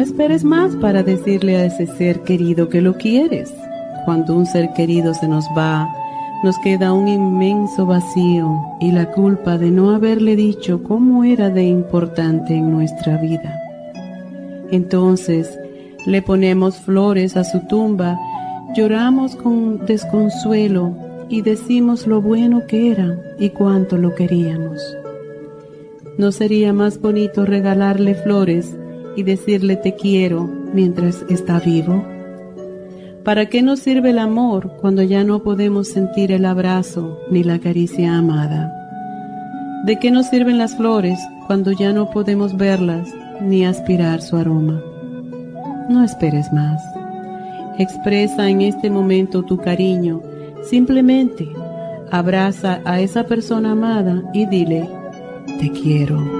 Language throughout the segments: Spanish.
Esperes más para decirle a ese ser querido que lo quieres. Cuando un ser querido se nos va, nos queda un inmenso vacío y la culpa de no haberle dicho cómo era de importante en nuestra vida. Entonces le ponemos flores a su tumba, lloramos con desconsuelo y decimos lo bueno que era y cuánto lo queríamos. ¿No sería más bonito regalarle flores y decirle te quiero mientras está vivo? ¿Para qué nos sirve el amor cuando ya no podemos sentir el abrazo ni la caricia amada? ¿De qué nos sirven las flores cuando ya no podemos verlas ni aspirar su aroma? No esperes más. Expresa en este momento tu cariño. Simplemente abraza a esa persona amada y dile, te quiero.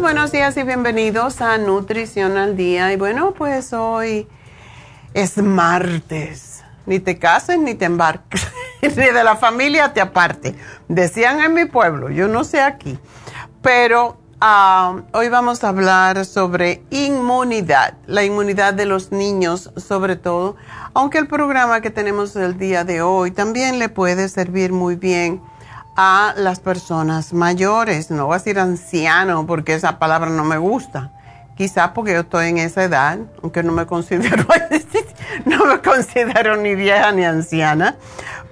Buenos días y bienvenidos a Nutrición al Día. Y bueno, pues hoy es martes. Ni te cases ni te embarques, ni de la familia te aparte. Decían en mi pueblo, yo no sé aquí. Pero ah, hoy vamos a hablar sobre inmunidad, la inmunidad de los niños sobre todo. Aunque el programa que tenemos el día de hoy también le puede servir muy bien a las personas mayores. No voy a decir anciano porque esa palabra no me gusta. Quizás porque yo estoy en esa edad, aunque no me considero, no me considero ni vieja ni anciana.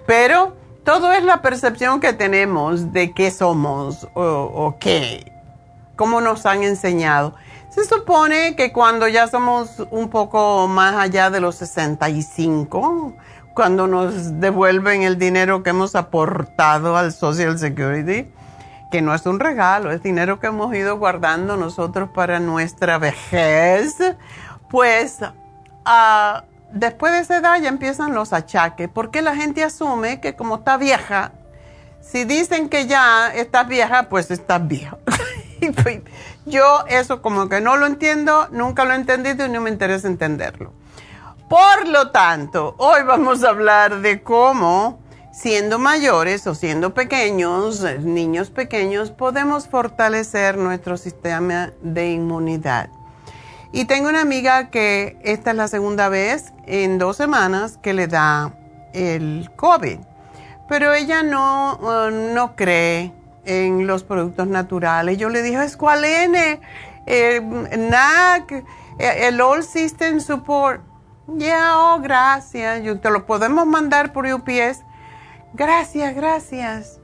Pero todo es la percepción que tenemos de qué somos o, o qué, cómo nos han enseñado. Se supone que cuando ya somos un poco más allá de los 65, cuando nos devuelven el dinero que hemos aportado al Social Security, que no es un regalo, es dinero que hemos ido guardando nosotros para nuestra vejez, pues ah, después de esa edad ya empiezan los achaques, porque la gente asume que como está vieja, si dicen que ya estás vieja, pues estás vieja. Pues, yo eso como que no lo entiendo, nunca lo he entendido y no me interesa entenderlo. Por lo tanto, hoy vamos a hablar de cómo, siendo mayores o siendo pequeños, niños pequeños, podemos fortalecer nuestro sistema de inmunidad. Y tengo una amiga que esta es la segunda vez en dos semanas que le da el COVID, pero ella no, uh, no cree en los productos naturales. Yo le dije, Escualene, eh, NAC, eh, el All System Support. Ya, oh, gracias. Yo te lo podemos mandar por UPS. Gracias, gracias.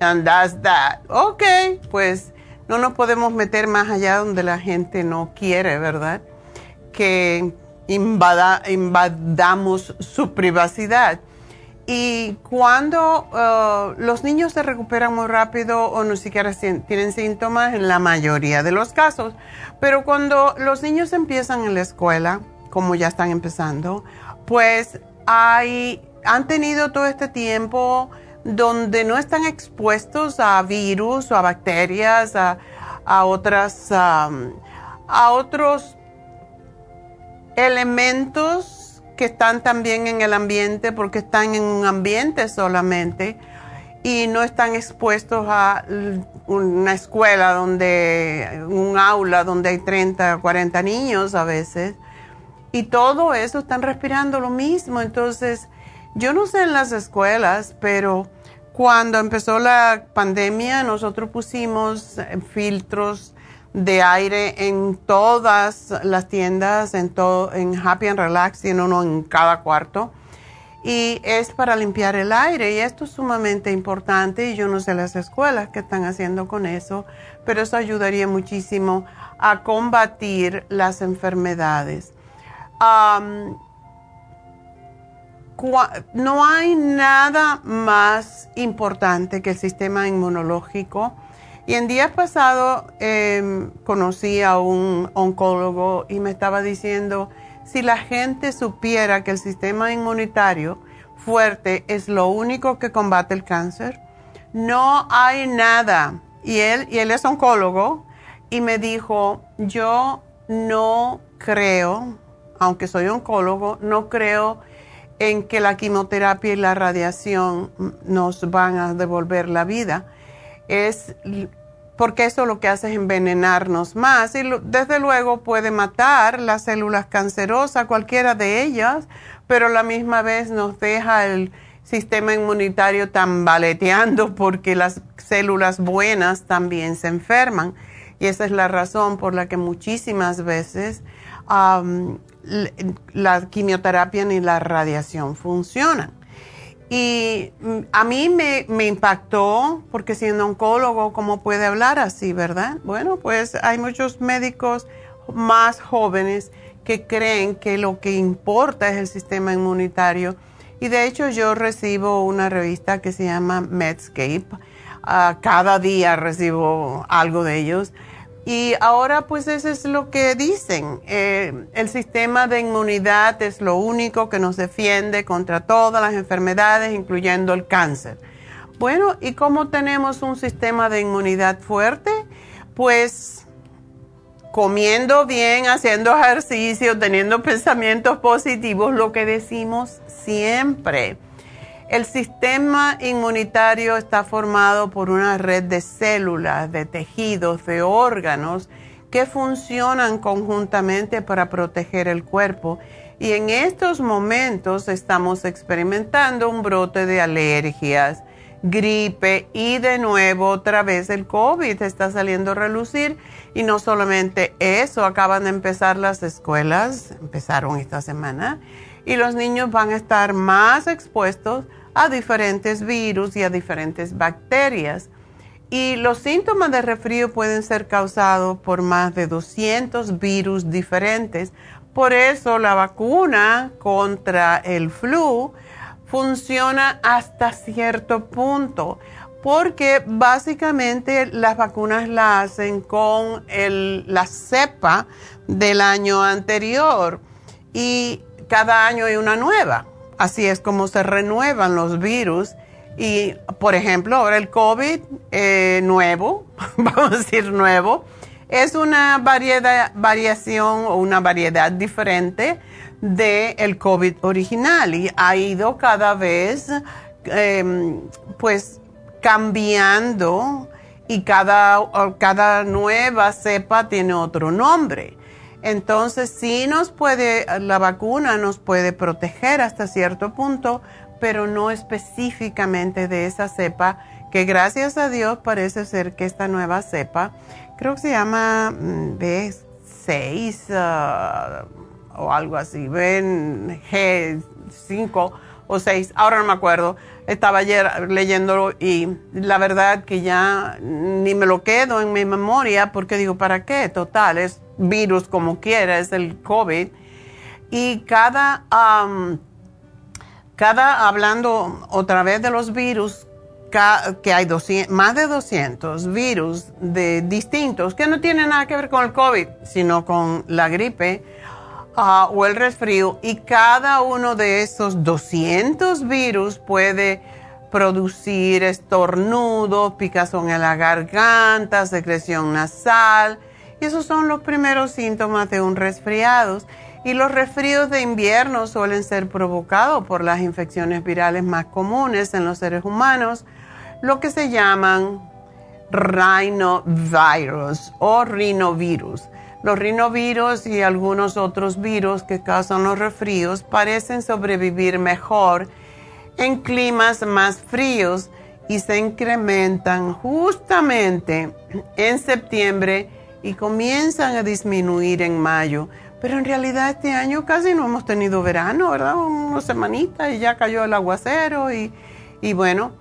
And that's that. Ok, pues no nos podemos meter más allá donde la gente no quiere, ¿verdad? Que invadamos su privacidad. Y cuando uh, los niños se recuperan muy rápido o no siquiera tienen síntomas, en la mayoría de los casos, pero cuando los niños empiezan en la escuela, como ya están empezando, pues hay, han tenido todo este tiempo donde no están expuestos a virus o a bacterias, a, otras, um, a otros elementos que están también en el ambiente porque están en un ambiente solamente y no están expuestos a una escuela donde, un aula donde hay 30, 40 niños a veces. Y todo eso están respirando lo mismo. Entonces, yo no sé en las escuelas, pero cuando empezó la pandemia, nosotros pusimos filtros de aire en todas las tiendas, en, todo, en Happy and Relax, tiene uno en cada cuarto. Y es para limpiar el aire y esto es sumamente importante y yo no sé las escuelas que están haciendo con eso, pero eso ayudaría muchísimo a combatir las enfermedades. No hay nada más importante que el sistema inmunológico y en días pasados em, conocí a un oncólogo y me estaba diciendo, si la gente supiera que el sistema inmunitario fuerte es lo único que combate el cáncer, no hay nada. Y él, y él es oncólogo y me dijo, yo no creo, aunque soy oncólogo, no creo en que la quimioterapia y la radiación nos van a devolver la vida. Es porque eso lo que hace es envenenarnos más y desde luego puede matar las células cancerosas, cualquiera de ellas, pero a la misma vez nos deja el sistema inmunitario tambaleteando porque las células buenas también se enferman. Y esa es la razón por la que muchísimas veces la quimioterapia ni la radiación funcionan. Y mm, a mí me, impactó, porque siendo oncólogo, ¿cómo puede hablar así, verdad? Bueno, pues hay muchos médicos más jóvenes que creen que lo que importa es el sistema inmunitario. Y de hecho yo recibo una revista que se llama Medscape. Ah, cada día recibo algo de ellos. Y ahora pues eso es lo que dicen. Eh, el sistema de inmunidad es lo único que nos defiende contra todas las enfermedades, incluyendo el cáncer. Bueno, ¿y cómo tenemos un sistema de inmunidad fuerte? Pues comiendo bien, haciendo ejercicio, teniendo pensamientos positivos, lo que decimos siempre el sistema inmunitario está formado por una red de células, de tejidos, de órganos que funcionan conjuntamente para proteger el cuerpo. Y en estos momentos estamos experimentando un brote de alergias, gripe y de nuevo otra vez el COVID está saliendo a relucir. Y no solamente eso, acaban de empezar las escuelas, empezaron esta semana, y los niños van a estar más expuestos a diferentes virus y a diferentes bacterias. Y los síntomas de resfrío pueden ser causados por más de 200 virus diferentes. Por eso la vacuna contra el flu funciona hasta cierto punto, porque básicamente las vacunas la hacen con la cepa del año anterior y cada año hay una nueva. Así es como se renuevan los virus. Y, por ejemplo, ahora el COVID eh, nuevo, vamos a decir nuevo, es una variedad, variación o una variedad diferente del el COVID original y ha ido cada vez, em, pues, cambiando y cada, cada nueva cepa tiene otro nombre. Entonces, sí nos puede, la vacuna nos puede proteger hasta cierto punto, pero no específicamente de esa cepa que gracias a Dios parece ser que esta nueva cepa, creo que se llama mm, B6 uh, o algo así, G5 o 6, ahora no me acuerdo. Estaba ayer leyéndolo y la verdad que ya ni me lo quedo en mi memoria porque digo, ¿para qué? Total, es virus como quiera, es el COVID. Y cada, cada hablando otra vez de los virus, que hay más de 200 virus de distintos que no tienen nada que ver con el COVID, sino con la gripe ah, o el resfrío. Y cada uno de esos 200 virus puede producir estornudos, picazón en la garganta, secreción nasal. Y esos son los primeros síntomas de un resfriado. Y los resfríos de invierno suelen ser provocados por las infecciones virales más comunes en los seres humanos lo que se llaman rhinovirus o rinovirus. Los rinovirus y algunos otros virus que causan los resfríos parecen sobrevivir mejor en climas más fríos y se incrementan justamente en septiembre y comienzan a disminuir en mayo. Pero en realidad este año casi no hemos tenido verano, ¿verdad? Una semanita y ya cayó el aguacero y, y bueno,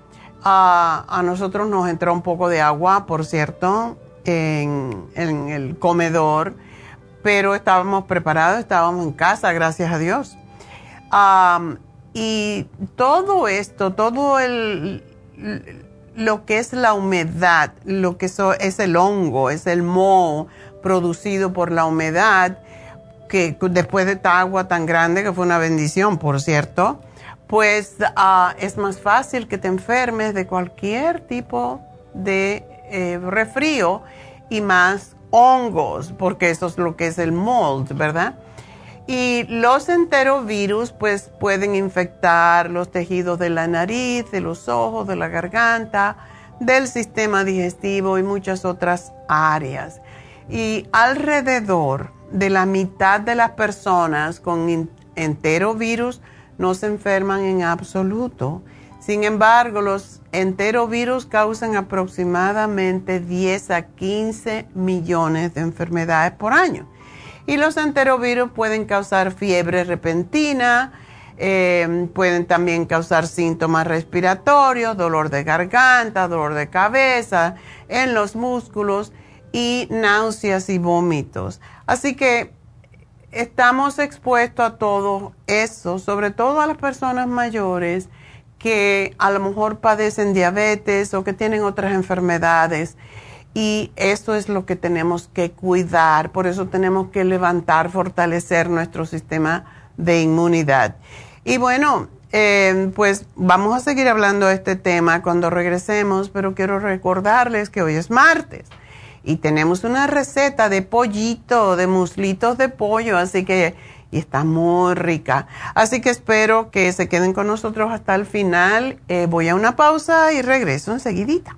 a, nosotros nos entró un poco de agua, por cierto, en, el comedor, pero estábamos preparados, estábamos en casa, gracias a Dios. y todo esto, todo el, lo que es la humedad, lo que es el hongo, es el moho producido por la humedad, que después de esta agua tan grande, que fue una bendición, por cierto, pues ah, es más fácil que te enfermes de cualquier tipo de eh, refrío y más hongos, porque eso es lo que es el mold, ¿verdad? Y los enterovirus pues pueden infectar los tejidos de la nariz, de los ojos, de la garganta, del sistema digestivo y muchas otras áreas. Y alrededor de la mitad de las personas con enterovirus no se enferman en absoluto. Sin embargo, los enterovirus causan aproximadamente 10 a 15 millones de enfermedades por año. Y los enterovirus pueden causar fiebre repentina, eh, pueden también causar síntomas respiratorios, dolor de garganta, dolor de cabeza, en los músculos y náuseas y vómitos. Así que estamos expuestos a todo eso, sobre todo a las personas mayores que a lo mejor padecen diabetes o que tienen otras enfermedades. Y eso es lo que tenemos que cuidar, por eso tenemos que levantar, fortalecer nuestro sistema de inmunidad. Y bueno, eh, pues vamos a seguir hablando de este tema cuando regresemos, pero quiero recordarles que hoy es martes y tenemos una receta de pollito, de muslitos de pollo, así que y está muy rica. Así que espero que se queden con nosotros hasta el final. Eh, voy a una pausa y regreso enseguidita.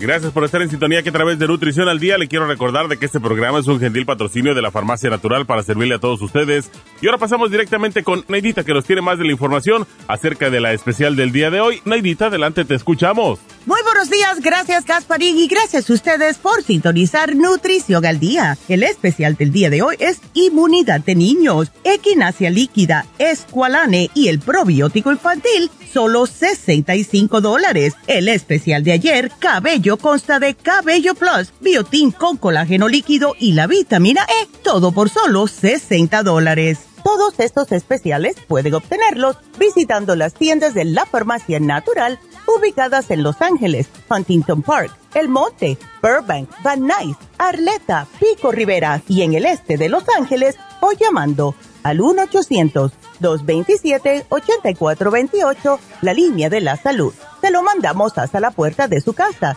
Gracias por estar en sintonía que a través de Nutrición al Día le quiero recordar de que este programa es un gentil patrocinio de la Farmacia Natural para servirle a todos ustedes. Y ahora pasamos directamente con Neidita que nos tiene más de la información acerca de la especial del día de hoy. Neidita, adelante, te escuchamos. Muy buenos días, gracias Gasparín y gracias a ustedes por sintonizar Nutrición al Día. El especial del día de hoy es Inmunidad de Niños, Equinacia Líquida, Esqualane y el probiótico infantil, solo 65 dólares. El especial de ayer, Cabello, consta de Cabello Plus, Biotin con colágeno líquido y la vitamina E, todo por solo 60 dólares. Todos estos especiales pueden obtenerlos visitando las tiendas de la Farmacia Natural ubicadas en Los Ángeles, Huntington Park, El Monte, Burbank, Van Nuys, Arleta, Pico Rivera y en el este de Los Ángeles o llamando al 1-800-227-8428, la línea de la salud. Se lo mandamos hasta la puerta de su casa.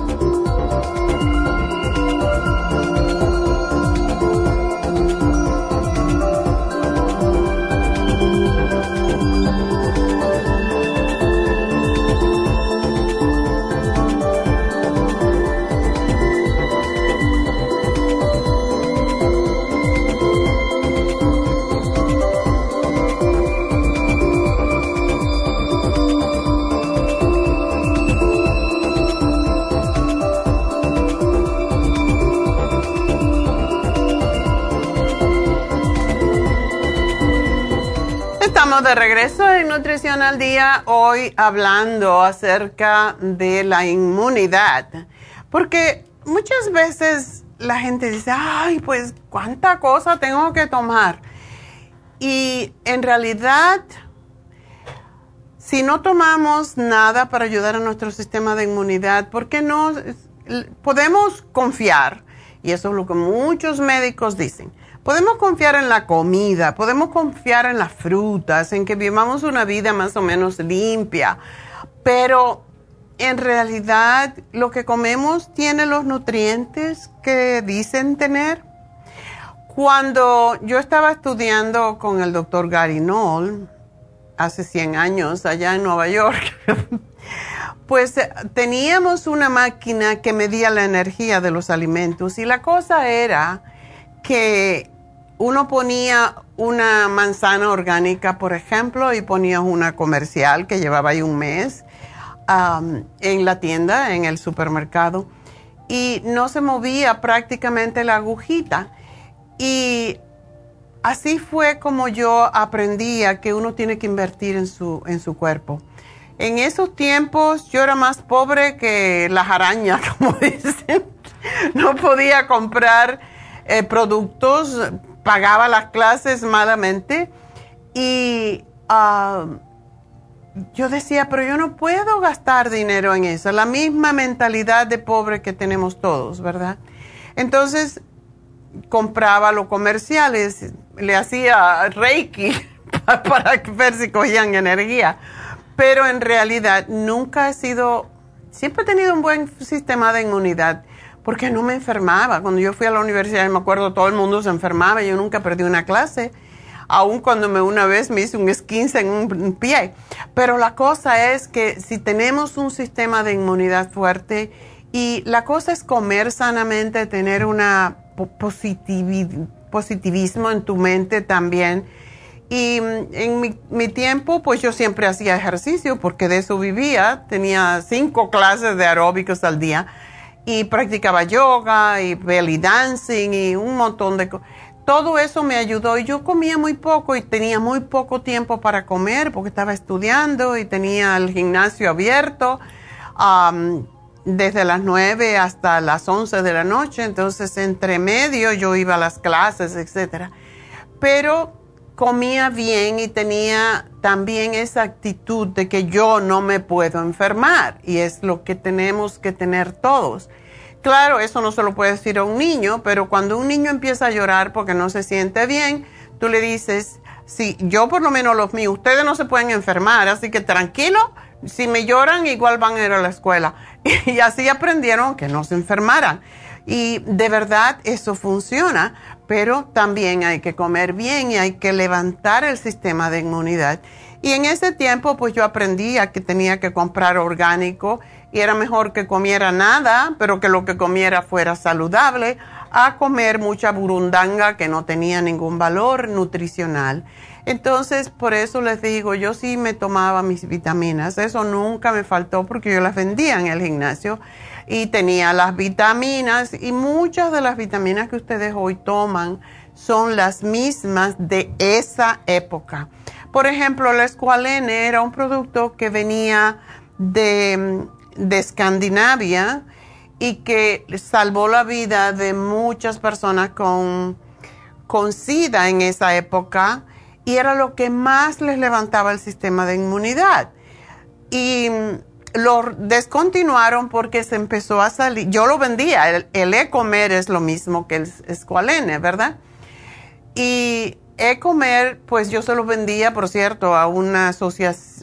Estamos de regreso en Nutrición al Día, hoy hablando acerca de la inmunidad, porque muchas veces la gente dice, ay, pues cuánta cosa tengo que tomar. Y en realidad, si no tomamos nada para ayudar a nuestro sistema de inmunidad, ¿por qué no podemos confiar? Y eso es lo que muchos médicos dicen Podemos confiar en la comida, podemos confiar en las frutas, en que vivamos una vida más o menos limpia, pero en realidad lo que comemos tiene los nutrientes que dicen tener. Cuando yo estaba estudiando con el doctor Gary Knoll, hace 100 años, allá en Nueva York, pues teníamos una máquina que medía la energía de los alimentos y la cosa era que uno ponía una manzana orgánica, por ejemplo, y ponía una comercial que llevaba ahí un mes en la tienda, en el supermercado, y no se movía prácticamente la agujita. Y así fue como yo aprendía que uno tiene que invertir en su, en su cuerpo. En esos tiempos yo era más pobre que las arañas, como dicen. No podía comprar eh, productos pagaba las clases malamente y ah, yo decía, pero yo no puedo gastar dinero en eso, la misma mentalidad de pobre que tenemos todos, ¿verdad? Entonces compraba los comerciales, le hacía reiki para ver si cogían energía, pero en realidad nunca he sido, siempre he tenido un buen sistema de inmunidad porque no me enfermaba. Cuando yo fui a la universidad, me acuerdo, todo el mundo se enfermaba, yo nunca perdí una clase, aun cuando me una vez me hice un esquince en un pie. Pero la cosa es que si tenemos un sistema de inmunidad fuerte y la cosa es comer sanamente, tener una positivismo en tu mente también. Y mm, en mi, mi, tiempo, pues yo siempre hacía ejercicio porque de eso vivía. Tenía cinco clases de aeróbicos al día y practicaba yoga y belly dancing y un montón de cosas. todo eso me ayudó y yo comía muy poco y tenía muy poco tiempo para comer porque estaba estudiando y tenía el gimnasio abierto desde las 9 hasta las 11 de la noche, entonces entre medio yo iba a las clases, etc. Pero comía bien y tenía también esa actitud de que yo no me puedo enfermar y es lo que tenemos que tener todos. Claro, eso no se lo puede decir a un niño, pero cuando un niño empieza a llorar porque no se siente bien, tú le dices, sí, yo por lo menos los míos, ustedes no se pueden enfermar, así que tranquilo, si me lloran igual van a ir a la escuela. Y así aprendieron que no se enfermaran. Y de verdad eso funciona, pero también hay que comer bien y hay que levantar el sistema de inmunidad. Y en ese tiempo pues yo aprendí a que tenía que comprar orgánico y era mejor que comiera nada, pero que lo que comiera fuera saludable, a comer mucha burundanga que no tenía ningún valor nutricional. Entonces, por eso les digo, yo sí me tomaba mis vitaminas, eso nunca me faltó porque yo las vendía en el gimnasio y tenía las vitaminas y muchas de las vitaminas que ustedes hoy toman son las mismas de esa época. Por ejemplo, la escualene era un producto que venía de de Escandinavia y que salvó la vida de muchas personas con, con SIDA en esa época y era lo que más les levantaba el sistema de inmunidad. Y lo descontinuaron porque se empezó a salir, yo lo vendía, el, el e-comer es lo mismo que el escualene, ¿verdad? Y e-comer, pues yo se lo vendía, por cierto, a una,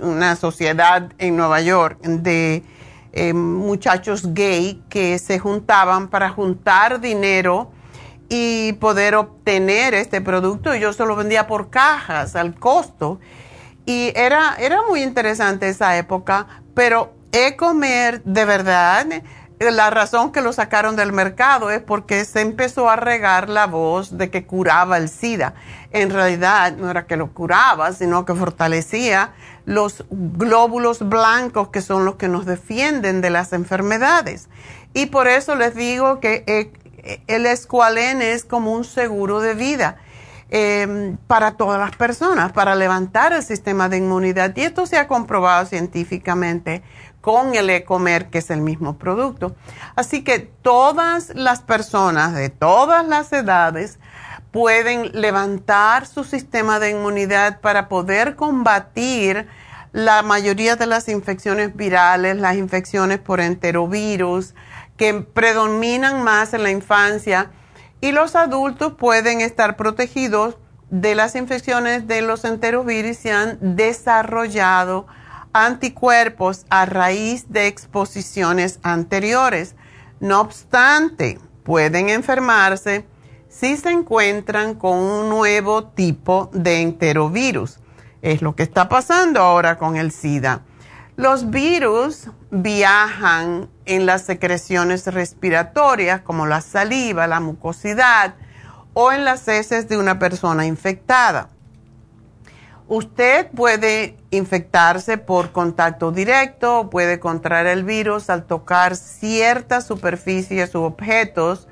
una sociedad en Nueva York de eh, muchachos gay que se juntaban para juntar dinero y poder obtener este producto. Y yo se lo vendía por cajas al costo. Y era, era muy interesante esa época, pero e-comer de verdad, la razón que lo sacaron del mercado es porque se empezó a regar la voz de que curaba el SIDA. En realidad no era que lo curaba, sino que fortalecía los glóbulos blancos que son los que nos defienden de las enfermedades. Y por eso les digo que eh, el escualene es como un seguro de vida em, para todas las personas, para levantar el sistema de inmunidad. Y esto se ha comprobado científicamente con el e-comer, que es el mismo producto. Así que todas las personas de todas las edades pueden levantar su sistema de inmunidad para poder combatir la mayoría de las infecciones virales, las infecciones por enterovirus, que predominan más en la infancia, y los adultos pueden estar protegidos de las infecciones de los enterovirus y han desarrollado anticuerpos a raíz de exposiciones anteriores. No obstante, pueden enfermarse si se encuentran con un nuevo tipo de enterovirus. Es lo que está pasando ahora con el SIDA. Los virus viajan en las secreciones respiratorias como la saliva, la mucosidad o en las heces de una persona infectada. Usted puede infectarse por contacto directo, puede contraer el virus al tocar ciertas superficies u objetos,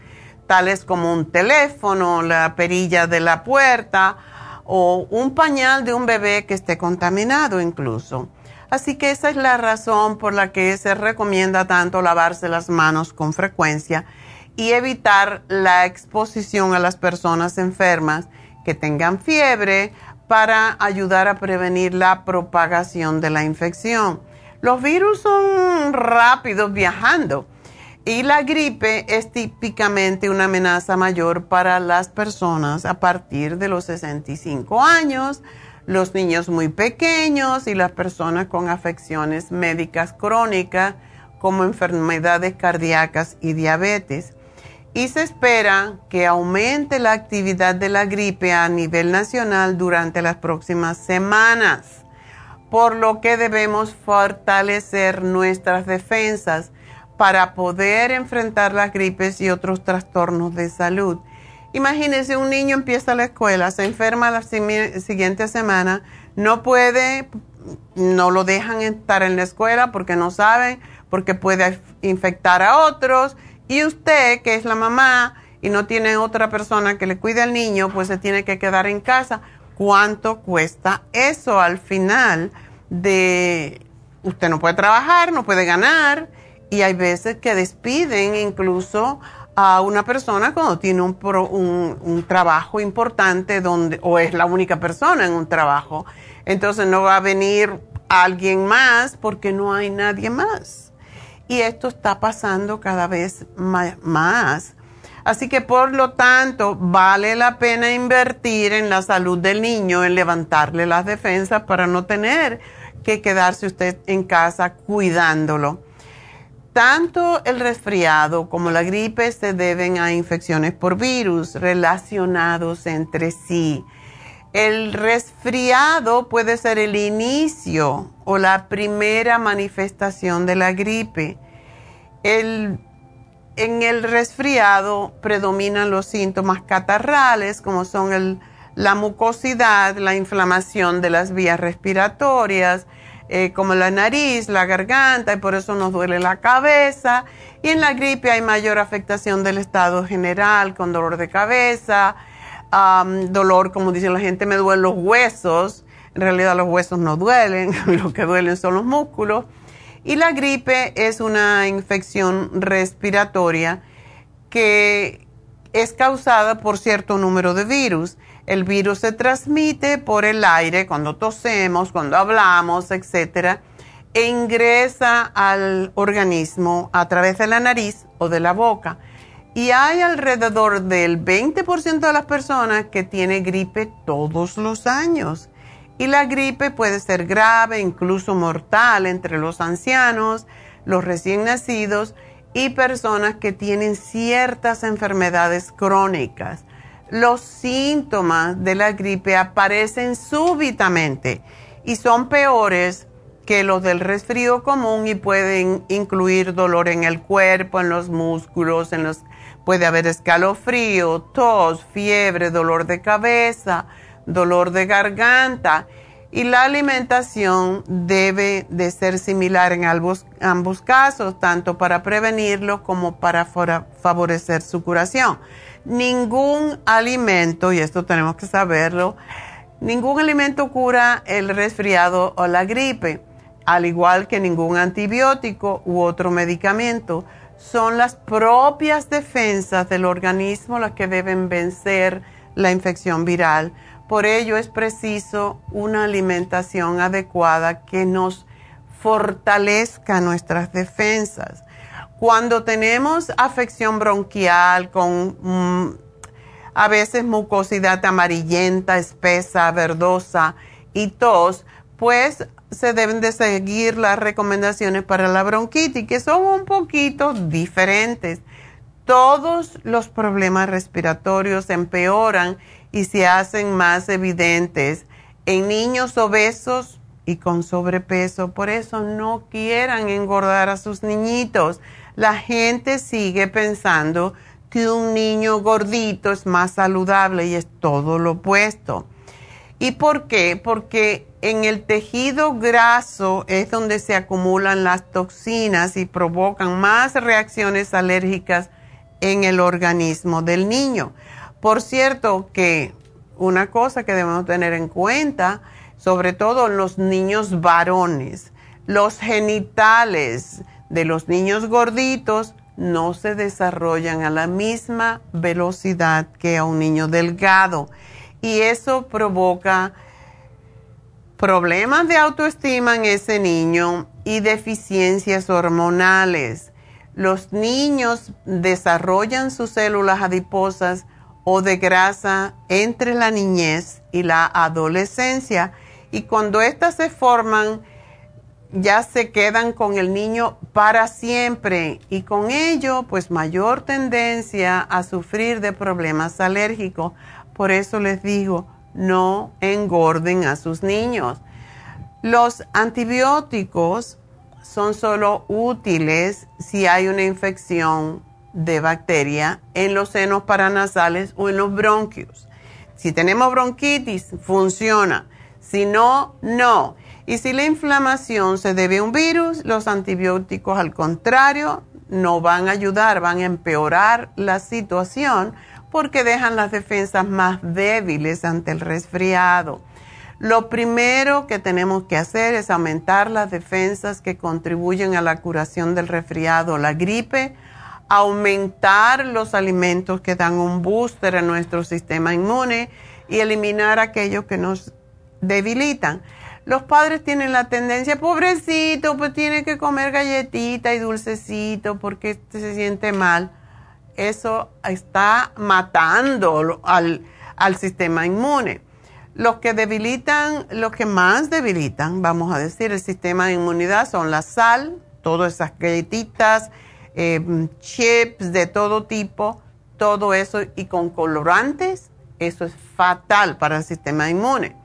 tales como un teléfono, la perilla de la puerta o un pañal de un bebé que esté contaminado incluso. Así que esa es la razón por la que se recomienda tanto lavarse las manos con frecuencia y evitar la exposición a las personas enfermas que tengan fiebre para ayudar a prevenir la propagación de la infección. Los virus son rápidos viajando y la gripe es típicamente una amenaza mayor para las personas a partir de los 65 años, los niños muy pequeños y las personas con afecciones médicas crónicas como enfermedades cardíacas y diabetes. Y se espera que aumente la actividad de la gripe a nivel nacional durante las próximas semanas, por lo que debemos fortalecer nuestras defensas para poder enfrentar las gripes y otros trastornos de salud. Imagínense, un niño empieza la escuela, se enferma la siguiente semana, no puede, no lo dejan estar en la escuela porque no saben, porque puede infectar a otros. Y usted, que es la mamá, y no tiene otra persona que le cuide al niño, pues se tiene que quedar en casa. ¿Cuánto cuesta eso al final de usted no puede trabajar, no puede ganar y hay veces que despiden incluso a una persona cuando tiene un, un, trabajo importante donde o es la única persona en un trabajo. Entonces no va a venir alguien más porque no hay nadie más. Y esto está pasando cada vez más. Así que por lo tanto vale la pena invertir en la salud del niño, en levantarle las defensas para no tener que quedarse usted en casa cuidándolo. Tanto el resfriado como la gripe se deben a infecciones por virus relacionados entre sí. El resfriado puede ser el inicio o la primera manifestación de la gripe. en el resfriado predominan los síntomas catarrales como son la mucosidad, la inflamación de las vías respiratorias, eh, como la nariz, la garganta, y por eso nos duele la cabeza. Y en la gripe hay mayor afectación del estado general, con dolor de cabeza, dolor, como dice la gente, me duelen los huesos. En realidad los huesos no duelen, lo que duelen son los músculos. Y la gripe es una infección respiratoria que es causada por cierto número de virus. El virus se transmite por el aire cuando tosemos, cuando hablamos, etc. E ingresa al organismo a través de la nariz o de la boca. Y hay alrededor del 20% de las personas que tiene gripe todos los años. Y la gripe puede ser grave, incluso mortal entre los ancianos, los recién nacidos y personas que tienen ciertas enfermedades crónicas los síntomas de la gripe aparecen súbitamente y son peores que los del resfrío común y pueden incluir dolor en el cuerpo, en los músculos, en los puede haber escalofrío, tos, fiebre, dolor de cabeza, dolor de garganta y la alimentación debe de ser similar en ambos, ambos casos, tanto para prevenirlo como para favorecer su curación ningún alimento, y esto tenemos que saberlo, ningún alimento cura el resfriado o la gripe, al igual que ningún antibiótico u otro medicamento. Son las propias defensas del organismo las que deben vencer la infección viral. Por ello es preciso una alimentación adecuada que nos fortalezca nuestras defensas. Cuando tenemos afección bronquial con mm, a veces mucosidad amarillenta, espesa, verdosa y tos, pues se deben de seguir las recomendaciones para la bronquitis, que son un poquito diferentes. Todos los problemas respiratorios empeoran y se hacen más evidentes en niños obesos y con sobrepeso. Por eso no quieran engordar a sus niñitos la gente sigue pensando que un niño gordito es más saludable y es todo lo opuesto. ¿Y por qué? Porque en el tejido graso es donde se acumulan las toxinas y provocan más reacciones alérgicas en el organismo del niño. Por cierto que una cosa que debemos tener en cuenta, sobre todo los niños varones, los genitales, de los niños gorditos no se desarrollan a la misma velocidad que a un niño delgado y eso provoca problemas de autoestima en ese niño y deficiencias hormonales. Los niños desarrollan sus células adiposas o de grasa entre la niñez y la adolescencia y cuando éstas se forman ya se quedan con el niño para siempre y con ello pues mayor tendencia a sufrir de problemas alérgicos. Por eso les digo, no engorden a sus niños. Los antibióticos son solo útiles si hay una infección de bacteria en los senos paranasales o en los bronquios. Si tenemos bronquitis, funciona. Si no, no. Y si la inflamación se debe a un virus, los antibióticos al contrario no van a ayudar, van a empeorar la situación porque dejan las defensas más débiles ante el resfriado. Lo primero que tenemos que hacer es aumentar las defensas que contribuyen a la curación del resfriado, la gripe, aumentar los alimentos que dan un booster a nuestro sistema inmune y eliminar aquellos que nos debilitan. Los padres tienen la tendencia, pobrecito, pues tiene que comer galletita y dulcecito porque se siente mal. Eso está matando al, al sistema inmune. Los que debilitan, los que más debilitan, vamos a decir, el sistema de inmunidad son la sal, todas esas galletitas, eh, chips de todo tipo, todo eso y con colorantes, eso es fatal para el sistema inmune.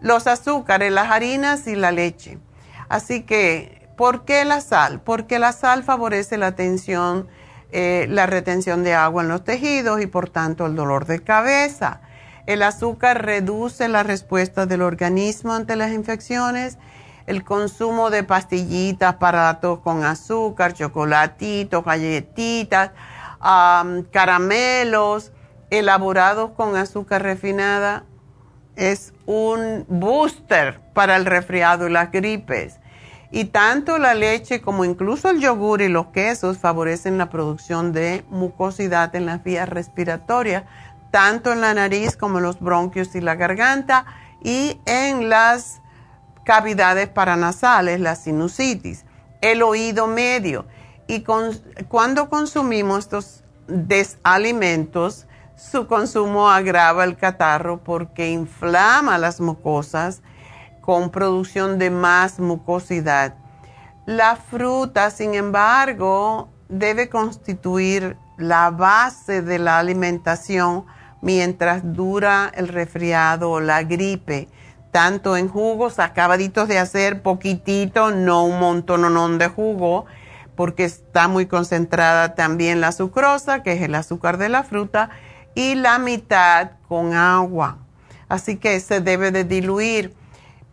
Los azúcares, las harinas y la leche. Así que, ¿por qué la sal? Porque la sal favorece la tensión, eh, la retención de agua en los tejidos y por tanto el dolor de cabeza. El azúcar reduce la respuesta del organismo ante las infecciones. El consumo de pastillitas para con azúcar, chocolatitos, galletitas, caramelos elaborados con azúcar refinada es un booster para el resfriado y las gripes. Y tanto la leche como incluso el yogur y los quesos favorecen la producción de mucosidad en las vías respiratorias tanto en la nariz como en los bronquios y la garganta y en las cavidades paranasales, la sinusitis, el oído medio. Y cuando consumimos estos desalimentos, su consumo agrava el catarro porque inflama las mucosas con producción de más mucosidad. La fruta, sin embargo, debe constituir la base de la alimentación mientras dura el resfriado o la gripe, tanto en jugos acabaditos de hacer poquitito, no un montón de jugo, porque está muy concentrada también la sucrosa, que es el azúcar de la fruta, y la mitad con agua. Así que se debe de diluir.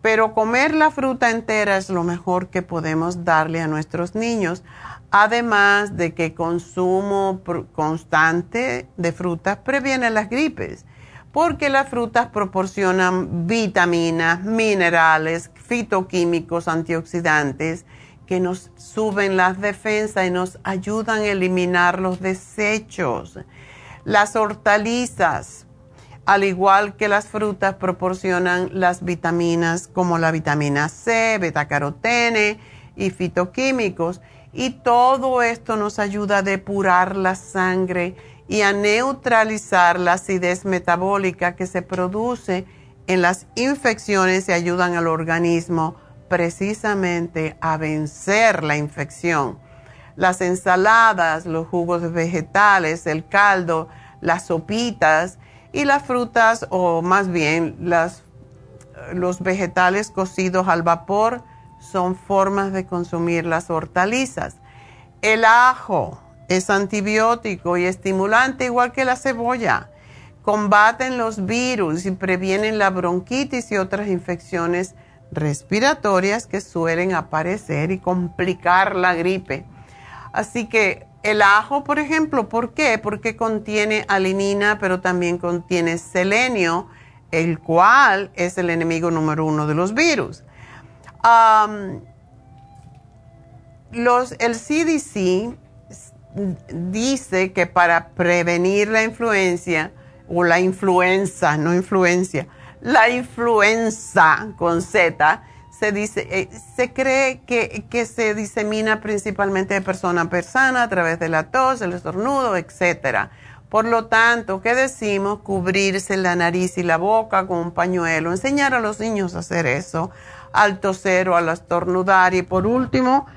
Pero comer la fruta entera es lo mejor que podemos darle a nuestros niños además de que consumo constante de frutas previene las gripes, porque las frutas proporcionan vitaminas, minerales, fitoquímicos, antioxidantes, que nos suben las defensas y nos ayudan a eliminar los desechos. Las hortalizas, al igual que las frutas, proporcionan las vitaminas como la vitamina C, betacarotene y fitoquímicos y todo esto nos ayuda a depurar la sangre y a neutralizar la acidez metabólica que se produce en las infecciones y ayudan al organismo precisamente a vencer la infección. Las ensaladas, los jugos vegetales, el caldo, las sopitas y las frutas o más bien las, los vegetales cocidos al vapor son formas de consumir las hortalizas. El ajo es antibiótico y estimulante igual que la cebolla. Combaten los virus y previenen la bronquitis y otras infecciones respiratorias que suelen aparecer y complicar la gripe. Así que el ajo, por ejemplo, ¿por qué? Porque contiene alinina, pero también contiene selenio, el cual es el enemigo número uno de los virus los, el CDC dice que para prevenir la influencia, o la influenza, no influencia, la influenza con Z, se dice, eh, se cree que, que, se disemina principalmente de persona a persona a través de la tos, el estornudo, etc. Por lo tanto, ¿qué decimos? Cubrirse la nariz y la boca con un pañuelo, enseñar a los niños a hacer eso, al toser o al estornudar. Y por último,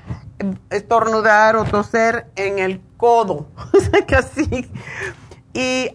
estornudar o toser en el codo. Casi. Y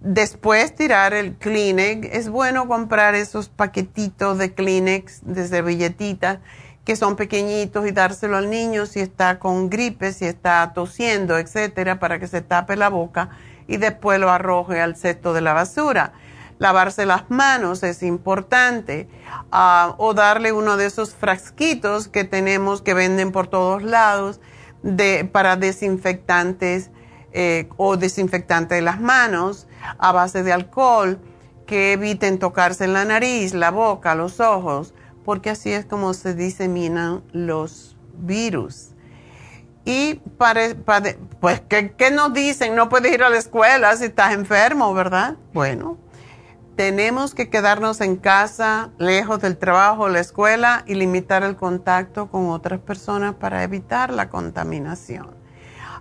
después tirar el Kleenex. Es bueno comprar esos paquetitos de Kleenex, de servilletitas, que son pequeñitos y dárselo al niño si está con gripe, si está tosiendo, etcétera, para que se tape la boca y después lo arroje al cesto de la basura. Lavarse las manos es importante. ah, o darle uno de esos frasquitos que tenemos que venden por todos lados de, para desinfectantes eh, o desinfectante de las manos a base de alcohol que eviten tocarse en la nariz, la boca, los ojos, porque así es como se diseminan los virus. Y pues, ¿qué, nos dicen? No puedes ir a la escuela si estás enfermo, ¿verdad? Bueno, tenemos que quedarnos en casa, lejos del trabajo, la escuela y limitar el contacto con otras personas para evitar la contaminación.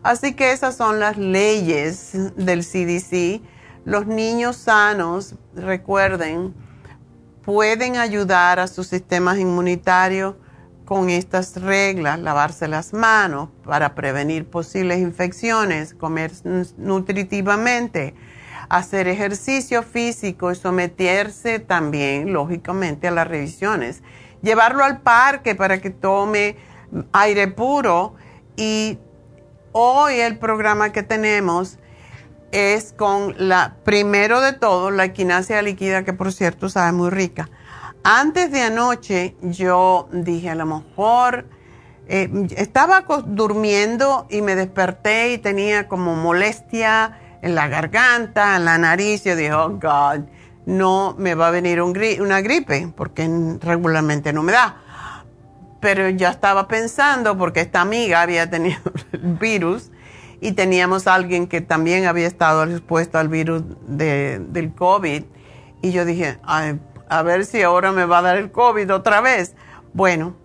Así que esas son las leyes del CDC. Los niños sanos, recuerden, pueden ayudar a sus sistemas inmunitarios con estas reglas, lavarse las manos para prevenir posibles infecciones, comer nutritivamente, hacer ejercicio físico y someterse también, lógicamente, a las revisiones. Llevarlo al parque para que tome aire puro y hoy el programa que tenemos es con la, primero de todo, la equinacia líquida, que por cierto sabe muy rica antes de anoche yo dije, a lo mejor eh, estaba durmiendo y me desperté y tenía como molestia en la garganta, en la nariz. Yo dije, oh God, no me va a venir una gripe, porque regularmente no me da. Pero ya estaba pensando, porque esta amiga había tenido el virus y teníamos a alguien que también había estado expuesto al virus del COVID. Y yo dije, ay, a ver si ahora me va a dar el COVID otra vez. Bueno,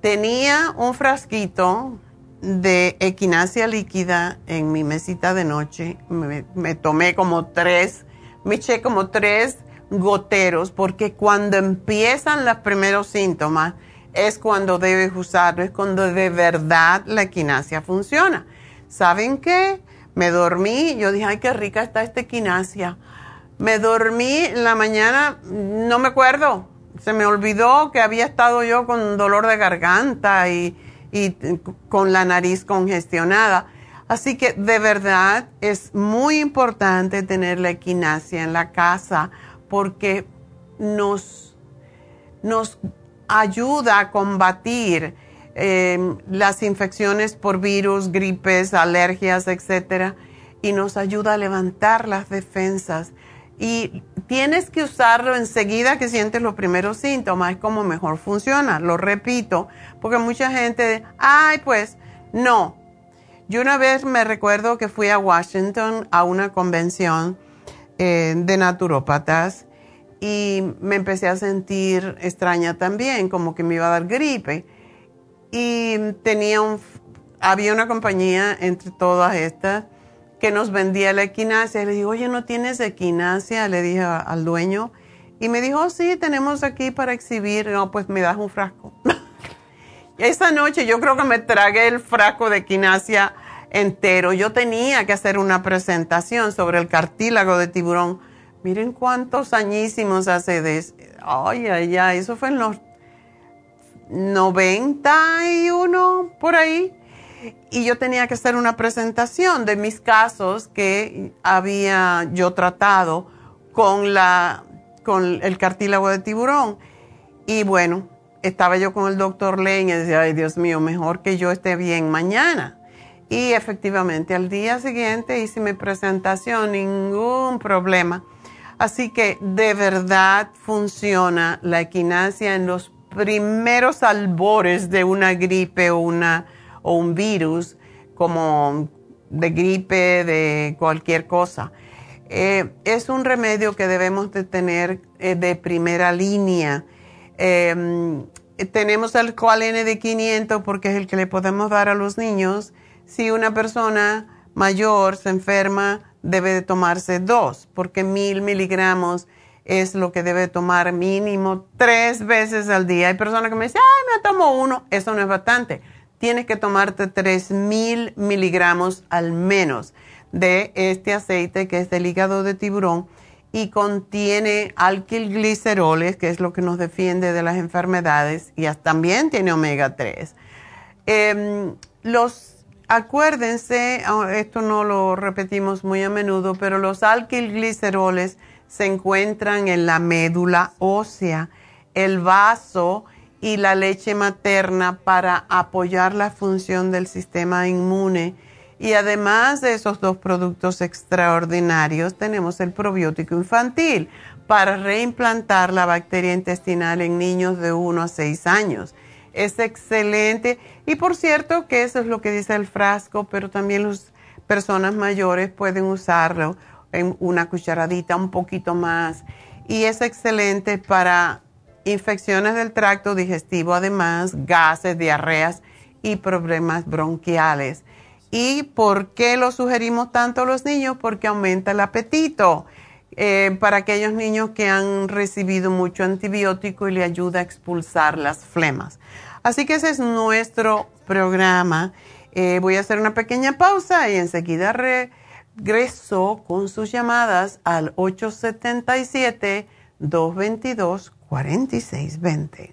tenía un frasquito de equinacia líquida en mi mesita de noche. Me, tomé como tres, me eché como tres goteros porque cuando empiezan los primeros síntomas es cuando debes usarlo, es cuando de verdad la equinacia funciona. ¿Saben qué? Me dormí, yo dije, ay, qué rica está esta equinacia me dormí la mañana, no me acuerdo. Se me olvidó que había estado yo con dolor de garganta y, con la nariz congestionada. Así que de verdad es muy importante tener la equinacia en la casa porque nos, nos ayuda a combatir eh, las infecciones por virus, gripes, alergias, etcétera, y nos ayuda a levantar las defensas y tienes que usarlo enseguida que sientes los primeros síntomas, es como mejor funciona, lo repito, porque mucha gente, ay, pues no. Yo una vez me recuerdo que fui a Washington a una convención eh, de naturópatas y me empecé a sentir extraña también, como que me iba a dar gripe. Y tenía había una compañía entre todas estas que nos vendía la equinacia. Le digo, oye, ¿no tienes equinacia? Le dije al dueño. Y me dijo, sí, tenemos aquí para exhibir. No, pues me das un frasco. Esa noche yo creo que me tragué el frasco de equinacia entero. Yo tenía que hacer una presentación sobre el cartílago de tiburón. Miren cuántos añísimos hace de... Ay, ay, ay, eso fue en los 91, por ahí y yo tenía que hacer una presentación de mis casos que había yo tratado con, la, con el cartílago de tiburón. Y bueno, estaba yo con el doctor Lane y decía, ay Dios mío, mejor que yo esté bien mañana. Y efectivamente, al día siguiente hice mi presentación, ningún problema. Así que de verdad funciona la equinacia en los primeros albores de una gripe o una o un virus como de gripe, de cualquier cosa. Eh, es un remedio que debemos de tener eh, de primera línea. Em, tenemos el Coalene de 500 porque es el que le podemos dar a los niños. Si una persona mayor se enferma, debe de tomarse dos, porque mil miligramos es lo que debe tomar mínimo tres veces al día. Hay personas que me dicen, ay, me tomo uno. Eso no es bastante tienes que tomarte 3.000 miligramos al menos de este aceite que es del hígado de tiburón y contiene alquilgliceroles, que es lo que nos defiende de las enfermedades, y también tiene omega 3. Em, los, acuérdense, ah, esto no lo repetimos muy a menudo, pero los alquilgliceroles se encuentran en la médula ósea el vaso y la leche materna para apoyar la función del sistema inmune. Y además de esos dos productos extraordinarios, tenemos el probiótico infantil para reimplantar la bacteria intestinal en niños de 1 a 6 años. Es excelente. Y por cierto que eso es lo que dice el frasco, pero también las personas mayores pueden usarlo en una cucharadita un poquito más. Y es excelente para infecciones del tracto digestivo, además, gases, diarreas y problemas bronquiales. ¿Y por qué lo sugerimos tanto a los niños? Porque aumenta el apetito. Eh, para aquellos niños que han recibido mucho antibiótico y le ayuda a expulsar las flemas. Así que ese es nuestro programa. Eh, voy a hacer una pequeña pausa y enseguida regreso con sus llamadas al 877-222-4620.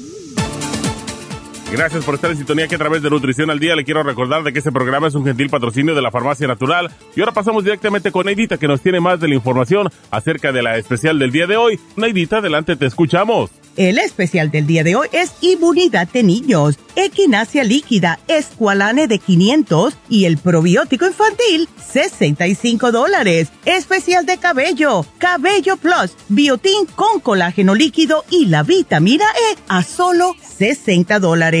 Gracias por estar en sintonía que a través de Nutrición al Día le quiero recordar de que este programa es un gentil patrocinio de la Farmacia Natural. Y ahora pasamos directamente con Neidita que nos tiene más de la información acerca de la especial del día de hoy. Neidita, adelante, te escuchamos. El especial del día de hoy es Inmunidad de Niños, Equinacia Líquida, Esqualane de 500 y el probiótico infantil, 65 dólares. Especial de cabello, Cabello Plus, Biotín con colágeno líquido y la vitamina E a solo 60 dólares.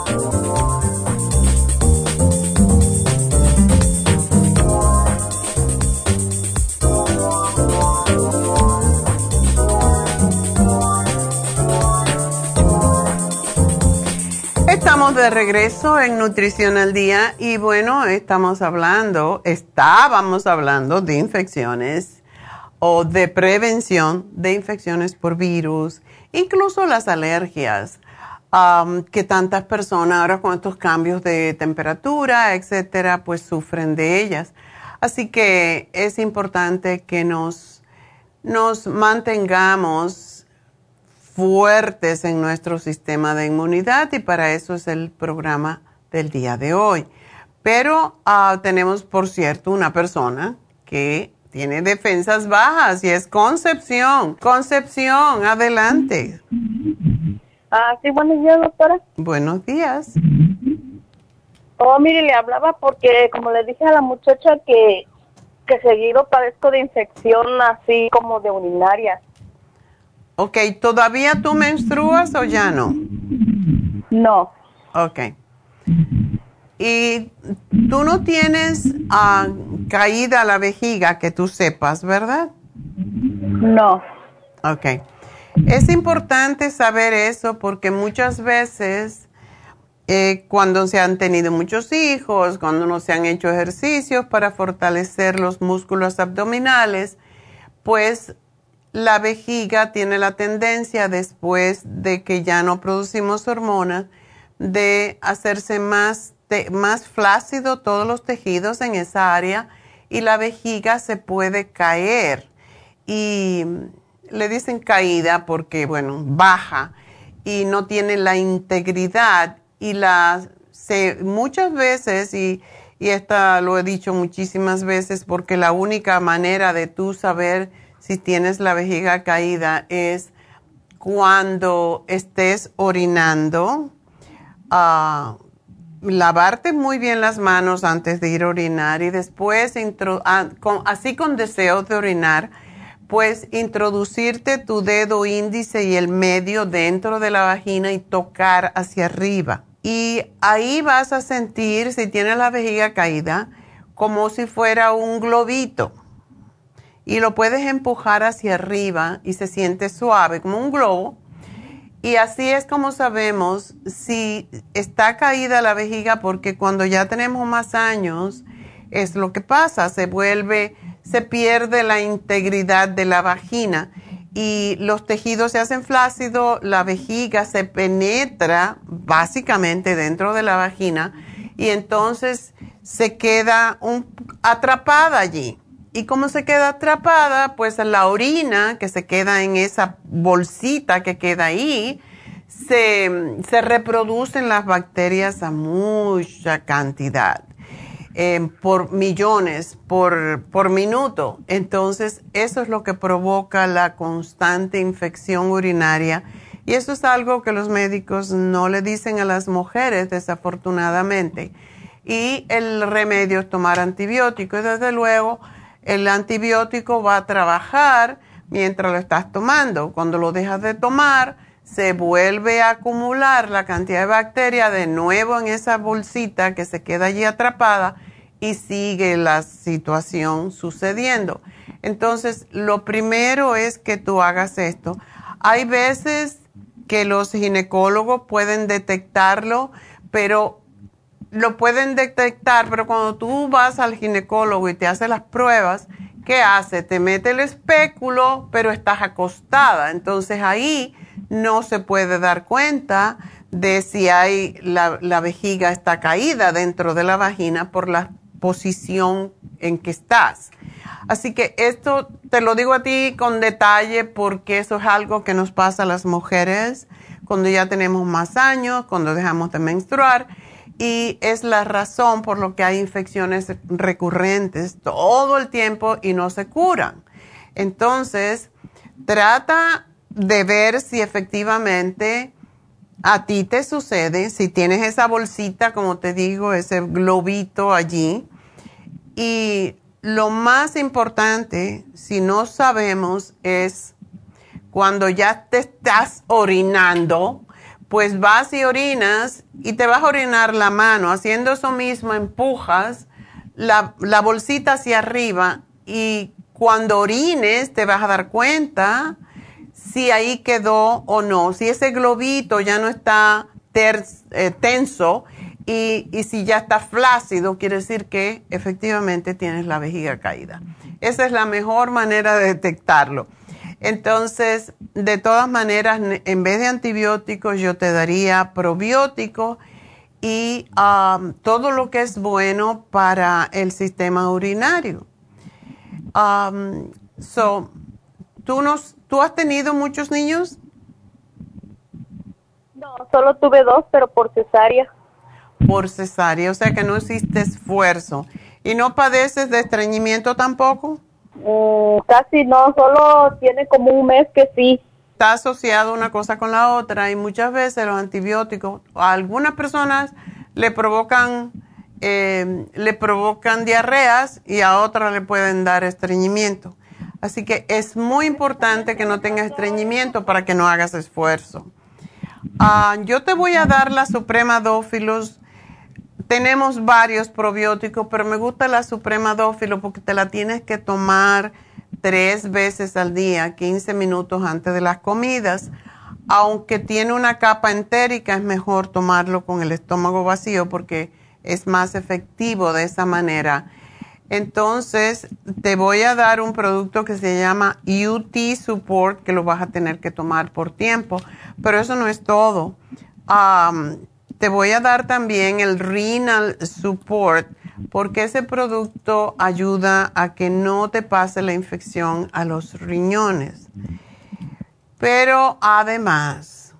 De regreso en Nutrición al Día y bueno, estamos hablando, estábamos hablando de infecciones o de prevención de infecciones por virus, incluso las alergias, que tantas personas ahora con estos cambios de temperatura, etcétera, pues sufren de ellas. Así que es importante que nos, nos mantengamos fuertes en nuestro sistema de inmunidad y para eso es el programa del día de hoy. Pero ah, tenemos, por cierto, una persona que tiene defensas bajas y es Concepción. Concepción, adelante. Ah, sí, buenos días, doctora. Buenos días. Oh, mire, le hablaba porque, como le dije a la muchacha, que, que seguido padezco de infección así como de urinaria. Ok, ¿todavía tú menstruas o ya no? No. Ok. Y tú no tienes ah, caída la vejiga que tú sepas, ¿verdad? No. Ok. Es importante saber eso porque muchas veces eh, cuando se han tenido muchos hijos, cuando no se han hecho ejercicios para fortalecer los músculos abdominales, pues la vejiga tiene la tendencia después de que ya no producimos hormonas de hacerse más, más flácido todos los tejidos en esa área y la vejiga se puede caer. Y le dicen caída porque, bueno, baja y no tiene la integridad y la, se, muchas veces, y, y esta lo he dicho muchísimas veces, porque la única manera de tú saber si tienes la vejiga caída es cuando estés orinando, uh, lavarte muy bien las manos antes de ir a orinar y después, ah, así con deseos de orinar, pues introducirte tu dedo índice y el medio dentro de la vagina y tocar hacia arriba. Y ahí vas a sentir, si tienes la vejiga caída, como si fuera un globito. Y lo puedes empujar hacia arriba y se siente suave, como un globo y así es como sabemos si está caída la vejiga, porque cuando ya tenemos más años, es lo que pasa, se vuelve, se pierde la integridad de la vagina y los tejidos se hacen flácidos, la vejiga se penetra básicamente dentro de la vagina y entonces se queda atrapada allí. ¿Y cómo se queda atrapada? Pues la orina que se queda en esa bolsita que queda ahí, se, se reproducen las bacterias a mucha cantidad, eh, por millones, por, por minuto. Entonces, eso es lo que provoca la constante infección urinaria. Y eso es algo que los médicos no le dicen a las mujeres, desafortunadamente. Y el remedio es tomar antibiótico. Y desde luego, el antibiótico va a trabajar mientras lo estás tomando. Cuando lo dejas de tomar, se vuelve a acumular la cantidad de bacteria de nuevo en esa bolsita que se queda allí atrapada y sigue la situación sucediendo. Entonces, lo primero es que tú hagas esto. Hay veces que los ginecólogos pueden detectarlo, pero lo pueden detectar, pero cuando tú vas al ginecólogo y te hace las pruebas, ¿qué hace? Te mete el espéculo, pero estás acostada. Entonces ahí no se puede dar cuenta de si hay la, la vejiga está caída dentro de la vagina por la posición en que estás. Así que esto te lo digo a ti con detalle porque eso es algo que nos pasa a las mujeres cuando ya tenemos más años, cuando dejamos de menstruar y es la razón por lo que hay infecciones recurrentes todo el tiempo y no se curan. Entonces, trata de ver si efectivamente a ti te sucede, si tienes esa bolsita, como te digo, ese globito allí. Y lo más importante, si no sabemos, es cuando ya te estás orinando, pues vas y orinas y te vas a orinar la mano. Haciendo eso mismo, empujas la, bolsita hacia arriba y cuando orines te vas a dar cuenta si ahí quedó o no, si ese globito ya no está eh, tenso y, y, si ya está flácido, quiere decir que efectivamente tienes la vejiga caída. Esa es la mejor manera de detectarlo. Entonces, de todas maneras, en vez de antibióticos, yo te daría probióticos y um, todo lo que es bueno para el sistema urinario. Um, so, ¿tú, nos, ¿Tú has tenido muchos niños? No, solo tuve dos, pero por cesárea. Por cesárea, o sea que no hiciste esfuerzo. ¿Y no padeces de estreñimiento tampoco? Mm, casi no, solo tiene como un mes que sí. Está asociado una cosa con la otra y muchas veces los antibióticos a algunas personas le provocan eh, le provocan diarreas y a otras le pueden dar estreñimiento. Así que es muy importante que no tengas estreñimiento para que no hagas esfuerzo. Ah, yo te voy a dar la Suprema Dófilos tenemos varios probióticos, pero me gusta la Suprema Dófilo porque te la tienes que tomar tres veces al día, 15 minutos antes de las comidas. Aunque tiene una capa entérica, es mejor tomarlo con el estómago vacío porque es más efectivo de esa manera. Entonces, te voy a dar un producto que se llama UT Support, que lo vas a tener que tomar por tiempo, pero eso no es todo. Te voy a dar también el Renal Support porque ese producto ayuda a que no te pase la infección a los riñones. Pero además,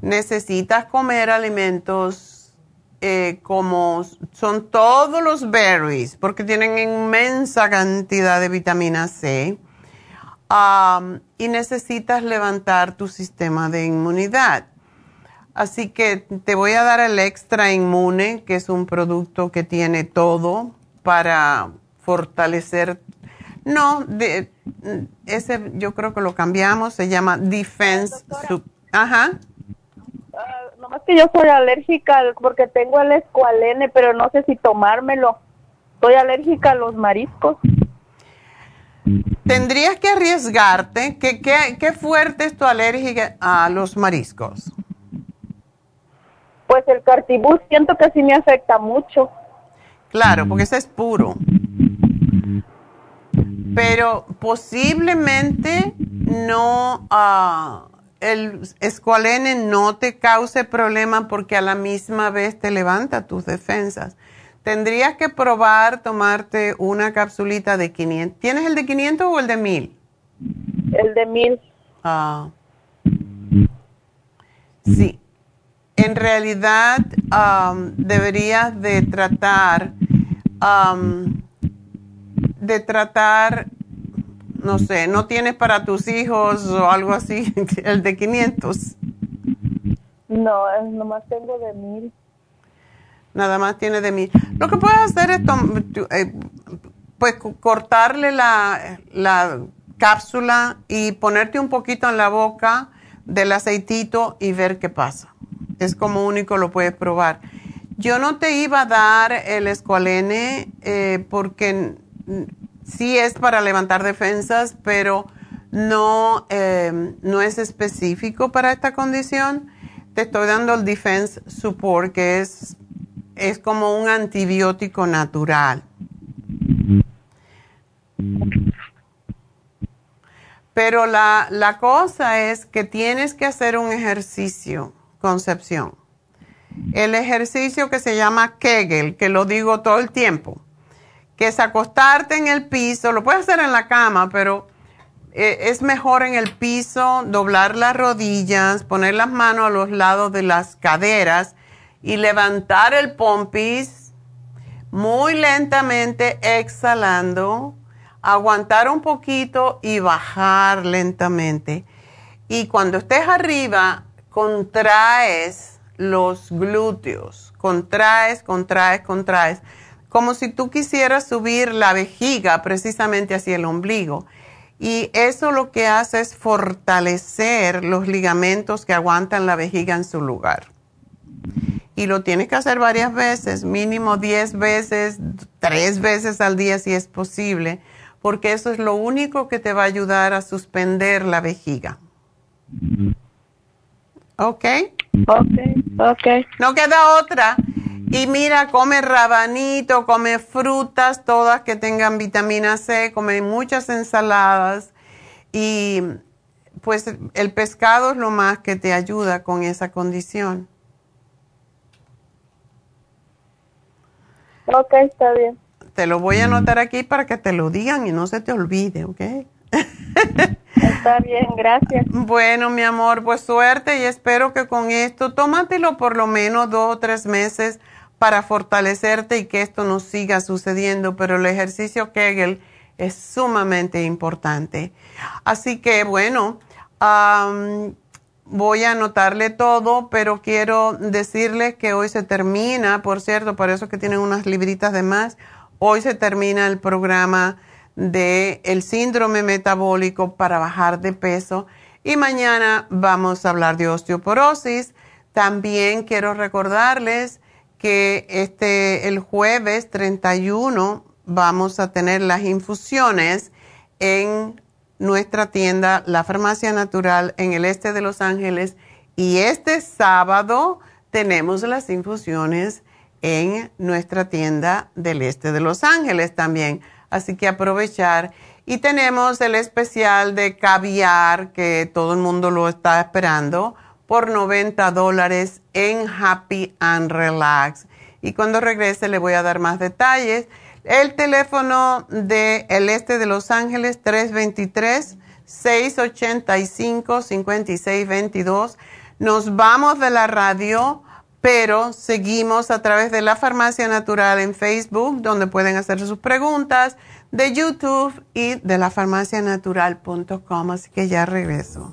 necesitas comer alimentos eh, como son todos los berries, porque tienen inmensa cantidad de vitamina C. y necesitas levantar tu sistema de inmunidad. Así que te voy a dar el extra inmune, que es un producto que tiene todo para fortalecer. No, de, ese yo creo que lo cambiamos, se llama Defense. Ajá. Uh, nomás que yo soy alérgica porque tengo el escualene, pero no sé si tomármelo. Soy alérgica a los mariscos. Tendrías que arriesgarte. ¿Qué, qué, qué fuerte es tu alergia a los mariscos? Pues el cartibú siento que sí me afecta mucho. Claro, porque ese es puro. Pero posiblemente no, uh, el escualene no te cause problema porque a la misma vez te levanta tus defensas. Tendrías que probar tomarte una capsulita de 500. ¿Tienes el de 500 o el de 1000? El de 1000. Ah. Sí en realidad um, deberías de tratar, um, de tratar, no sé, no tienes para tus hijos o algo así, el de 500. No, nomás tengo de mil. Nada más tiene de mil. Lo que puedes hacer es, eh, pues, cortarle la, la cápsula y ponerte un poquito en la boca del aceitito y ver qué pasa es como único lo puedes probar. Yo no te iba a dar el escualene eh, porque sí es para levantar defensas, pero no, eh, no es específico para esta condición. Te estoy dando el Defense Support, que es, es como un antibiótico natural. Pero la, la cosa es que tienes que hacer un ejercicio concepción. El ejercicio que se llama Kegel, que lo digo todo el tiempo, que es acostarte en el piso, lo puedes hacer en la cama, pero eh, es mejor en el piso, doblar las rodillas, poner las manos a los lados de las caderas y levantar el pompis muy lentamente, exhalando, aguantar un poquito y bajar lentamente. Y cuando estés arriba, contraes los glúteos, contraes, contraes, contraes, como si tú quisieras subir la vejiga precisamente hacia el ombligo. Y eso lo que hace es fortalecer los ligamentos que aguantan la vejiga en su lugar. Y lo tienes que hacer varias veces, mínimo 10 veces, 3 veces al día si es posible, porque eso es lo único que te va a ayudar a suspender la vejiga. ¿Ok? Ok, ok. No queda otra. Y mira, come rabanito, come frutas, todas que tengan vitamina C, come muchas ensaladas y pues el pescado es lo más que te ayuda con esa condición. Ok, está bien. Te lo voy a anotar aquí para que te lo digan y no se te olvide, ¿ok? Está bien, gracias. Bueno, mi amor, pues suerte y espero que con esto, tómatelo por lo menos dos o tres meses para fortalecerte y que esto no siga sucediendo, pero el ejercicio Kegel es sumamente importante. Así que bueno, voy a anotarle todo, pero quiero decirles que hoy se termina, por cierto, por eso que tienen unas libritas de más, hoy se termina el programa del el síndrome metabólico para bajar de peso. Y mañana vamos a hablar de osteoporosis. También quiero recordarles que este, el jueves 31 vamos a tener las infusiones en nuestra tienda La Farmacia Natural en el este de Los Ángeles. Y este sábado tenemos las infusiones en nuestra tienda del este de Los Ángeles también así que aprovechar. Y tenemos el especial de caviar, que todo el mundo lo está esperando, por 90 dólares en Happy and Relax. Y cuando regrese le voy a dar más detalles. El teléfono de el este de Los Ángeles, 323-685-5622. Nos vamos de la radio, pero seguimos a través de la Farmacia Natural en Facebook, donde pueden hacer sus preguntas, de YouTube y de la farmacianatural.com. Así que ya regreso.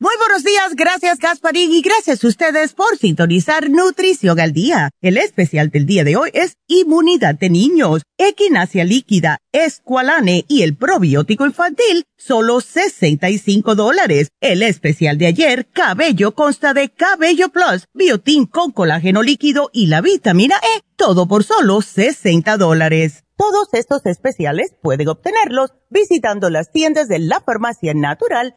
Muy buenos días, gracias Gasparín y gracias a ustedes por sintonizar Nutrición al Día. El especial del día de hoy es Inmunidad de Niños, Equinacia Líquida, Esqualane y el probiótico infantil, solo 65 dólares. El especial de ayer, Cabello, consta de Cabello Plus, Biotín con colágeno líquido y la vitamina E, todo por solo 60 dólares. Todos estos especiales pueden obtenerlos visitando las tiendas de la Farmacia Natural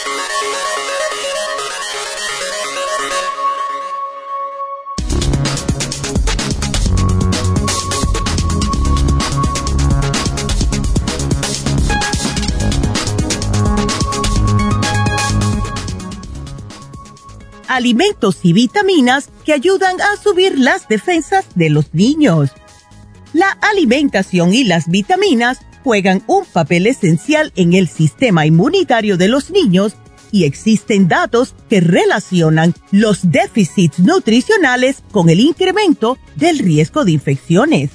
Alimentos y vitaminas que ayudan a subir las defensas de los niños. La alimentación y las vitaminas juegan un papel esencial en el sistema inmunitario de los niños y existen datos que relacionan los déficits nutricionales con el incremento del riesgo de infecciones.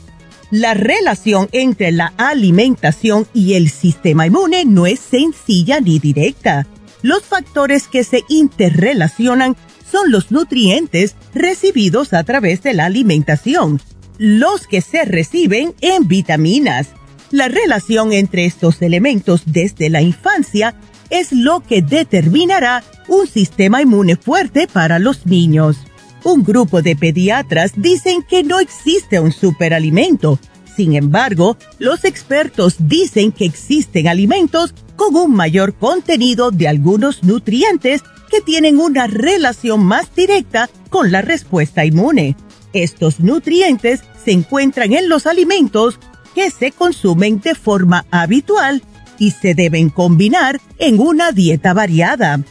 La relación entre la alimentación y el sistema inmune no es sencilla ni directa. Los factores que se interrelacionan son los nutrientes recibidos a través de la alimentación, los que se reciben en vitaminas. La relación entre estos elementos desde la infancia es lo que determinará un sistema inmune fuerte para los niños. Un grupo de pediatras dicen que no existe un superalimento. Sin embargo, los expertos dicen que existen alimentos con un mayor contenido de algunos nutrientes que tienen una relación más directa con la respuesta inmune. Estos nutrientes se encuentran en los alimentos que se consumen de forma habitual y se deben combinar en una dieta variada.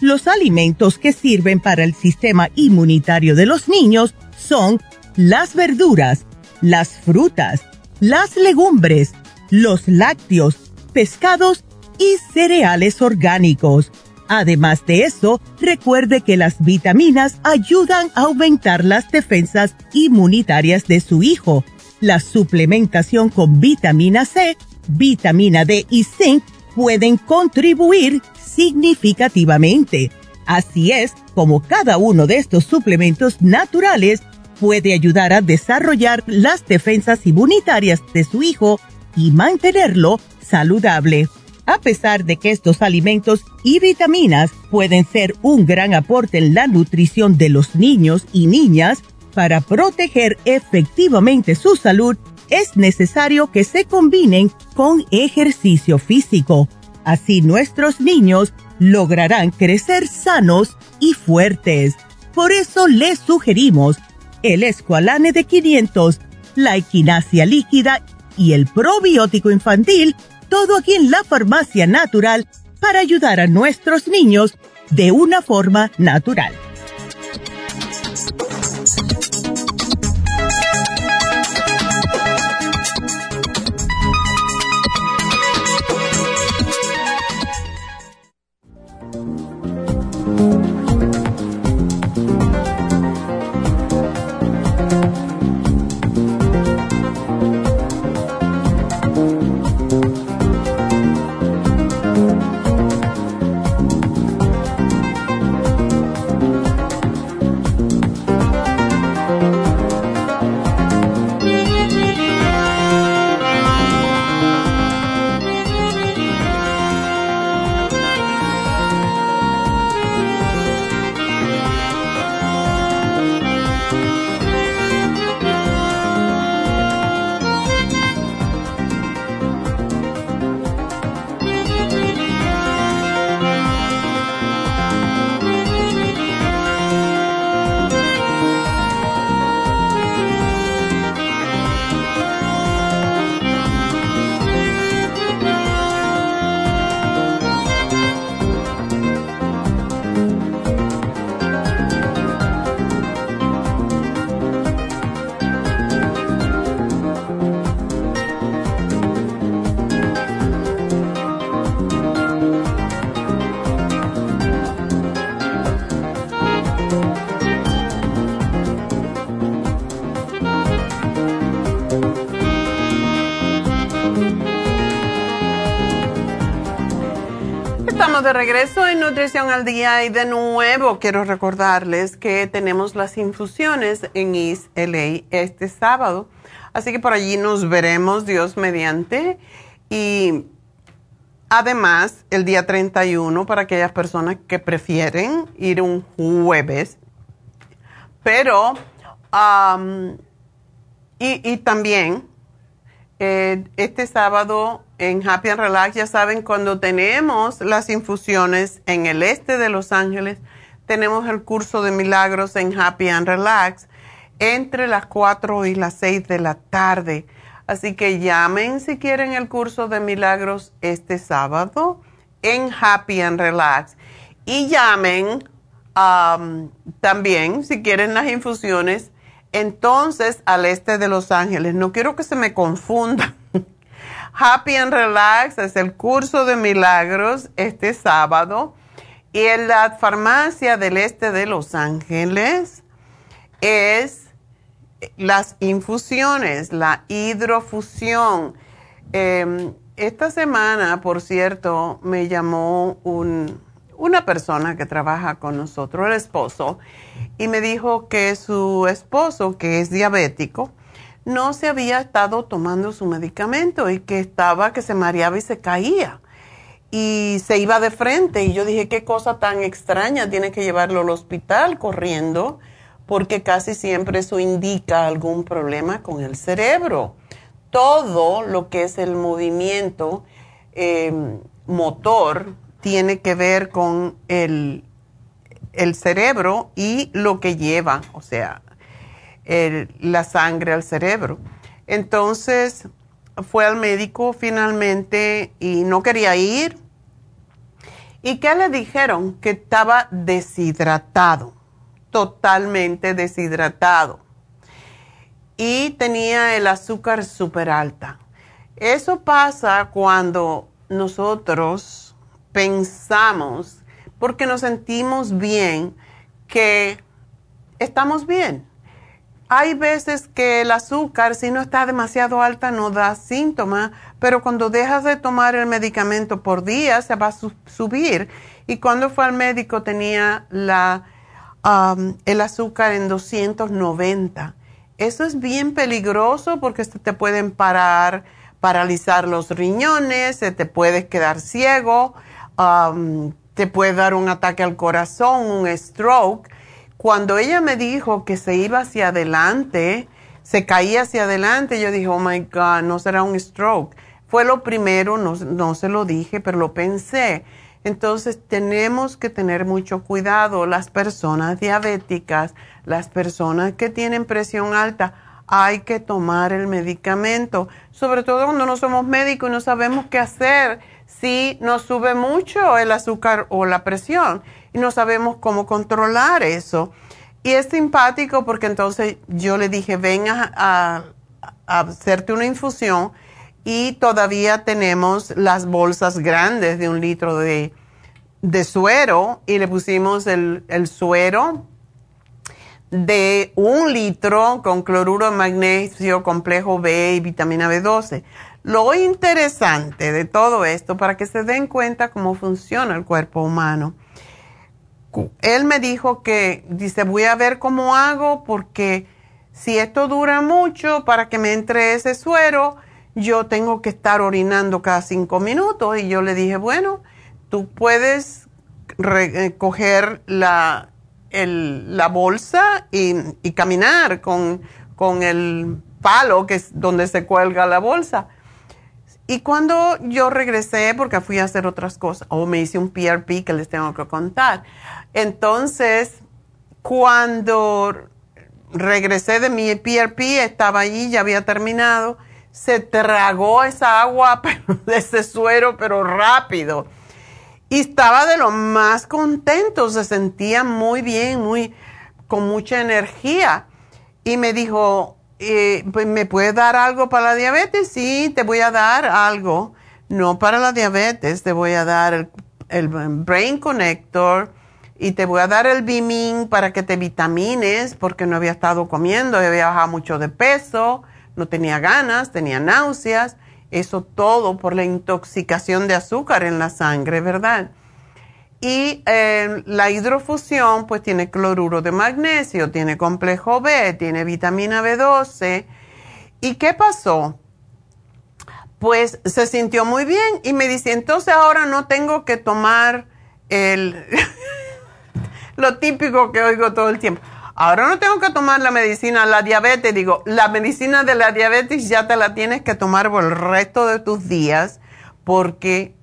Los alimentos que sirven para el sistema inmunitario de los niños son las verduras, las frutas, las legumbres, los lácteos, pescados y cereales orgánicos. Además de eso, recuerde que las vitaminas ayudan a aumentar las defensas inmunitarias de su hijo. La suplementación con vitamina C, vitamina D y zinc pueden contribuir significativamente. Así es como cada uno de estos suplementos naturales puede ayudar a desarrollar las defensas inmunitarias de su hijo y mantenerlo saludable. A pesar de que estos alimentos y vitaminas pueden ser un gran aporte en la nutrición de los niños y niñas, para proteger efectivamente su salud es necesario que se combinen con ejercicio físico. Así nuestros niños lograrán crecer sanos y fuertes. Por eso les sugerimos el escualane de 500, la equinacia líquida y el probiótico infantil, todo aquí en la farmacia natural para ayudar a nuestros niños de una forma natural. De regreso en Nutrición al Día y de nuevo quiero recordarles que tenemos las infusiones en East LA este sábado. Así que por allí nos veremos, Dios mediante. Y además, el día 31 para aquellas personas que prefieren ir un jueves. Pero, y, también, eh, este sábado en Happy and Relax, ya saben, cuando tenemos las infusiones en el este de Los Ángeles, tenemos el curso de milagros en Happy and Relax entre las 4 y las 6 de la tarde. Así que llamen si quieren el curso de milagros este sábado en Happy and Relax. Y llamen um, también si quieren las infusiones entonces al este de Los Ángeles. No quiero que se me confunda Happy and Relax es el curso de milagros este sábado. Y en la farmacia del este de Los Ángeles es las infusiones, la hidrofusión. Em, esta semana, por cierto, me llamó una persona que trabaja con nosotros, el esposo, y me dijo que su esposo, que es diabético, no se había estado tomando su medicamento y que estaba, que se mareaba y se caía. Y se iba de frente y yo dije, qué cosa tan extraña, tiene que llevarlo al hospital corriendo porque casi siempre eso indica algún problema con el cerebro. Todo lo que es el movimiento em, motor tiene que ver con el, el cerebro y lo que lleva, o sea, la sangre al cerebro. Entonces fue al médico finalmente y no quería ir. ¿Y qué le dijeron? Que estaba deshidratado, totalmente deshidratado. Y tenía el azúcar súper alta. Eso pasa cuando nosotros pensamos, porque nos sentimos bien, que estamos bien hay veces que el azúcar, si no está demasiado alta, no da síntomas, pero cuando dejas de tomar el medicamento por día, se va a subir. Y cuando fue al médico tenía la el azúcar en 290. Eso es bien peligroso porque te pueden parar, paralizar los riñones, te puede quedar ciego, te puede dar un ataque al corazón, un stroke. Cuando ella me dijo que se iba hacia adelante, se caía hacia adelante, yo dije, oh my God, no será un stroke. Fue lo primero, no, no se lo dije, pero lo pensé. Entonces tenemos que tener mucho cuidado. Las personas diabéticas, las personas que tienen presión alta, hay que tomar el medicamento, sobre todo cuando no somos médicos y no sabemos qué hacer si nos sube mucho el azúcar o la presión y no sabemos cómo controlar eso. Y es simpático porque entonces yo le dije, ven a, hacerte una infusión y todavía tenemos las bolsas grandes de un litro de, suero y le pusimos el, el, suero de un litro con cloruro de magnesio, complejo B y vitamina B12. Lo interesante de todo esto, para que se den cuenta cómo funciona el cuerpo humano, él me dijo que, dice, voy a ver cómo hago porque si esto dura mucho para que me entre ese suero, yo tengo que estar orinando cada cinco minutos. Y yo le dije, bueno, tú puedes eh, coger la, la bolsa y, y caminar con, con, el palo que es donde se cuelga la bolsa. Y cuando yo regresé, porque fui a hacer otras cosas, o me hice un PRP que les tengo que contar, entonces, cuando regresé de mi PRP, estaba allí, ya había terminado, se tragó esa agua de ese suero, pero rápido. Y estaba de lo más contento, se sentía muy bien, muy, con mucha energía. Y me dijo, eh, pues, ¿me puedes dar algo para la diabetes? Sí, te voy a dar algo. No para la diabetes, te voy a dar el, Brain Connector y te voy a dar el Bimin para que te vitamines porque no había estado comiendo, había bajado mucho de peso, no tenía ganas, tenía náuseas, eso todo por la intoxicación de azúcar en la sangre, ¿verdad? Y eh, la hidrofusión pues tiene cloruro de magnesio, tiene complejo B, tiene vitamina B12. ¿Y qué pasó? Pues se sintió muy bien y me dice, entonces ahora no tengo que tomar el... lo típico que oigo todo el tiempo. Ahora no tengo que tomar la medicina, la diabetes. Digo, la medicina de la diabetes ya te la tienes que tomar por el resto de tus días porque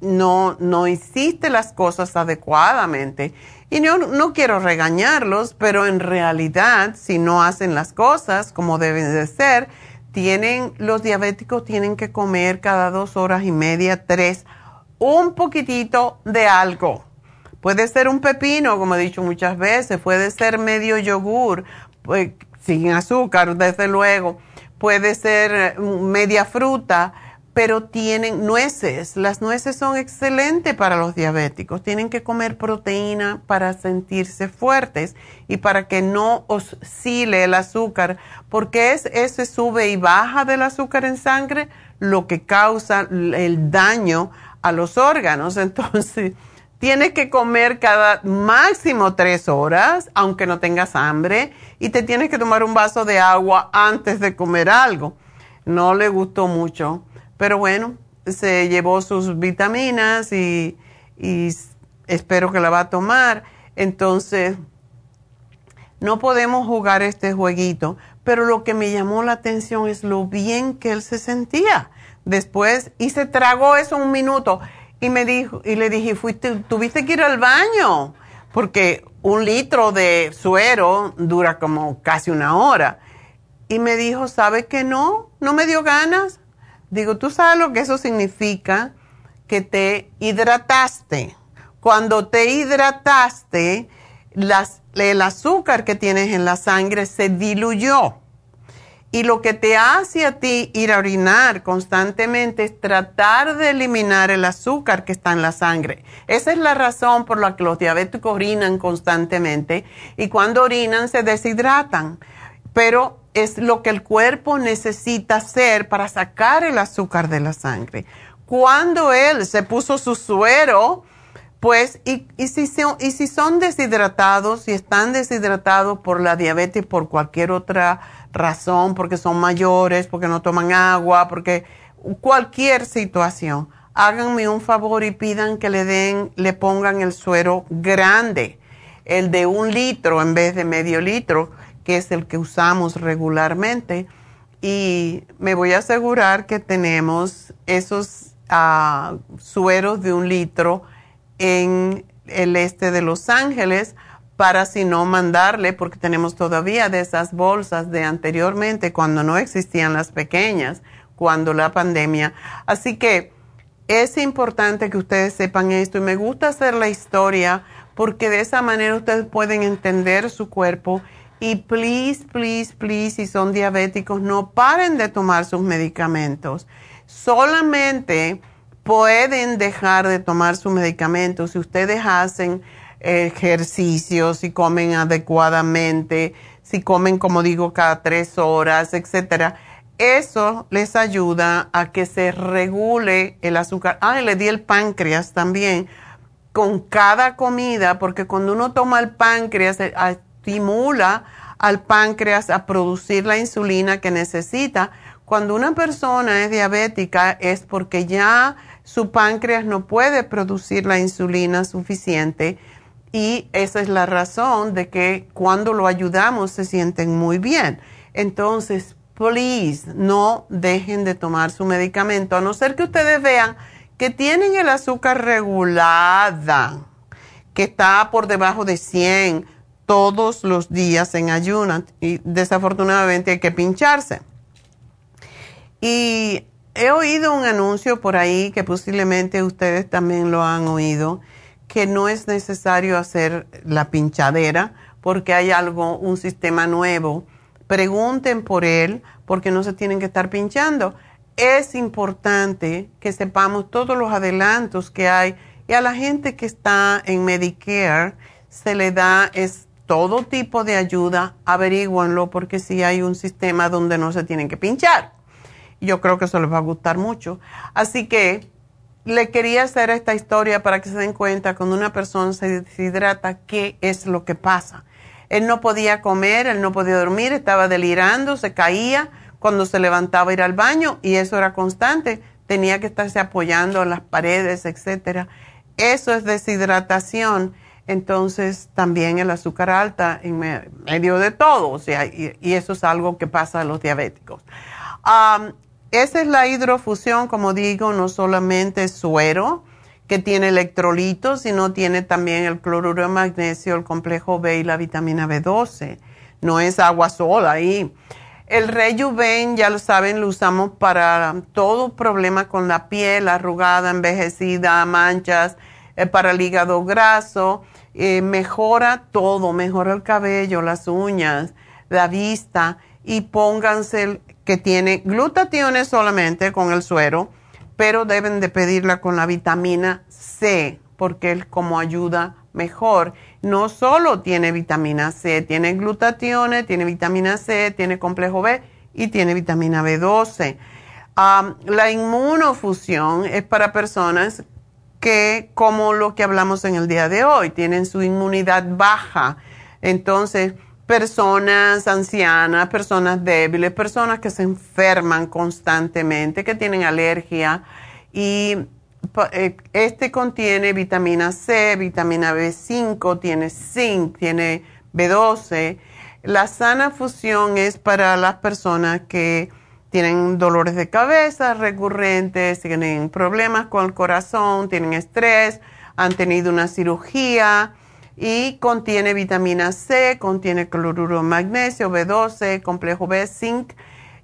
no, no hiciste las cosas adecuadamente. Y no quiero regañarlos, pero en realidad, si no hacen las cosas como deben de ser, tienen, los diabéticos tienen que comer cada dos horas y media, tres, un poquitito de algo Puede ser un pepino, como he dicho muchas veces, puede ser medio yogur, pues, sin azúcar, desde luego, puede ser eh, media fruta, pero tienen nueces. Las nueces son excelentes para los diabéticos. Tienen que comer proteína para sentirse fuertes y para que no oscile el azúcar, porque es ese sube y baja del azúcar en sangre lo que causa el daño a los órganos. Entonces, Tienes que comer cada máximo tres horas, aunque no tengas hambre, y te tienes que tomar un vaso de agua antes de comer algo. No le gustó mucho, pero bueno, se llevó sus vitaminas y, espero que la va a tomar. Entonces, no podemos jugar este jueguito, pero lo que me llamó la atención es lo bien que él se sentía después y se tragó eso un minuto. Y me dijo, y le dije, fuiste, tuviste que ir al baño, porque un litro de suero dura como casi una hora. Y me dijo, ¿sabe que no? No me dio ganas. Digo, ¿tú sabes lo que eso significa? Que te hidrataste. Cuando te hidrataste, el azúcar que tienes en la sangre se diluyó. Y lo que te hace a ti ir a orinar constantemente es tratar de eliminar el azúcar que está en la sangre. Esa es la razón por la que los diabéticos orinan constantemente y cuando orinan se deshidratan. Pero es lo que el cuerpo necesita hacer para sacar el azúcar de la sangre. Cuando él se puso su suero, Pues, y, si son, y si son deshidratados, si están deshidratados por la diabetes, por cualquier otra razón, porque son mayores, porque no toman agua, porque cualquier situación, háganme un favor y pidan que le den, le pongan el suero grande, el de un litro en vez de medio litro, que es el que usamos regularmente. Y me voy a asegurar que tenemos esos uh, sueros de un litro en el este de Los Ángeles para si no mandarle, porque tenemos todavía de esas bolsas de anteriormente cuando no existían las pequeñas, cuando la pandemia. Así que es importante que ustedes sepan esto y me gusta hacer la historia porque de esa manera ustedes pueden entender su cuerpo y please, please, please, si son diabéticos, no paren de tomar sus medicamentos. Solamente pueden dejar de tomar su medicamento si ustedes hacen ejercicios, si comen adecuadamente, si comen, como digo, cada tres horas, etcétera. Eso les ayuda a que se regule el azúcar. Ah, le di el páncreas también con cada comida, porque cuando uno toma el páncreas, eh, estimula al páncreas a producir la insulina que necesita. Cuando una persona es diabética es porque ya su páncreas no puede producir la insulina suficiente y esa es la razón de que cuando lo ayudamos se sienten muy bien. Entonces, please, no dejen de tomar su medicamento, a no ser que ustedes vean que tienen el azúcar regulada, que está por debajo de 100 todos los días en ayunas y desafortunadamente hay que pincharse. Y he oído un anuncio por ahí que posiblemente ustedes también lo han oído, que no es necesario hacer la pinchadera porque hay algo, un sistema nuevo. Pregunten por él porque no se tienen que estar pinchando. Es importante que sepamos todos los adelantos que hay y a la gente que está en Medicare se le da es todo tipo de ayuda, averigüenlo porque si hay un sistema donde no se tienen que pinchar. Yo creo que eso les va a gustar mucho. Así que le quería hacer esta historia para que se den cuenta cuando una persona se deshidrata, qué es lo que pasa. Él no podía comer, él no podía dormir, estaba delirando, se caía cuando se levantaba a ir al baño y eso era constante. Tenía que estarse apoyando en las paredes, etcétera. Eso es deshidratación. Entonces, también el azúcar alta en medio de todo, o sea, y, eso es algo que pasa a los diabéticos. Esa es la hidrofusión, como digo, no solamente suero, que tiene electrolitos, sino tiene también el cloruro de magnesio, el complejo B y la vitamina B12. No es agua sola ahí. El rejuven, ya lo saben, lo usamos para todo problema con la piel, arrugada, envejecida, manchas, eh, para el hígado graso. Eh, mejora todo, mejora el cabello, las uñas, la vista y pónganse que tiene glutatión solamente con el suero, pero deben de pedirla con la vitamina C, porque él como ayuda mejor. No solo tiene vitamina C, tiene glutatión, tiene vitamina C, tiene complejo B y tiene vitamina B12. la inmunofusión es para personas que, como lo que hablamos en el día de hoy, tienen su inmunidad baja. Entonces, personas ancianas, personas débiles, personas que se enferman constantemente, que tienen alergia y eh, este contiene vitamina C, vitamina B5, tiene zinc, tiene B12. La sana fusión es para las personas que tienen dolores de cabeza recurrentes, tienen problemas con el corazón, tienen estrés, han tenido una cirugía y contiene vitamina C, contiene cloruro de magnesio, B12, complejo B, zinc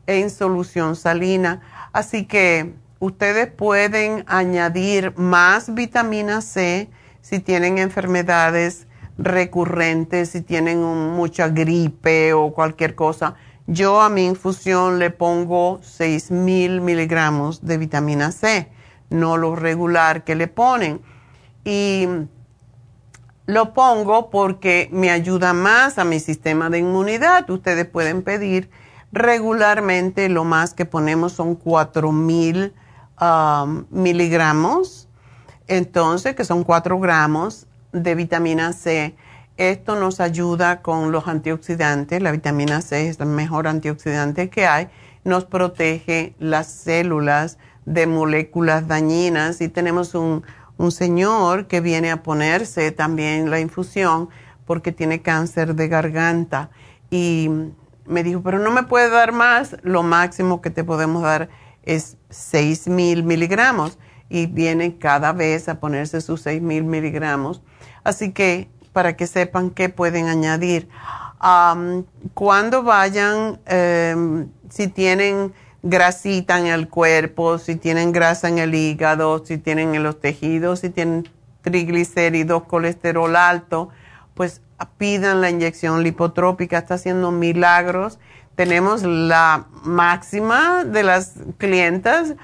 en solución salina. Así que ustedes pueden añadir más vitamina C si tienen enfermedades recurrentes, si tienen mucha gripe o cualquier cosa. Yo a mi infusión le pongo 6.000 miligramos de vitamina C, no lo regular que le ponen. Y lo pongo porque me ayuda más a mi sistema de inmunidad. Ustedes pueden pedir regularmente, lo más que ponemos son 4000 mil um, miligramos. entonces, que son 4 gramos de vitamina C. Esto nos ayuda con los antioxidantes. La vitamina C es el mejor antioxidante que hay. Nos protege las células de moléculas dañinas y tenemos un, un señor que viene a ponerse también la infusión porque tiene cáncer de garganta y me dijo, pero no me puede dar más, lo máximo que te podemos dar es 6 mil miligramos y viene cada vez a ponerse sus 6 mil miligramos. Así que para que sepan qué pueden añadir. cuando vayan, em, si tienen grasita en el cuerpo, si tienen grasa en el hígado, si tienen en los tejidos, si tienen triglicéridos, colesterol alto, pues pidan la inyección lipotrópica, está haciendo milagros. Tenemos la máxima de las clientas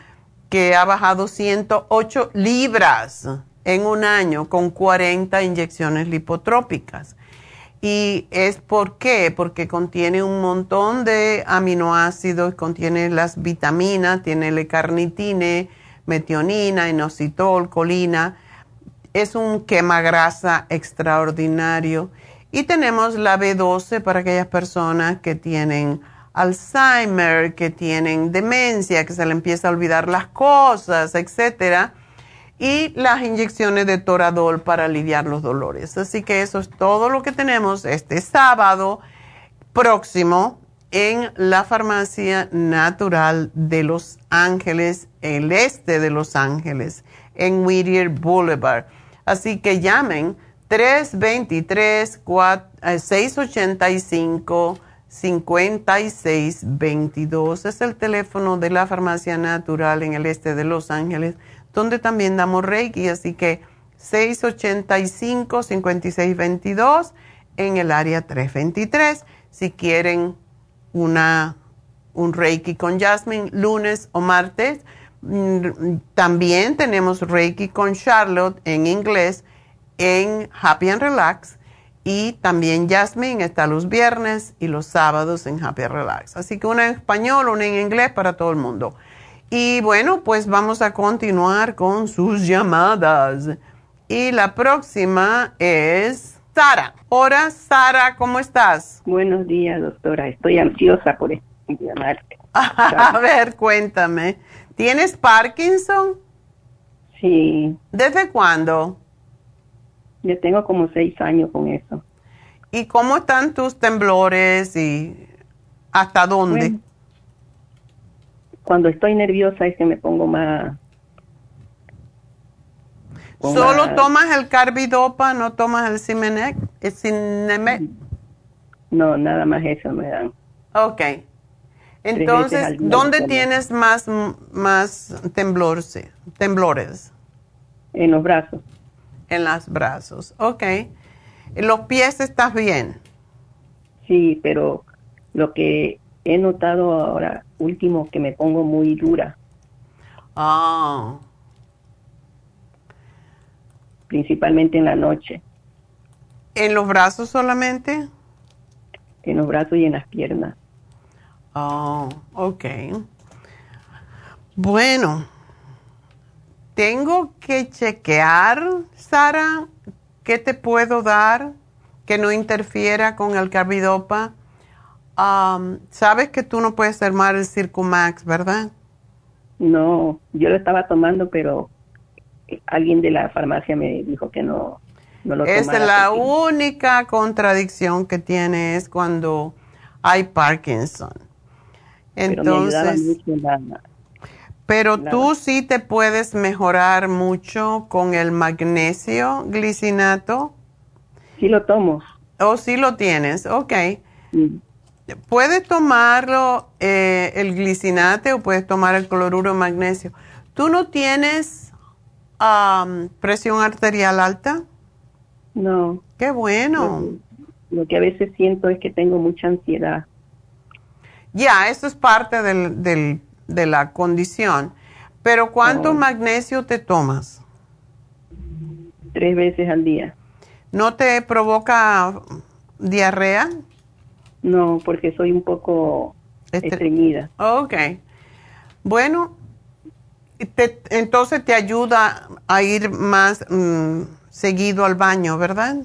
que ha bajado 108 libras en un año con 40 inyecciones lipotrópicas. ¿Y es por qué? Porque contiene un montón de aminoácidos, contiene las vitaminas, tiene L-carnitine, metionina, inositol, colina. Es un quemagrasa extraordinario. Y tenemos la B12 para aquellas personas que tienen Alzheimer, que tienen demencia, que se le empieza a olvidar las cosas, etcétera y las inyecciones de Toradol para aliviar los dolores. Así que eso es todo lo que tenemos este sábado próximo en la farmacia natural de Los Ángeles, el este de Los Ángeles, en Whittier Boulevard. Así que llamen 323-685-5622. Es el teléfono de la farmacia natural en el este de Los Ángeles donde también damos Reiki, así que 685-5622 en el área 323. Si quieren una, un Reiki con Jasmine lunes o martes, mm, también tenemos Reiki con Charlotte en inglés en Happy and Relax y también Jasmine está los viernes y los sábados en Happy and Relax. Así que una en español, una en inglés para todo el mundo. Y bueno, pues vamos a continuar con sus llamadas. Y la próxima es Sara. Hola, Sara, ¿cómo estás? Buenos días, doctora. Estoy ansiosa por llamarte. a ver, cuéntame. ¿Tienes Parkinson? Sí. ¿Desde cuándo? Yo tengo como seis años con eso. ¿Y cómo están tus temblores y hasta dónde? Cuando estoy nerviosa es que me pongo más... ¿Solo tomas el carbidopa, no tomas el Cimenec? No, nada más eso me dan. Ok. Entonces, ¿dónde tienes más, más temblores, temblores? En los brazos. En los brazos, ok. ¿En los pies estás bien? Sí, pero lo que he notado ahora último que me pongo muy dura. Ah. Principalmente en la noche. ¿En los brazos solamente? En los brazos y en las piernas. Oh, ok. Bueno, tengo que chequear, Sara, qué te puedo dar que no interfiera con el carbidopa Sabes que tú no puedes tomar el Circumax, ¿verdad? No, yo lo estaba tomando, pero alguien de la farmacia me dijo que no, no lo Es la única contradicción que tiene es cuando hay Parkinson. Entonces, pero, tú sí te puedes mejorar mucho con el magnesio glicinato. Sí lo tomo. ¿O oh, sí lo tienes? Ok. Puedes tomarlo eh, el glicinate o puedes tomar el cloruro de magnesio. ¿Tú no tienes presión arterial alta? No. Qué bueno. Lo, que a veces siento es que tengo mucha ansiedad. Ya, eso es parte del, de la condición. Pero ¿cuánto oh. magnesio te tomas? Tres veces al día. ¿No te provoca diarrea? No, porque soy un poco estreñida. Ok. Bueno, entonces te ayuda a ir más mm, seguido al baño, ¿verdad?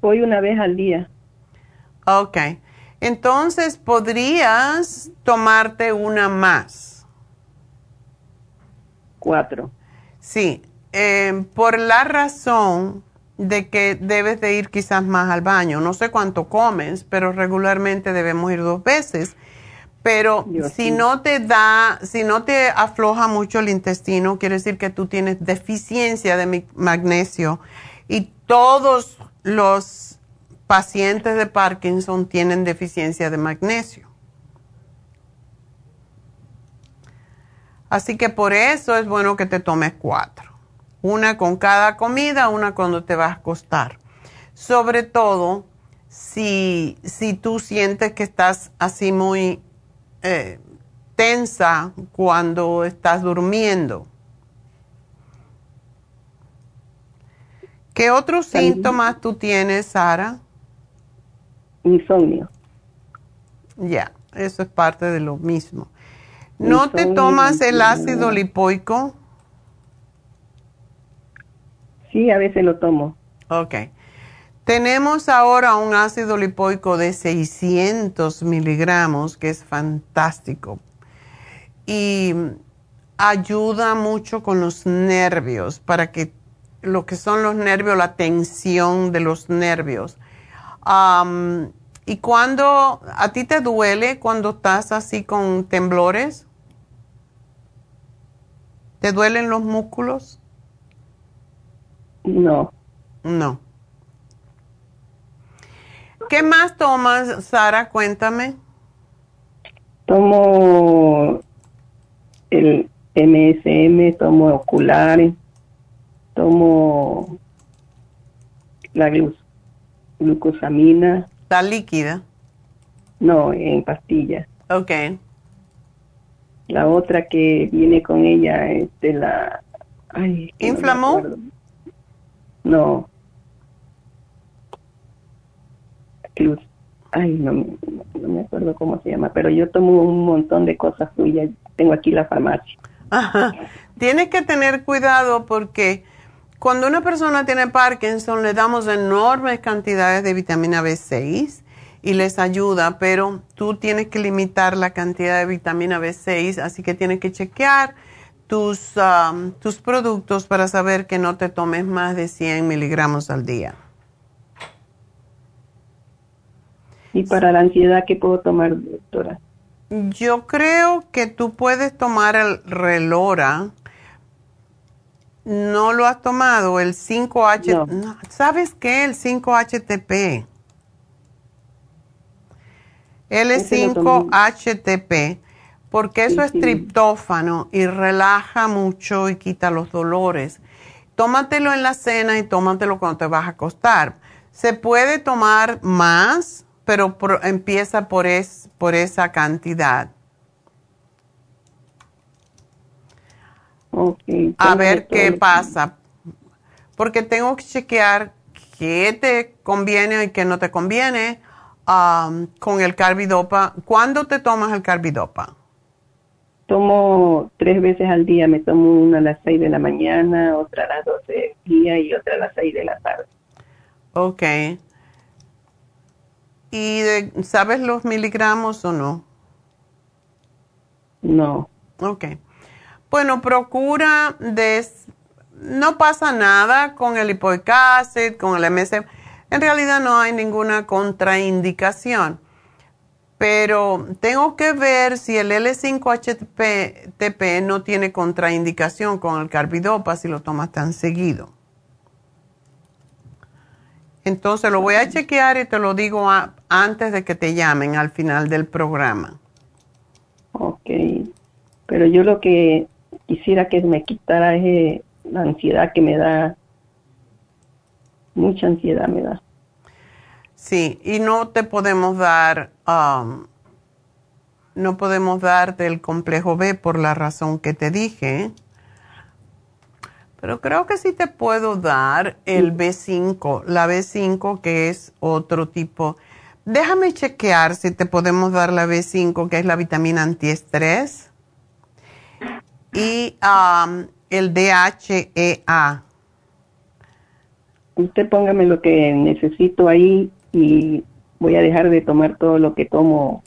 Voy una vez al día. Ok. Entonces podrías tomarte una más. Cuatro. Sí, eh, por la razón de que debes de ir quizás más al baño. No sé cuánto comes, pero regularmente debemos ir dos veces. Pero si no te da, si no te afloja mucho el intestino, quiere decir que tú tienes deficiencia de magnesio. Y todos los pacientes de Parkinson tienen deficiencia de magnesio. Así que por eso es bueno que te tomes cuatro. Una con cada comida, una cuando te vas a acostar. Sobre todo si, si tú sientes que estás así muy eh, tensa cuando estás durmiendo. ¿Qué otros síntomas tú tienes, Sara? Insomnio. Ya, eso es parte de lo mismo. ¿No te tomas el ácido lipoico? Sí, a veces lo tomo. Ok. Tenemos ahora un ácido lipoico de 600 miligramos, que es fantástico. Y ayuda mucho con los nervios, para que lo que son los nervios, la tensión de los nervios. ¿Y cuando a ti te duele cuando estás así con temblores? ¿Te duelen los músculos? No. No. ¿Qué más tomas, Sara? Cuéntame. Tomo el MSM, tomo oculares, tomo la glucosamina. ¿Está líquida? No, en pastillas. Ok. La otra que viene con ella es de la... Ay, ¿Inflamó? No. Ay, no, me acuerdo cómo se llama, pero yo tomo un montón de cosas suyas. Tengo aquí la farmacia. Ajá. Tienes que tener cuidado porque cuando una persona tiene Parkinson le damos enormes cantidades de vitamina B6 y les ayuda, pero tú tienes que limitar la cantidad de vitamina B6, así que tienes que chequear tus, um, tus productos para saber que no te tomes más de 100 miligramos al día. ¿Y para la ansiedad qué puedo tomar, doctora? Yo creo que tú puedes tomar el Relora. No lo has tomado, el 5H. ¿Sabes qué? El 5-HTP. L5-HTP porque eso es triptófano y relaja mucho y quita los dolores. Tómatelo en la cena y tómatelo cuando te vas a acostar. Se puede tomar más, pero empieza por, es, por esa cantidad. a ver qué pasa. Porque tengo que chequear qué te conviene y qué no te conviene um, con el carbidopa. ¿Cuándo te tomas el carbidopa? Tomo tres veces al día, me tomo una a las seis de la mañana, otra a las doce del día y otra a las seis de la tarde. Ok. ¿Y sabes los miligramos o no? No. Ok. Bueno, procura de... No pasa nada con el hipoicacid, con el MSM. En realidad no hay ninguna contraindicación pero tengo que ver si el L5-HTP no tiene contraindicación con el carbidopa si lo tomas tan seguido. Entonces lo voy a chequear y te lo digo antes de que te llamen al final del programa. Ok, pero yo lo que quisiera que me quitara es eh, la ansiedad que me da, mucha ansiedad me da. Sí, y no te podemos dar, um, no podemos darte el complejo B por la razón que te dije. Pero creo que sí te puedo dar el B5, la B5 que es otro tipo. Déjame chequear si te podemos dar la B5 que es la vitamina antiestrés. y um, el DHEA. Usted póngame lo que necesito ahí y voy a dejar de tomar todo lo que tomo.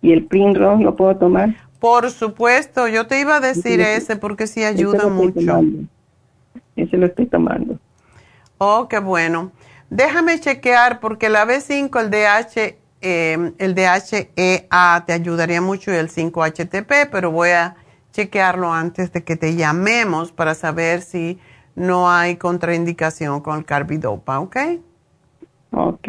¿Y el Primrose lo puedo tomar? Por supuesto, yo te iba a decir ese porque sí ayuda mucho. Ese lo estoy tomando. Oh, qué bueno. Déjame chequear porque la B5, el DH, eh, el DHEA te ayudaría mucho y el 5-HTP, pero voy a chequearlo antes de que te llamemos para saber si no hay contraindicación con el carbidopa, ¿ok? Ok.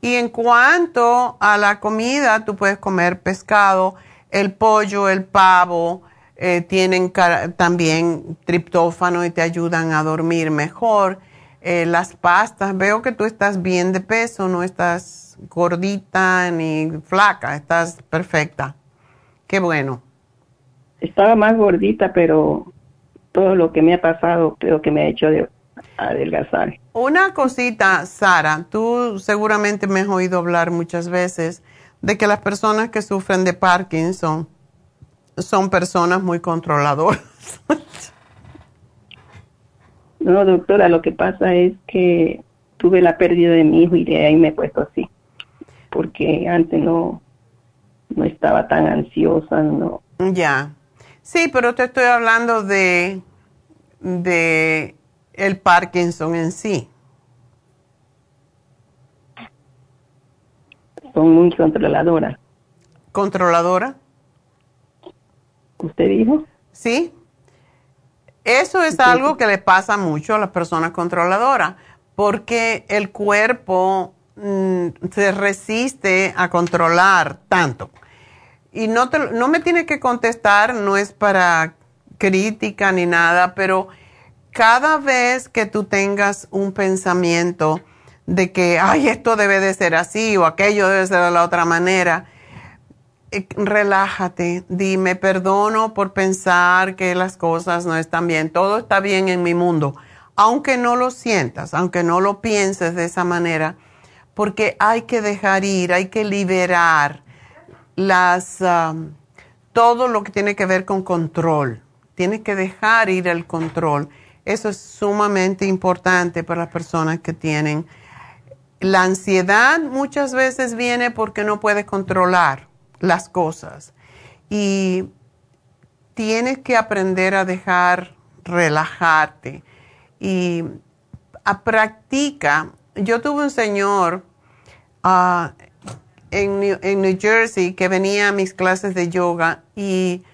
Y en cuanto a la comida, tú puedes comer pescado, el pollo, el pavo, eh, tienen también triptófano y te ayudan a dormir mejor. Eh, las pastas, veo que tú estás bien de peso, no estás gordita ni flaca, estás perfecta. Qué bueno. Estaba más gordita, pero todo lo que me ha pasado creo que me ha hecho de adelgazar. Una cosita, Sara, tú seguramente me has oído hablar muchas veces de que las personas que sufren de Parkinson son personas muy controladoras. no, doctora, lo que pasa es que tuve la pérdida de mi hijo y de ahí me he puesto así, porque antes no, no estaba tan ansiosa, no. Ya. Sí, pero te estoy hablando de, de el Parkinson en sí. Son muy controladoras. ¿Controladora? ¿Usted dijo? Sí. Eso es algo que le pasa mucho a las personas controladoras, porque el cuerpo mm, se resiste a controlar tanto y no, te, no me tiene que contestar, no es para crítica ni nada, pero cada vez que tú tengas un pensamiento de que, ay, esto debe de ser así o aquello debe ser de la otra manera, eh, relájate, dime, perdono por pensar que las cosas no están bien, todo está bien en mi mundo, aunque no lo sientas, aunque no lo pienses de esa manera, porque hay que dejar ir, hay que liberar las, um, todo lo que tiene que ver con control. Tienes que dejar ir el control. Eso es sumamente importante para las personas que tienen. La ansiedad muchas veces viene porque no puedes controlar las cosas. Y tienes que aprender a dejar relajarte. Y a practica. Yo tuve un señor uh, en New, Jersey que venía a mis clases de yoga y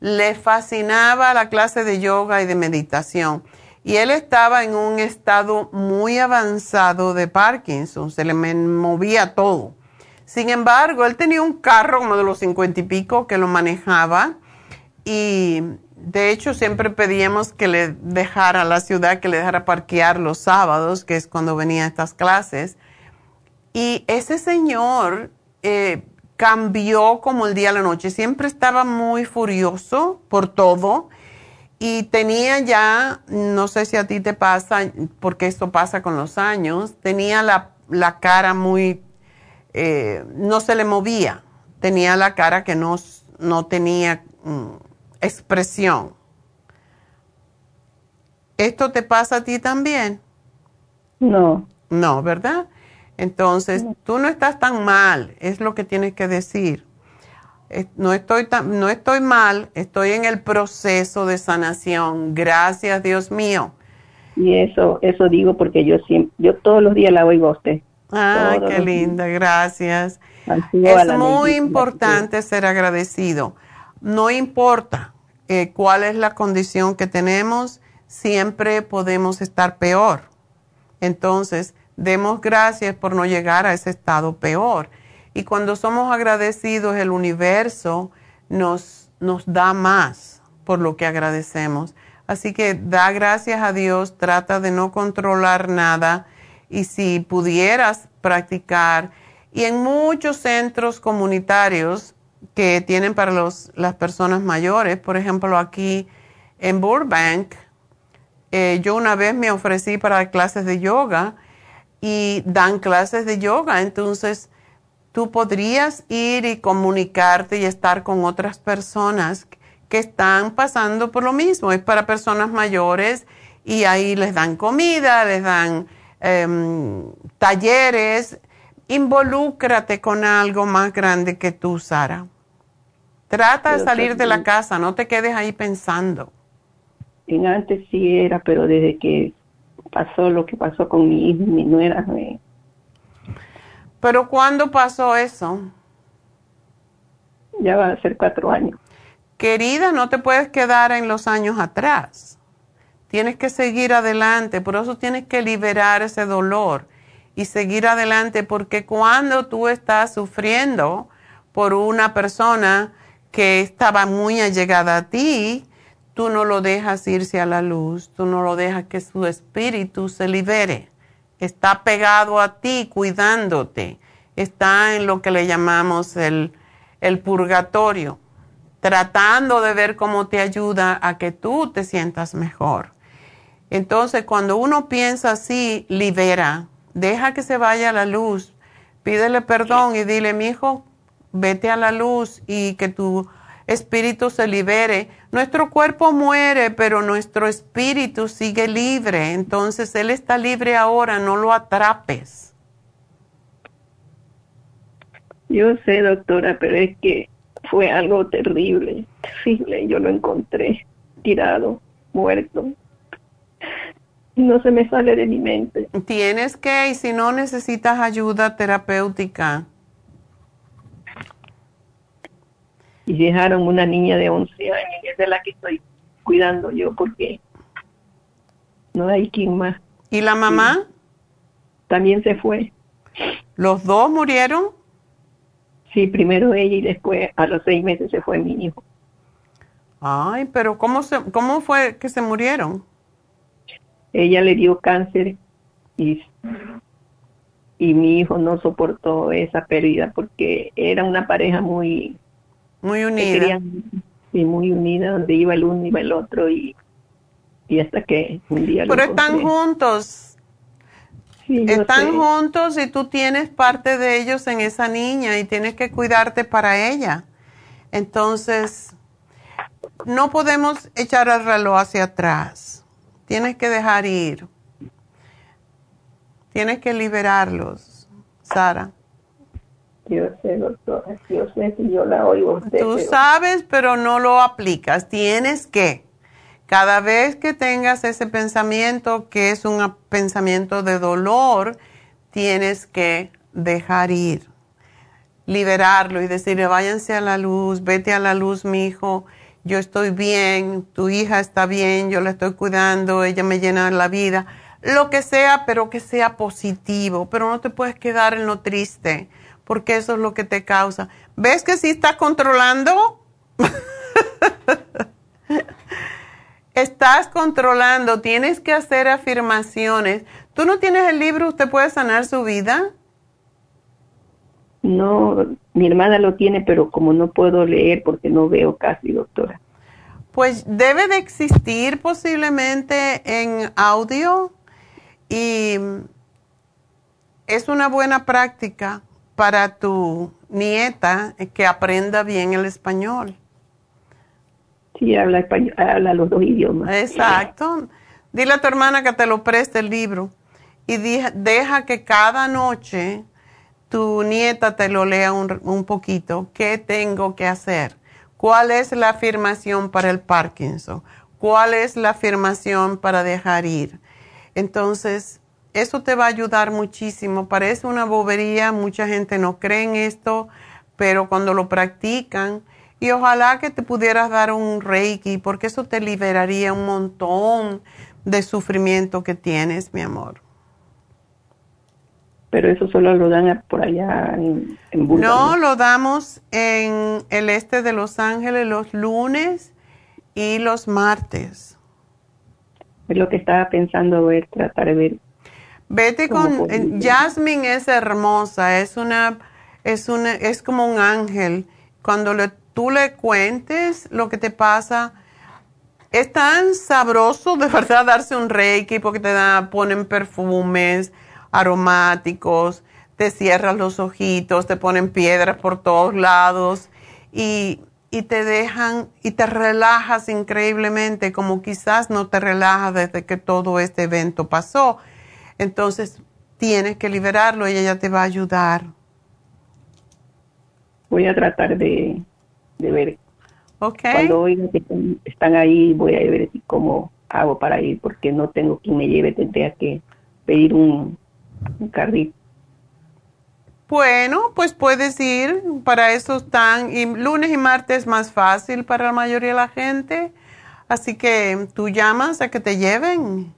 le fascinaba la clase de yoga y de meditación. Y él estaba en un estado muy avanzado de Parkinson, se le movía todo. Sin embargo, él tenía un carro como de los cincuenta y pico que lo manejaba y de hecho siempre pedíamos que le dejara la ciudad, que le dejara parquear los sábados, que es cuando venía a estas clases. Y ese señor eh, cambió como el día a la noche. Siempre estaba muy furioso por todo y tenía ya, no sé si a ti te pasa, porque esto pasa con los años, tenía la, cara muy, eh, no se le movía, tenía la cara que no, no tenía mm, expresión. ¿Esto te pasa a ti también? No. No, ¿verdad? Entonces, tú no estás tan mal, es lo que tienes que decir. No estoy, tan, no estoy mal, estoy en el proceso de sanación. Gracias, Dios mío. Y eso, eso digo porque yo siempre, yo todos los días la oigo a usted. Ay, qué linda, gracias. Es muy importante ser agradecido. No importa eh, cuál es la condición que tenemos, siempre podemos estar peor. Entonces, Demos gracias por no llegar a ese estado peor. Y cuando somos agradecidos, el universo nos, nos da más por lo que agradecemos. Así que da gracias a Dios, trata de no controlar nada y si pudieras practicar. Y en muchos centros comunitarios que tienen para los, las personas mayores, por ejemplo aquí en Burbank, eh, yo una vez me ofrecí para clases de yoga y dan clases de yoga. Entonces, tú podrías ir y comunicarte y estar con otras personas que están pasando por lo mismo. Es para personas mayores y ahí les dan comida, les dan em, talleres. Involúcrate con algo más grande que tú, Sara. Trata de salir de la casa, no te quedes ahí pensando. En antes sí era, pero desde que pasó lo que pasó con mi hijo y mi nuera. ¿Pero cuándo pasó eso? Ya va a ser cuatro años. Querida, no te puedes quedar en los años atrás. Tienes que seguir adelante, por eso tienes que liberar ese dolor y seguir adelante, porque cuando tú estás sufriendo por una persona que estaba muy allegada a ti, tú no lo dejas irse a la luz, tú no lo dejas que su espíritu se libere. Está pegado a ti, cuidándote. Está en lo que le llamamos el, el purgatorio, tratando de ver cómo te ayuda a que tú te sientas mejor. Entonces, cuando uno piensa así, libera, deja que se vaya la luz, pídele perdón y dile, mi hijo, vete a la luz y que tu espíritu se libere. Nuestro cuerpo muere, pero nuestro espíritu sigue libre. Entonces Él está libre ahora, no lo atrapes. Yo sé, doctora, pero es que fue algo terrible, terrible. Yo lo encontré tirado, muerto. No se me sale de mi mente. Tienes que, y si no necesitas ayuda terapéutica, y dejaron una niña de 11 años, es de la que estoy cuidando yo porque no hay quien más. ¿Y la mamá? También se fue. ¿Los dos murieron? Sí, primero ella y después a los seis meses se fue mi hijo. Ay, pero ¿cómo, se, cómo fue que se murieron? Ella le dio cáncer y, y mi hijo no soportó esa pérdida porque era una pareja muy muy unida. sí, muy unida, donde iba el uno, iba el otro y, y hasta que un día... Pero están juntos. Sí, están juntos y tú tienes parte de ellos en esa niña y tienes que cuidarte para ella. Entonces, no podemos echar el reloj hacia atrás. Tienes que dejar ir. Tienes que liberarlos, Sara. Yo sé, doctora, yo sé que yo la oigo. Tú sabes, pero no lo aplicas. Tienes que, cada vez que tengas ese pensamiento que es un pensamiento de dolor, tienes que dejar ir, liberarlo y decirle, váyanse a la luz, vete a la luz, mi hijo, yo estoy bien, tu hija está bien, yo la estoy cuidando, ella me llena la vida, lo que sea, pero que sea positivo, pero no te puedes quedar en lo triste porque eso es lo que te causa. ¿Ves que sí estás controlando? estás controlando, tienes que hacer afirmaciones. ¿Tú no tienes el libro Usted puede sanar su vida? No, mi hermana lo tiene, pero como no puedo leer porque no veo casi, doctora. Pues debe de existir posiblemente en audio y es una buena práctica para tu nieta que aprenda bien el español. Sí, habla español, habla los dos idiomas. Exacto. Dile a tu hermana que te lo preste el libro y deja que cada noche tu nieta te lo lea un, un poquito. ¿Qué tengo que hacer? ¿Cuál es la afirmación para el Parkinson? ¿Cuál es la afirmación para dejar ir? Entonces, eso te va a ayudar muchísimo. Parece una bobería, mucha gente no cree en esto, pero cuando lo practican, y ojalá que te pudieras dar un reiki, porque eso te liberaría un montón de sufrimiento que tienes, mi amor. Pero eso solo lo dan por allá en, en No, lo damos en el este de Los Ángeles los lunes y los martes. Es lo que estaba pensando ver, tratar de ver Vete con Jasmine es hermosa, es una es una es como un ángel. Cuando le, tú le cuentes lo que te pasa, es tan sabroso de verdad darse un reiki porque te da, ponen perfumes aromáticos, te cierras los ojitos, te ponen piedras por todos lados y y te dejan y te relajas increíblemente, como quizás no te relajas desde que todo este evento pasó. Entonces tienes que liberarlo y ella te va a ayudar. Voy a tratar de, de ver. Ok. Cuando oigan que están ahí, voy a ver cómo hago para ir, porque no tengo quien me lleve, tendría que pedir un, un carrito. Bueno, pues puedes ir, para eso están, y lunes y martes es más fácil para la mayoría de la gente, así que tú llamas a que te lleven,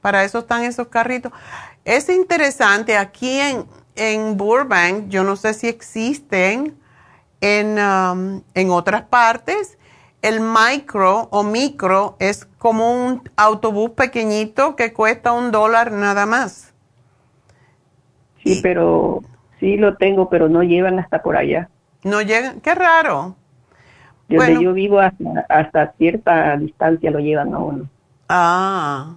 para eso están esos carritos. Es interesante, aquí en, en Burbank, yo no sé si existen en, um, en otras partes, el micro o micro es como un autobús pequeñito que cuesta un dólar nada más. Sí, pero sí lo tengo, pero no llevan hasta por allá. No llegan, qué raro. Donde Bueno. yo vivo hasta, hasta cierta distancia lo llevan a uno. Ah.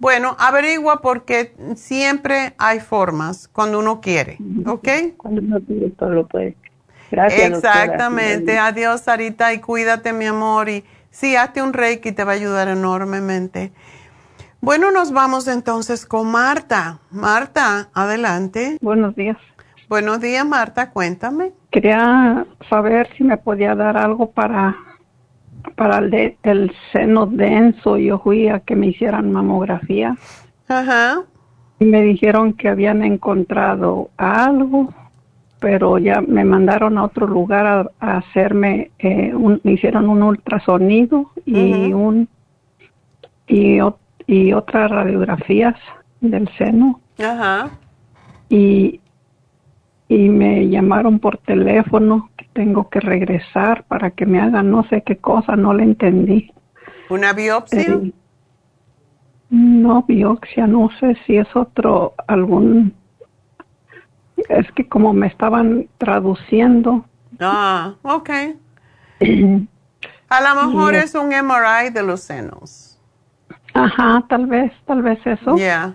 Bueno, averigua porque siempre hay formas cuando uno quiere, ¿ok? Cuando uno quiere todo lo puede. Gracias. doctora. Exactamente. Adiós, Sarita, y cuídate, mi amor. Y sí, hazte un reiki, te va a ayudar enormemente. Bueno, nos vamos entonces con Marta. Marta, adelante. Buenos días. Buenos días, Marta, cuéntame. Quería saber si me podía dar algo para para el, de- el seno denso. Yo fui a que me hicieran mamografía Ajá. y me dijeron que habían encontrado algo, pero ya me mandaron a otro lugar a, a hacerme, eh, un, me hicieron un ultrasonido y un y, y otras radiografías del seno. Ajá. y, y me llamaron por teléfono que tengo que regresar para que me hagan no sé qué cosa, no le entendí. ¿Una biopsia? Eh, no, biopsia, no sé si es otro, algún... Es que como me estaban traduciendo, Ah, ok. A lo mejor es un MRI de los senos. ajá, tal vez, tal vez eso. Ya.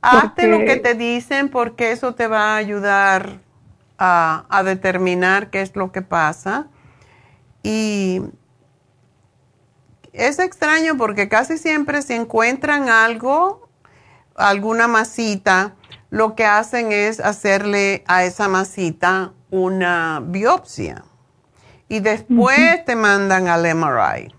Hazte lo que te dicen porque eso te va a ayudar a, a determinar qué es lo que pasa. Y es extraño porque casi siempre si encuentran algo, alguna masita, lo que hacen es hacerle a esa masita una biopsia. Y después te mandan al MRI.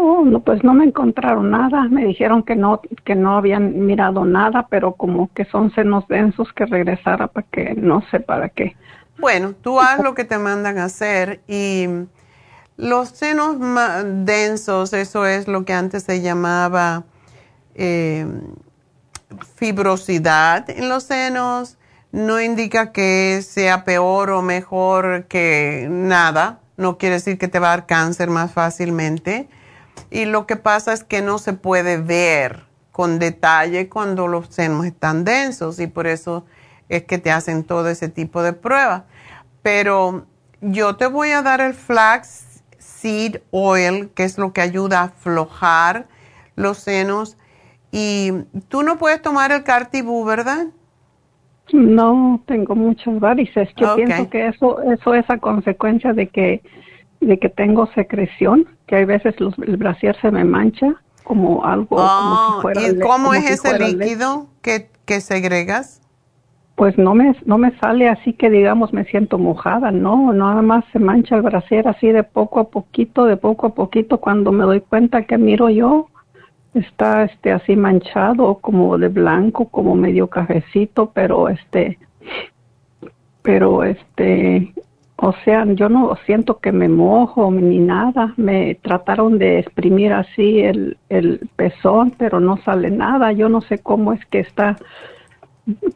No, pues no me encontraron nada. Me dijeron que no, que no habían mirado nada, pero como que son senos densos que regresara para que no sé para qué. Bueno, tú haz lo que te mandan a hacer y los senos densos, eso es lo que antes se llamaba eh, fibrosidad en los senos, no indica que sea peor o mejor que nada, no quiere decir que te va a dar cáncer más fácilmente. Y lo que pasa es que no se puede ver con detalle cuando los senos están densos y por eso es que te hacen todo ese tipo de pruebas. Pero yo te voy a dar el flax seed oil, que es lo que ayuda a aflojar los senos. Y tú no puedes tomar el cartibú, ¿verdad? No, tengo muchas varices. Yo pienso que eso, eso es a consecuencia de que, de que tengo secreción, que hay veces los, el brasier se me mancha como algo, como Oh, si fuera ¿Y cómo como es si ese líquido que, que segregas? Pues no me, no me sale así que digamos me siento mojada, no, nada más se mancha el brasier así de poco a poquito, de poco a poquito, cuando me doy cuenta que miro yo, está este así manchado, como de blanco, como medio cafecito, pero este, pero este, o sea, yo no siento que me mojo ni nada, me trataron de exprimir así el, el pezón, pero no sale nada, yo no sé cómo es que está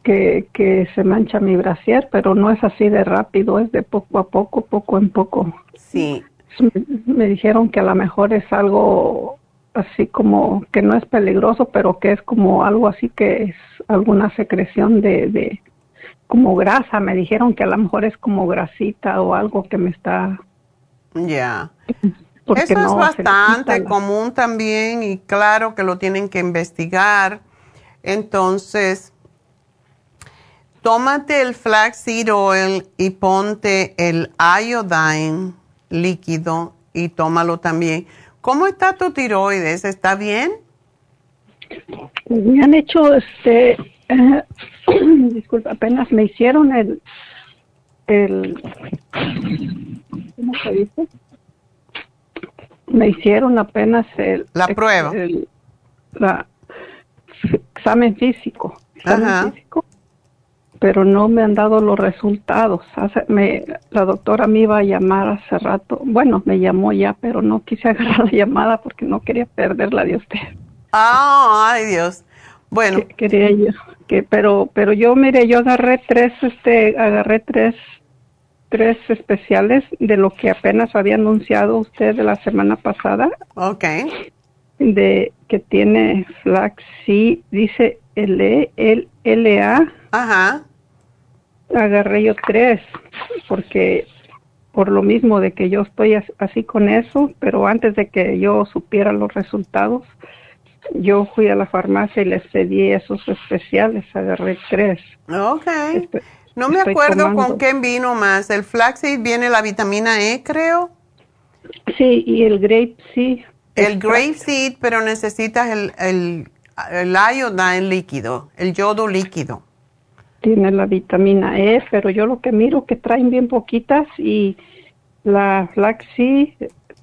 que, que se mancha mi brasier, pero no es así de rápido, es de poco a poco, poco en poco. Sí. Me, me dijeron que a lo mejor es algo así como que no es peligroso, pero que es como algo así que es alguna secreción de, de como grasa. Me dijeron que a lo mejor es como grasita o algo que me está... Ya. porque Eso no es bastante la- común también y claro que lo tienen que investigar. Entonces, tómate el flaxseed oil y ponte el iodine líquido y tómalo también. ¿Cómo está tu tiroides? ¿Está bien? Me han hecho, este, eh, disculpa, apenas me hicieron el, el, ¿cómo se dice? Me hicieron apenas el... La prueba. El, la, examen físico. Examen Ajá. físico pero no me han dado los resultados. Hace- me, la doctora me iba a llamar hace rato. Bueno, me llamó ya, pero no quise agarrar la llamada porque no quería perderla de usted. Ah, ay Dios. Bueno, Que- quería yo, que, pero, pero yo, mire, yo agarré tres, este, agarré tres, tres especiales de lo que apenas había anunciado usted de la semana pasada, ok. de que tiene flaxseed, dice L, L, LA, Ajá. agarré yo tres, porque por lo mismo de que yo estoy as- así con eso, pero antes de que yo supiera los resultados, yo fui a la farmacia y les pedí esos especiales, agarré tres. Ok. Estoy- No me acuerdo tomando- con qué vino más. El flaxseed viene la vitamina E, creo. Sí, y el grape sí. El grape seed, pero necesitas el, el, el iodine líquido, el yodo líquido. Tiene la vitamina E, pero yo lo que miro que traen bien poquitas y la flaxseed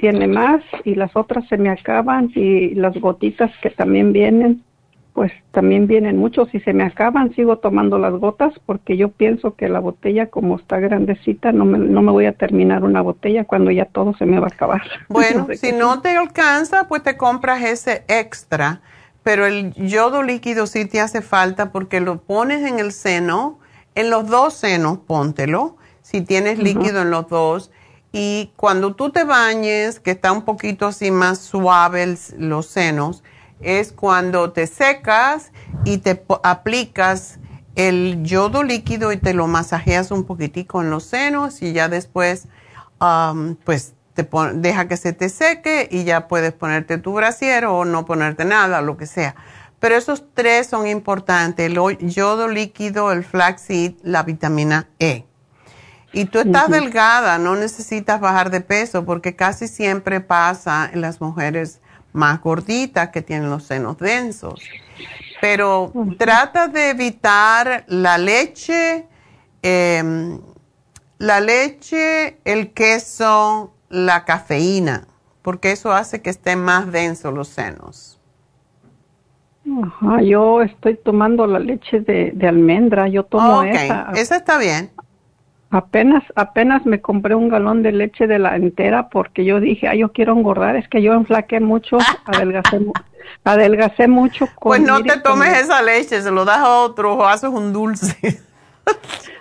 tiene más y las otras se me acaban y las gotitas que también vienen, pues también vienen muchos y se me acaban, sigo tomando las gotas porque yo pienso que la botella como está grandecita no me, no me voy a terminar una botella cuando ya todo se me va a acabar. Bueno, sé si qué no te alcanza, pues te compras ese extra, pero el yodo líquido sí te hace falta porque lo pones en el seno, en los dos senos, póntelo, si tienes líquido en los dos, y cuando tú te bañes, que está un poquito así más suave el- los senos, es cuando te secas y te aplicas el yodo líquido y te lo masajeas un poquitico en los senos y ya después um, pues deja que se te seque y ya puedes ponerte tu brasier o no ponerte nada, lo que sea. Pero esos tres son importantes, el yodo líquido, el flaxseed, la vitamina E. Y tú estás delgada, no necesitas bajar de peso porque casi siempre pasa en las mujeres más gorditas que tienen los senos densos. Pero trata de evitar la leche, em, la leche, el queso, la cafeína, porque eso hace que estén más densos los senos. Ajá, yo estoy tomando la leche de, de almendra, yo tomo ok, esa. esa está bien. Apenas, apenas me compré un galón de leche de la entera porque yo dije, ay, yo quiero engordar, es que yo enflaqué mucho, adelgacé, adelgacé mucho con... Pues no te tomes con- esa leche, se lo das a otro o haces un dulce.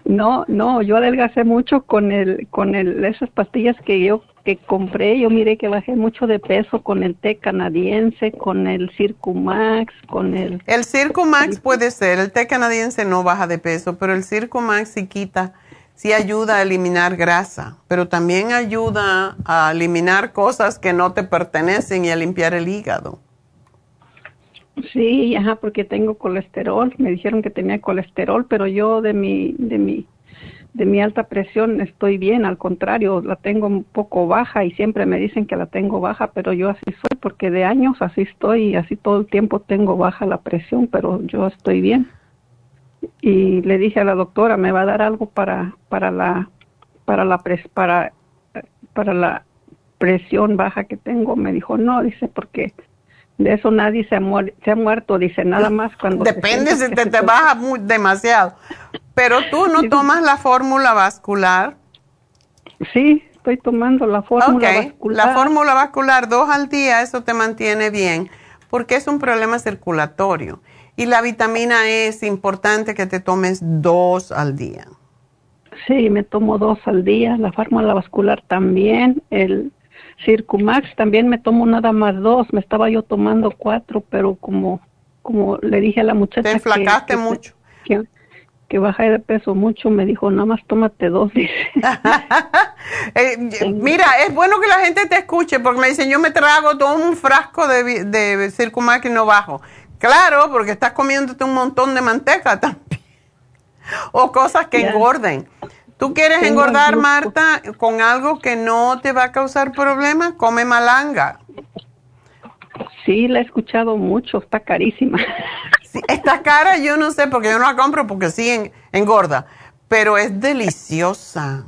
No, no, yo adelgacé mucho con el, con el, esas pastillas que yo que compré, yo miré que bajé mucho de peso con el té canadiense, con el Circumax, con el... El Circo Max puede ser, el té canadiense no baja de peso, pero el Circo Max sí quita, sí ayuda a eliminar grasa, pero también ayuda a eliminar cosas que no te pertenecen y a limpiar el hígado. Sí, ajá, porque tengo colesterol. Me dijeron que tenía colesterol, pero yo de mi, de mi, de mi alta presión estoy bien. Al contrario, la tengo un poco baja y siempre me dicen que la tengo baja, pero yo así soy porque de años así estoy y así todo el tiempo tengo baja la presión, pero yo estoy bien. Y le dije a la doctora, me va a dar algo para, para la, para la pres, para, para la presión baja que tengo. Me dijo no, dice porque de eso nadie se ha, muer- se ha muerto, dice nada más cuando... Depende si te, te baja mu- demasiado. Pero tú no tomas la fórmula vascular. Sí, estoy tomando la fórmula vascular. la fórmula vascular dos al día, eso te mantiene bien, porque es un problema circulatorio. Y la vitamina E es importante que te tomes dos al día. Sí, me tomo dos al día, la fórmula vascular también, el Circumax también me tomo nada más dos, me estaba yo tomando cuatro, pero como como le dije a la muchacha Te enflacaste que, mucho. que, que bajé de peso mucho, me dijo, nada más tómate dos, dice. Eh, mira, es bueno que la gente te escuche porque me dicen, yo me trago todo un frasco de, de Circumax y no bajo. Claro, porque estás comiéndote un montón de manteca también. o cosas que engorden. ¿Tú quieres engordar, Marta, con algo que no te va a causar problemas? Come malanga. Sí, la he escuchado mucho, está carísima. está cara, yo no sé, porque yo no la compro porque sí engorda, pero es deliciosa.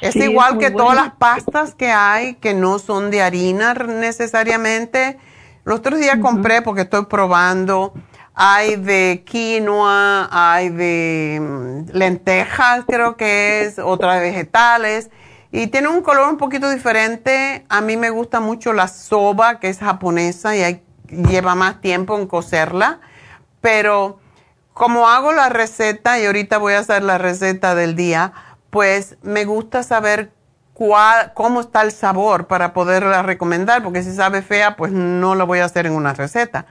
Es igual que todas las pastas que hay que no son de harina necesariamente. Los otros días compré porque estoy probando. Hay de quinoa, hay de mm, lentejas, creo que es, otra de vegetales. Y tiene un color un poquito diferente. A mí me gusta mucho la soba, que es japonesa y lleva más tiempo en cocerla. Pero como hago la receta, y ahorita voy a hacer la receta del día, pues me gusta saber cuál, cómo está el sabor para poderla recomendar, porque si sabe fea, pues no lo voy a hacer en una receta.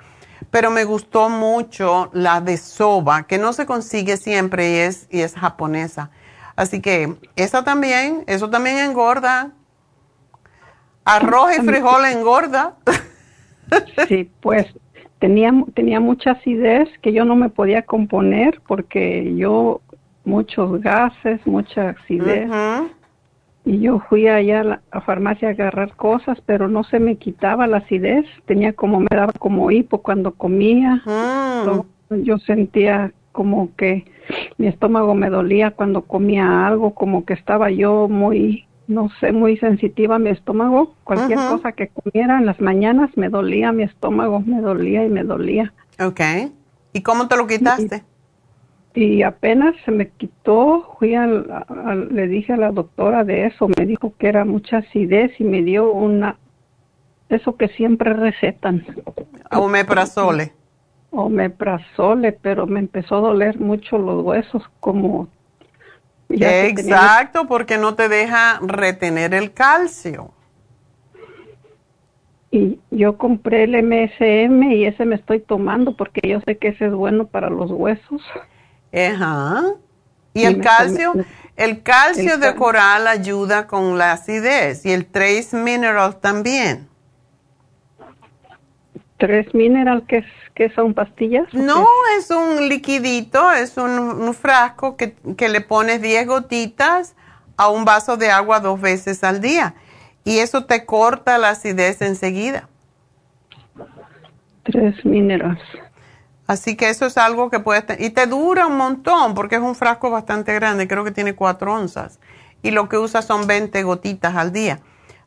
Pero me gustó mucho la de soba, que no se consigue siempre y es, y es japonesa. Así que esa también, eso también engorda. Arroz y frijol engorda. Sí, pues tenía, tenía mucha acidez que yo no me podía componer porque yo muchos gases, mucha acidez. Y yo fui allá a la farmacia a agarrar cosas, pero no se me quitaba la acidez. Tenía como, me daba como hipo cuando comía. Mm. Yo sentía como que mi estómago me dolía cuando comía algo, como que estaba yo muy, no sé, muy sensitiva a mi estómago. Cualquier cosa que comiera en las mañanas me dolía mi estómago, me dolía y me dolía. Ok. ¿Y cómo te lo quitaste? Y, apenas se me quitó, fui al, le dije a la doctora de eso, me dijo que era mucha acidez y me dio una, eso que siempre recetan. Omeprazole omeprazole, pero me empezó a doler mucho los huesos, como... Exacto, porque no te deja retener el calcio. Y yo compré el MSM y ese me estoy tomando porque yo sé que ese es bueno para los huesos. Ajá. ¿Y, el calcio? el calcio de coral ayuda con la acidez y el Trace Mineral también. ¿Tres Mineral que es ¿Qué son pastillas? No, es un liquidito, es un, frasco que, le pones 10 gotitas a un vaso de agua dos veces al día. Y eso te corta la acidez enseguida. Tres minerales. Así que eso es algo que puedes tener. Y te dura un montón porque es un frasco bastante grande, creo que tiene cuatro onzas. Y lo que usas son 20 gotitas al día.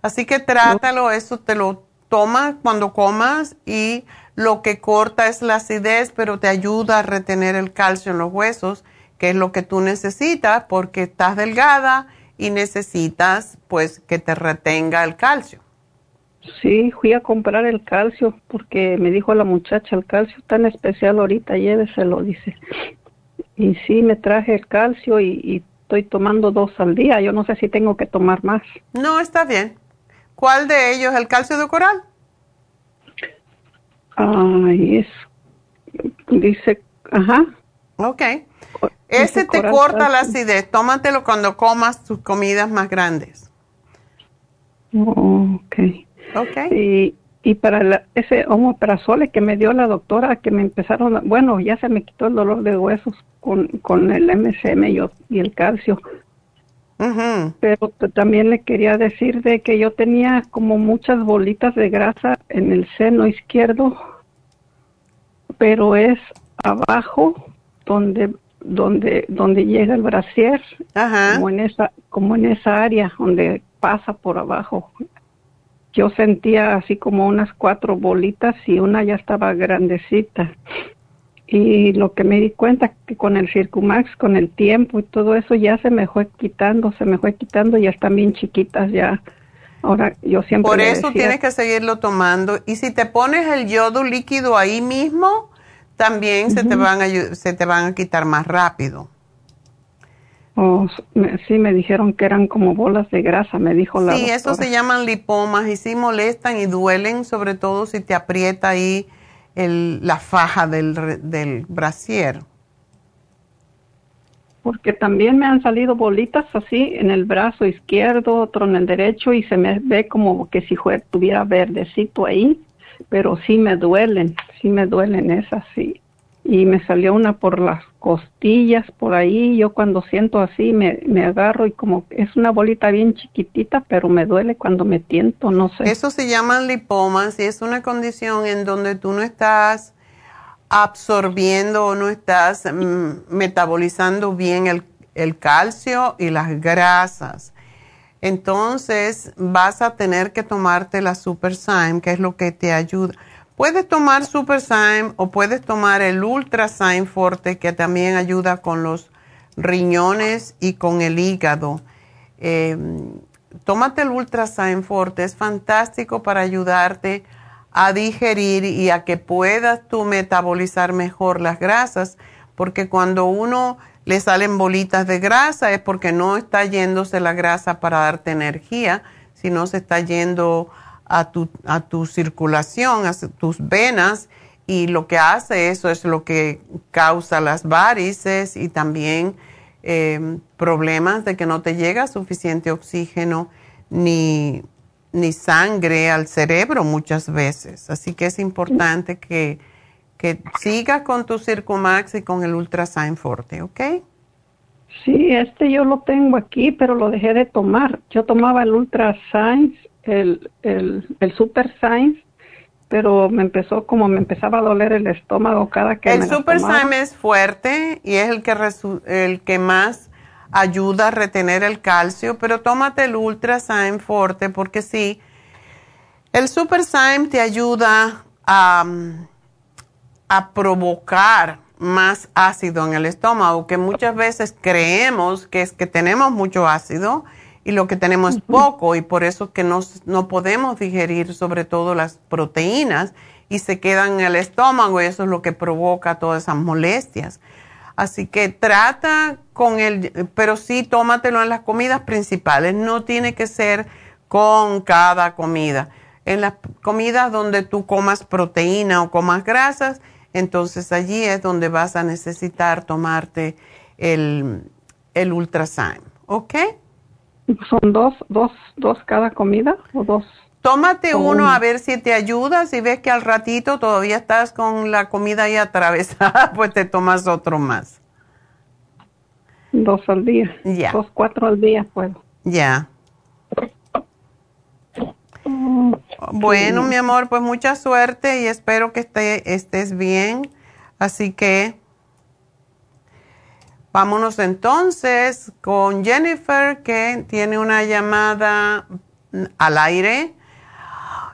Así que trátalo, eso te lo tomas cuando comas y lo que corta es la acidez, pero te ayuda a retener el calcio en los huesos, que es lo que tú necesitas porque estás delgada y necesitas pues que te retenga el calcio. Sí, fui a comprar el calcio porque me dijo la muchacha, el calcio tan especial ahorita, lléveselo, dice. Y sí, me traje el calcio y, y estoy tomando dos al día. Yo no sé si tengo que tomar más. No, está bien. ¿Cuál de ellos? ¿El calcio de coral? Ay, es, dice, ajá. Ok. Ese te corta la acidez. Tómatelo cuando comas tus comidas más grandes. ok. Ok. Y, y para la, ese omeprazole que me dio la doctora, que me empezaron, bueno, ya se me quitó el dolor de huesos con, con el MCM y, y el calcio. Pero también le quería decir de que yo tenía como muchas bolitas de grasa en el seno izquierdo, pero es abajo donde donde donde llega el brasier, como en esa como en esa área donde pasa por abajo. Yo sentía así como unas cuatro bolitas y una ya estaba grandecita y lo que me di cuenta que con el Circumax, con el tiempo y todo eso ya se me fue quitando, se me fue quitando y ya están bien chiquitas ya. Ahora yo siempre Por eso tienes que seguirlo tomando y si te pones el yodo líquido ahí mismo, también se te van a se te van a quitar más rápido. Oh, sí, me dijeron que eran como bolas de grasa, me dijo la Sí, eso se llaman lipomas y sí molestan y duelen, sobre todo si te aprieta ahí el, la faja del, del brasier? Porque también me han salido bolitas así en el brazo izquierdo, otro en el derecho y se me ve como que si tuviera verdecito ahí, pero sí me duelen, sí me duelen esas, sí. Y me salió una por las costillas, por ahí. Yo cuando siento así me, me agarro y como es una bolita bien chiquitita, pero me duele cuando me tiento, no sé. Eso se llama lipomas y es una condición en donde tú no estás absorbiendo o no estás mm, metabolizando bien el, el calcio y las grasas. Entonces vas a tener que tomarte la Super Syme, que es lo que te ayuda Puedes tomar Super o puedes tomar el Ultra Forte que también ayuda con los riñones y con el hígado. Em, tómate el Ultra Forte, es fantástico para ayudarte a digerir y a que puedas tú metabolizar mejor las grasas, porque cuando uno le salen bolitas de grasa es porque no está yéndose la grasa para darte energía, sino se está yendo a tu, a tu circulación, a tus venas, y lo que hace eso es lo que causa las varices y también em, problemas de que no te llega suficiente oxígeno ni, ni sangre al cerebro muchas veces. Así que es importante que, que sigas con tu Circumax y con el Ultrasign Forte, ¿ok? Sí, este yo lo tengo aquí, pero lo dejé de tomar. Yo tomaba el Ultrasign el, el, el Super Science, pero me empezó como me empezaba a doler el estómago cada que el Super Science es fuerte y es el que el que más ayuda a retener el calcio, pero tómate el Ultra Syme Forte porque sí, el Super Syme te ayuda a, a provocar más ácido en el estómago, que muchas veces creemos que es que tenemos mucho ácido y lo que tenemos es poco y por eso que no, no podemos digerir sobre todo las proteínas y se quedan en el estómago y eso es lo que provoca todas esas molestias. Así que trata con el, pero sí tómatelo en las comidas principales, no tiene que ser con cada comida. En las comidas donde tú comas proteína o comas grasas, entonces allí es donde vas a necesitar tomarte el, el Ultrasign. ¿Ok? ¿Son dos, dos, dos cada comida o dos? Tómate uno a ver si te ayuda. Si ves que al ratito todavía estás con la comida ahí atravesada, pues te tomas otro más. Dos al día. Ya. Dos, cuatro al día puedo. Ya. Bueno, mi amor, pues mucha suerte y espero que esté, estés bien. Así que Vámonos entonces con Jennifer que tiene una llamada al aire.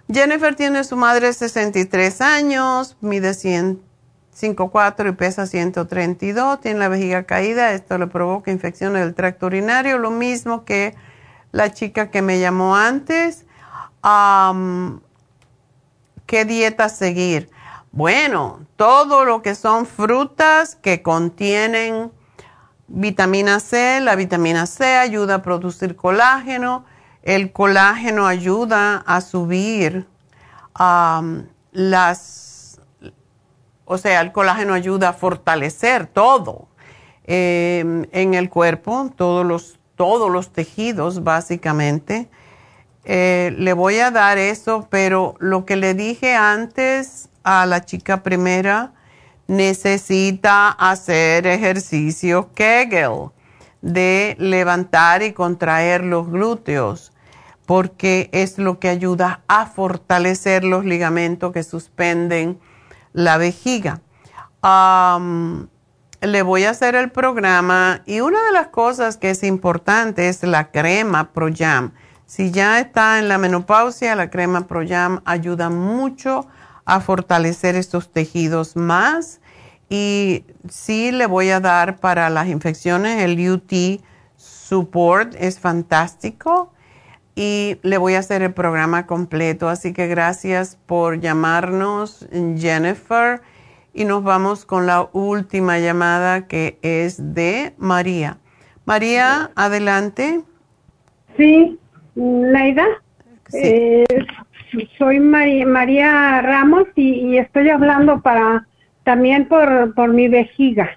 Jennifer tiene su madre 63 años, mide 105,4 y pesa 132, tiene la vejiga caída, esto le provoca infecciones del tracto urinario, lo mismo que la chica que me llamó antes. ¿Qué dieta seguir? Bueno, todo lo que son frutas que contienen Vitamina C, la vitamina C ayuda a producir colágeno, el colágeno ayuda a subir las, o sea, el colágeno ayuda a fortalecer todo em, en el cuerpo, todos los, todos los tejidos básicamente. Eh, le voy a dar eso, pero lo que le dije antes a la chica primera, necesita hacer ejercicio Kegel de levantar y contraer los glúteos porque es lo que ayuda a fortalecer los ligamentos que suspenden la vejiga. le voy a hacer el programa y una de las cosas que es importante es la crema ProYam. Si ya está en la menopausia, la crema ProYam ayuda mucho fortalecer estos tejidos más y sí le voy a dar para las infecciones el UT Support, es fantástico. Y le voy a hacer el programa completo. Así que gracias por llamarnos, Jennifer. Y nos vamos con la última llamada que es de María. María, adelante. Sí, Laida. Eh, soy María, María Ramos y estoy hablando para también por, por mi vejiga.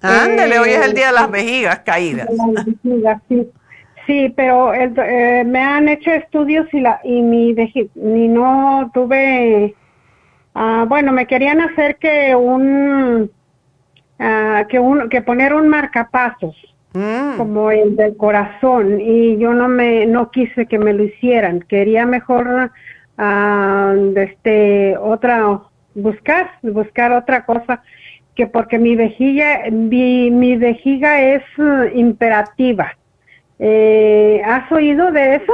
Ándale, hoy es el día de las eh, vejigas caídas. sí. sí, pero eh, me han hecho estudios y, la, y mi vejiga, ni no tuve, ah, bueno, me querían hacer que un, ah, que, un, que poner un marcapasos Mm. como el del corazón y yo no me no quise que me lo hicieran quería mejor ah, este otra buscar buscar otra cosa que porque mi vejiga mi, mi vejiga es eh, imperativa eh, ¿has oído de eso?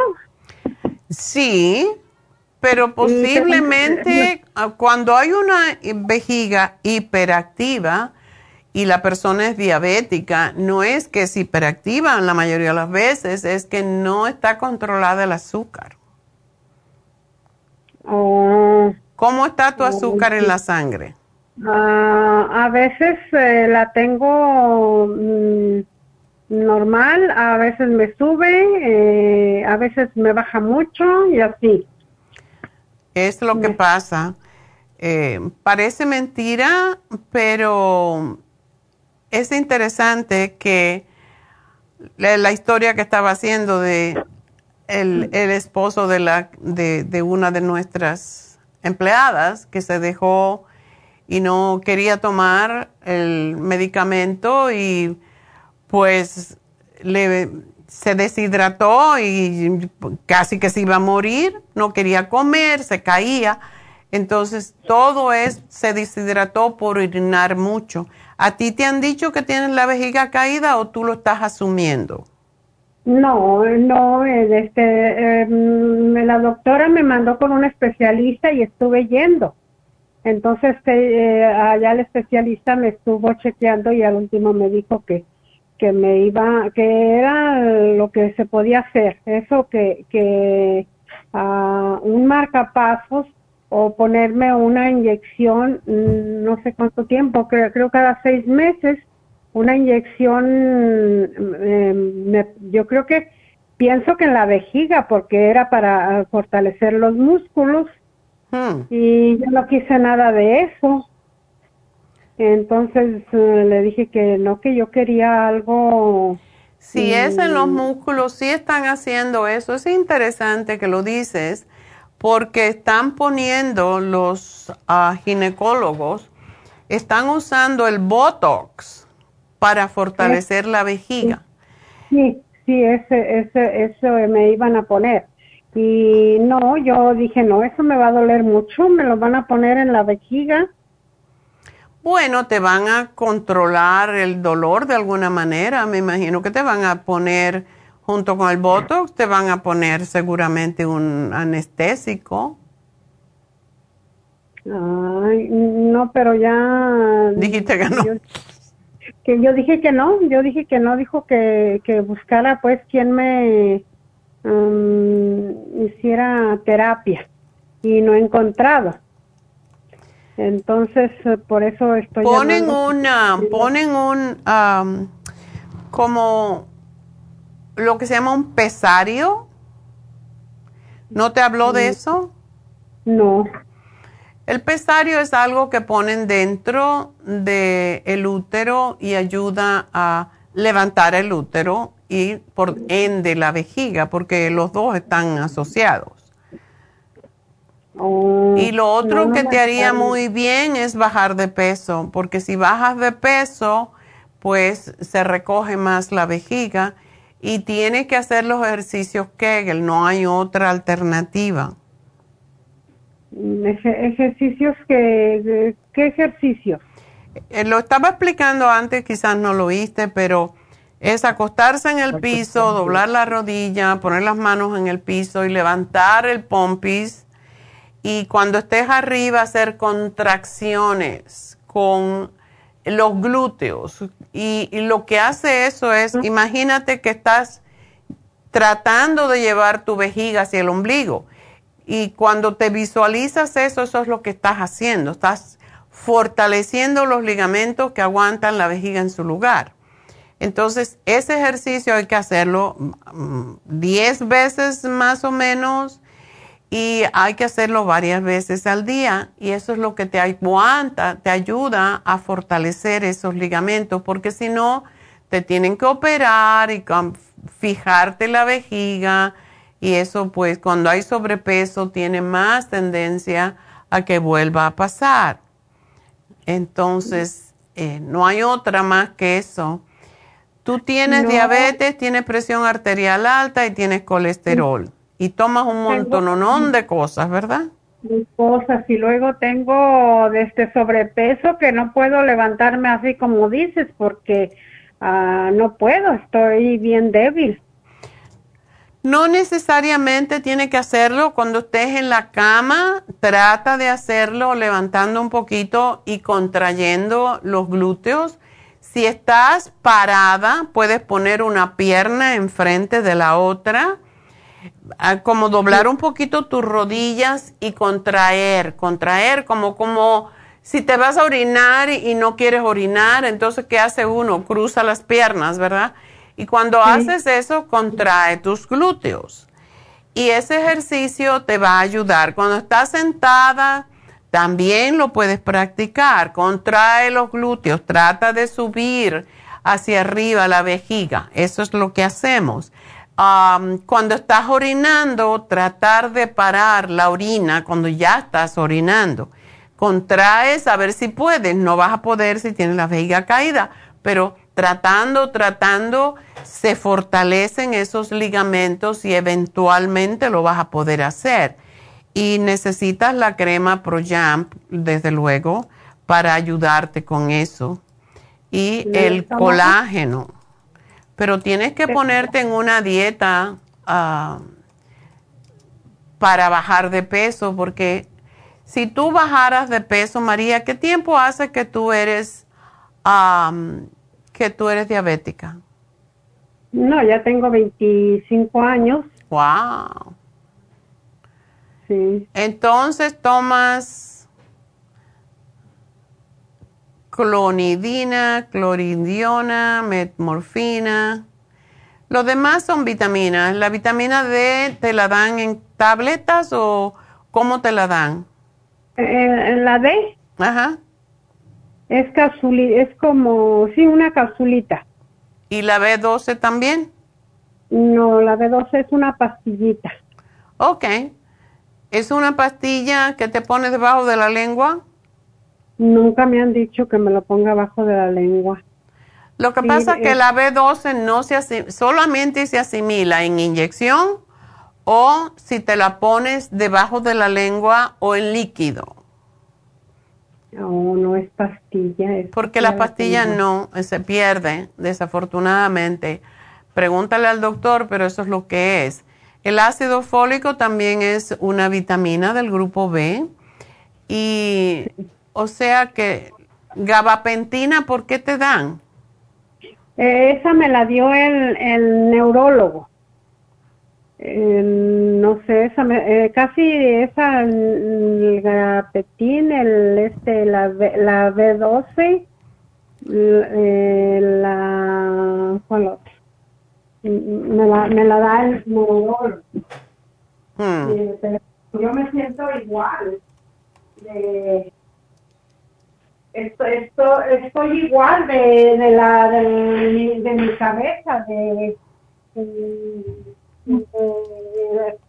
Sí, pero posiblemente ah, cuando hay una vejiga hiperactiva y la persona es diabética, no es que es hiperactiva la mayoría de las veces, es que no está controlada el azúcar. Oh, ¿Cómo está tu azúcar en la sangre? ah, a veces eh, la tengo mm, normal, a veces me sube, eh, a veces me baja mucho y así. Es lo que pasa. Eh, parece mentira, pero es interesante que la, la historia que estaba haciendo de el, el esposo de, la, de, de una de nuestras empleadas que se dejó y no quería tomar el medicamento y pues le, se deshidrató y casi que se iba a morir, no quería comer, se caía. Entonces todo es, se deshidrató por orinar mucho. ¿A ti te han dicho que tienes la vejiga caída o tú lo estás asumiendo? No, no, eh, este, mm, la doctora me mandó con un especialista y estuve yendo. Entonces, eh, allá el especialista me estuvo chequeando y al último me dijo que, que me iba, que era lo que se podía hacer, eso que, que ah, un marcapasos o ponerme una inyección, mm, no sé cuánto tiempo, creo, creo cada seis meses, una inyección, eh, me- yo creo que pienso que en la vejiga, porque era para fortalecer los músculos y yo no quise nada de eso. Entonces eh, le dije que no, que yo quería algo. Si es en los músculos, sí están haciendo eso. Es interesante que lo dices porque están poniendo los ah, ginecólogos, están usando el Botox para fortalecer la vejiga. Sí, sí, ese, ese, eso me iban a poner. Y no, yo dije, no, eso me va a doler mucho, me lo van a poner en la vejiga. Bueno, te van a controlar el dolor de alguna manera. Me imagino que te van a poner, junto con el Botox, te van a poner seguramente un anestésico. Ay, no, pero ya. Dijiste que no. Yo, que yo dije que no, yo dije que no, dijo que, que buscara pues quien me mm, hiciera terapia y no he encontrado. Entonces, por eso estoy Ponen llamando. una, ponen un, am, como lo que se llama un pesario. ¿No te habló de eso? No. El pesario es algo que ponen dentro del útero y ayuda a levantar el útero y por ende la vejiga, porque los dos están asociados. Y lo otro no, no que te haría muy bien es bajar de peso, porque si bajas de peso, pues se recoge más la vejiga y tienes que hacer los ejercicios Kegel, no hay otra alternativa. Eje- ejercicios que, ¿qué ejercicios? Eh, lo estaba explicando antes, quizás no lo viste, pero es acostarse en el piso, doblar la rodilla, poner las manos en el piso y levantar el pompis. Y cuando estés arriba, hacer contracciones con los glúteos. Y, y lo que hace eso es, imagínate que estás tratando de llevar tu vejiga hacia el ombligo. Y cuando te visualizas eso, eso es lo que estás haciendo. Estás fortaleciendo los ligamentos que aguantan la vejiga en su lugar. Entonces, ese ejercicio hay que hacerlo mm, 10 veces más o menos y hay que hacerlo varias veces al día y eso es lo que te aguanta, te ayuda a fortalecer esos ligamentos porque si no, te tienen que operar y fijarte la vejiga y eso pues cuando hay sobrepeso tiene más tendencia a que vuelva a pasar. Entonces, Eh, no hay otra más que eso. Tú tienes diabetes, tienes presión arterial alta y tienes colesterol. Y tomas un montón de cosas, ¿verdad? cosas y luego tengo este sobrepeso que no puedo levantarme así como dices porque ah, no puedo, estoy bien débil. No necesariamente tiene que hacerlo cuando estés en la cama, trata de hacerlo levantando un poquito y contrayendo los glúteos. Si estás parada, puedes poner una pierna enfrente de la otra como doblar un poquito tus rodillas y contraer, contraer como como si te vas a orinar y, no quieres orinar, entonces ¿qué hace uno? Cruza las piernas, ¿verdad? Y cuando haces eso, contrae tus glúteos. Y ese ejercicio te va a ayudar. Cuando estás sentada, también lo puedes practicar. Contrae los glúteos, trata de subir hacia arriba la vejiga. Eso es lo que hacemos cuando estás orinando, tratar de parar la orina cuando ya estás orinando. Contraes a ver si puedes, no vas a poder si tienes la vejiga caída, pero tratando, tratando, se fortalecen esos ligamentos y eventualmente lo vas a poder hacer. Y necesitas la crema ProJamp, desde luego, para ayudarte con eso. Y el colágeno pero tienes que ponerte en una dieta ah, para bajar de peso, porque si tú bajaras de peso, María, ¿qué tiempo hace que tú eres que tú eres diabética? No, ya tengo 25 años. Wow. Sí. Entonces tomas clonidina, cloridiona, metmorfina. Los demás son vitaminas. ¿La vitamina D te la dan en tabletas o cómo te la dan? Eh, la D. Ajá. Es, es como, sí, una capsulita. ¿Y la B12 también? No, la B12 es una pastillita. Ok. ¿Es una pastilla que te pones debajo de la lengua? Nunca me han dicho que me lo ponga abajo de la lengua. Lo que pasa es que la B12 no se solamente se asimila en inyección o si te la pones debajo de la lengua o en líquido. No, no es pastilla. Es Porque la pastilla no se pierde, desafortunadamente. Pregúntale al doctor, pero eso es lo que es. El ácido fólico también es una vitamina del grupo B y o sea que gabapentina, ¿por qué te dan? Eh, esa me la dio el, el neurólogo. No sé, esa me, eh, casi esa, el el, este, la, la B12, eh, la, ¿cuál otra? Me la, me la da el neurólogo. Hmm. yo me siento igual. De, esto, esto, estoy igual de, de la de, de, mi cabeza, de,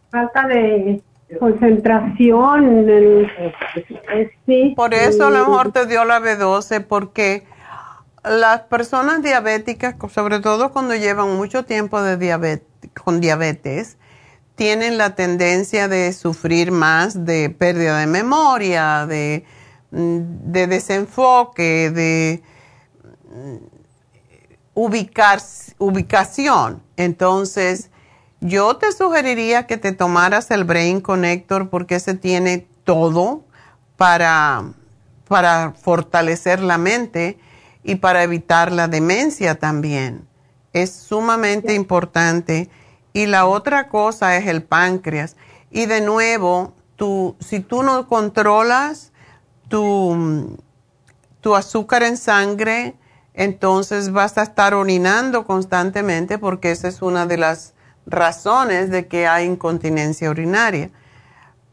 falta de concentración. sí, Por eso a lo mejor te dio la B12, porque las personas diabéticas, sobre todo cuando llevan mucho tiempo de diabetes, con diabetes, tienen la tendencia de sufrir más de pérdida de memoria, de de desenfoque, de mm, ubicar, ubicación. Entonces, yo te sugeriría que te tomaras el Brain Connector porque ese tiene todo para, para fortalecer la mente y para evitar la demencia también. Es sumamente importante. Y la otra cosa es el páncreas. Y de nuevo, tú, si tú no controlas tu, tu azúcar en sangre, entonces vas a estar orinando constantemente porque esa es una de las razones de que hay incontinencia urinaria.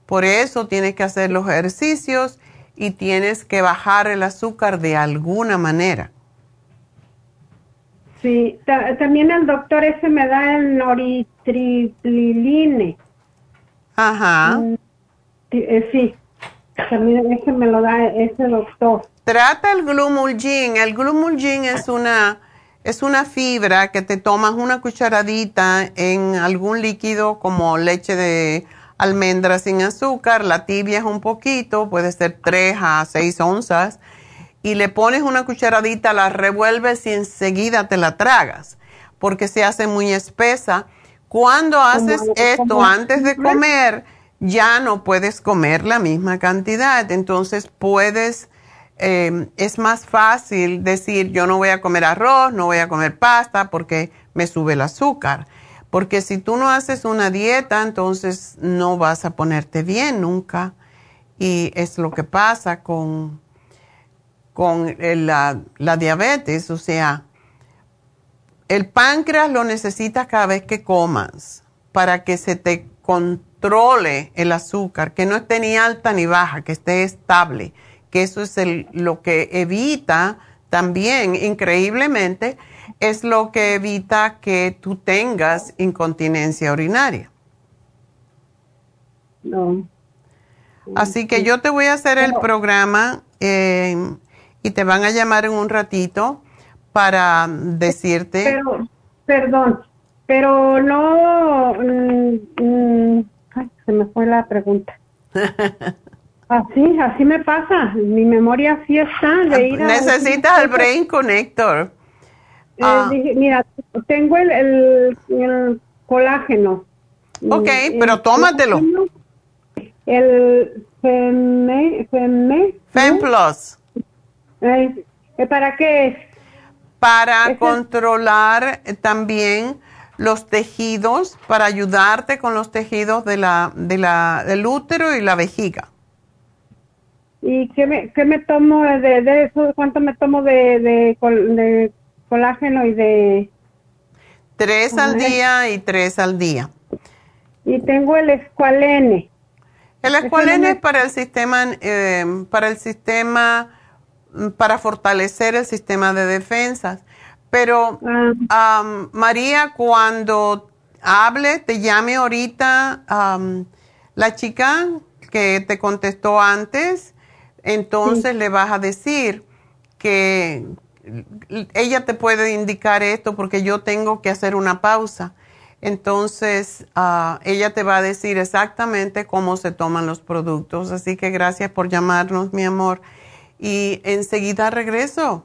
Por eso tienes que hacer los ejercicios y tienes que bajar el azúcar de alguna manera. Sí, también el doctor ese me da el noritriline. Ajá. Mm, eh, sí, también ese me lo da ese doctor. trata el glumulgin. El glumulgin es una, es una fibra que te tomas una cucharadita en algún líquido como leche de almendra sin azúcar, la tibias un poquito, puede ser 3 a 6 onzas, y le pones una cucharadita, la revuelves y enseguida te la tragas, porque se hace muy espesa. Cuando haces esto antes de comer, ya no puedes comer la misma cantidad, entonces puedes, em, es más fácil decir yo no voy a comer arroz, no voy a comer pasta porque me sube el azúcar porque si tú no haces una dieta, entonces no vas a ponerte bien nunca. Y es lo que pasa con, con la, la diabetes. O sea, el páncreas lo necesitas cada vez que comas para que se te controle el azúcar, que no esté ni alta ni baja, que esté estable, que eso es el, lo que evita también, increíblemente, es lo que evita que tú tengas incontinencia urinaria. No. Así que yo te voy a hacer el programa eh, y te van a llamar en un ratito para decirte. Pero, perdón, pero no. Mm, mm, ay, se me fue la pregunta. así, así me pasa. Mi memoria sí está de ir a Necesitas el Brain Connector. Eh, ah. mira, tengo el, el, colágeno. Ok, pero tómatelo. El Femme, Femme, Fem Plus. Eh, ¿Para qué es? Para controlar también los tejidos, para ayudarte con los tejidos de la, de la, del útero y la vejiga. ¿Y qué me, qué me tomo de, de eso? ¿Cuánto me tomo de, de, de colágeno y de... Tres al día y tres al día. Y tengo el escualene. El escualene es para el sistema, eh, para el sistema, mm, para fortalecer el sistema de defensas. Pero, ah. María, cuando hable, te llame ahorita la chica que te contestó antes, entonces le vas a decir que, ella te puede indicar esto porque yo tengo que hacer una pausa. Entonces, ah, ella te va a decir exactamente cómo se toman los productos. Así que gracias por llamarnos, mi amor. Y enseguida regreso.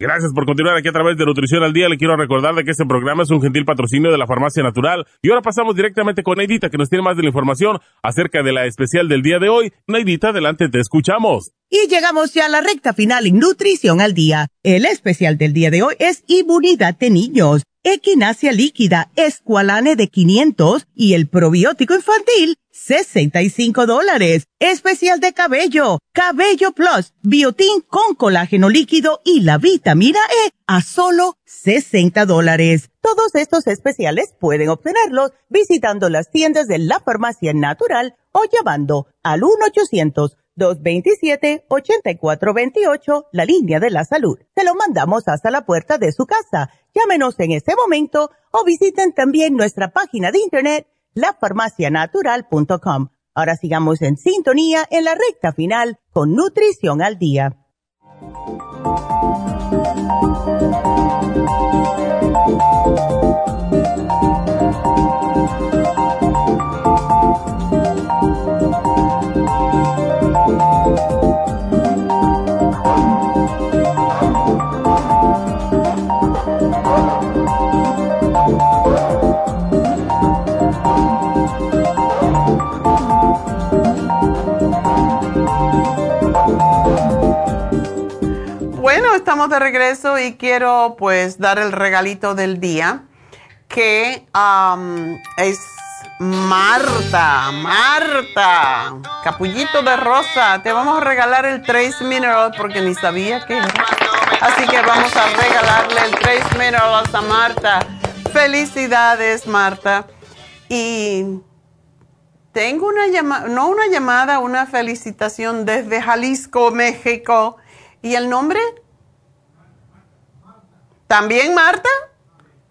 Gracias por continuar aquí a través de Nutrición al Día. Le quiero recordar de que este programa es un gentil patrocinio de la Farmacia Natural. Y ahora pasamos directamente con Neidita, que nos tiene más de la información acerca de la especial del día de hoy. Neidita, adelante, te escuchamos. Y llegamos ya a la recta final en Nutrición al Día. El especial del día de hoy es Inmunidad de Niños, Equinacia Líquida, Escualane de 500 y el probiótico infantil 65 dólares. Especial de cabello, Cabello Plus, Biotín con colágeno líquido y la vitamina E a solo 60 dólares. Todos estos especiales pueden obtenerlos visitando las tiendas de la farmacia natural o llamando al 1-800-227-8428, la línea de la salud. Se lo mandamos hasta la puerta de su casa. Llámenos en este momento o visiten también nuestra página de internet lafarmacianatural.com Ahora sigamos en sintonía en la recta final con Nutrición al Día. Estamos de regreso y quiero pues dar el regalito del día que es Marta, Marta, capullito de rosa. Te vamos a regalar el Trace Mineral porque ni sabía que era. Así que vamos a regalarle el Trace Mineral a Marta. Felicidades, Marta. Y tengo una llamada, no una llamada, una felicitación desde Jalisco, México. ¿Y el nombre? ¿También Marta?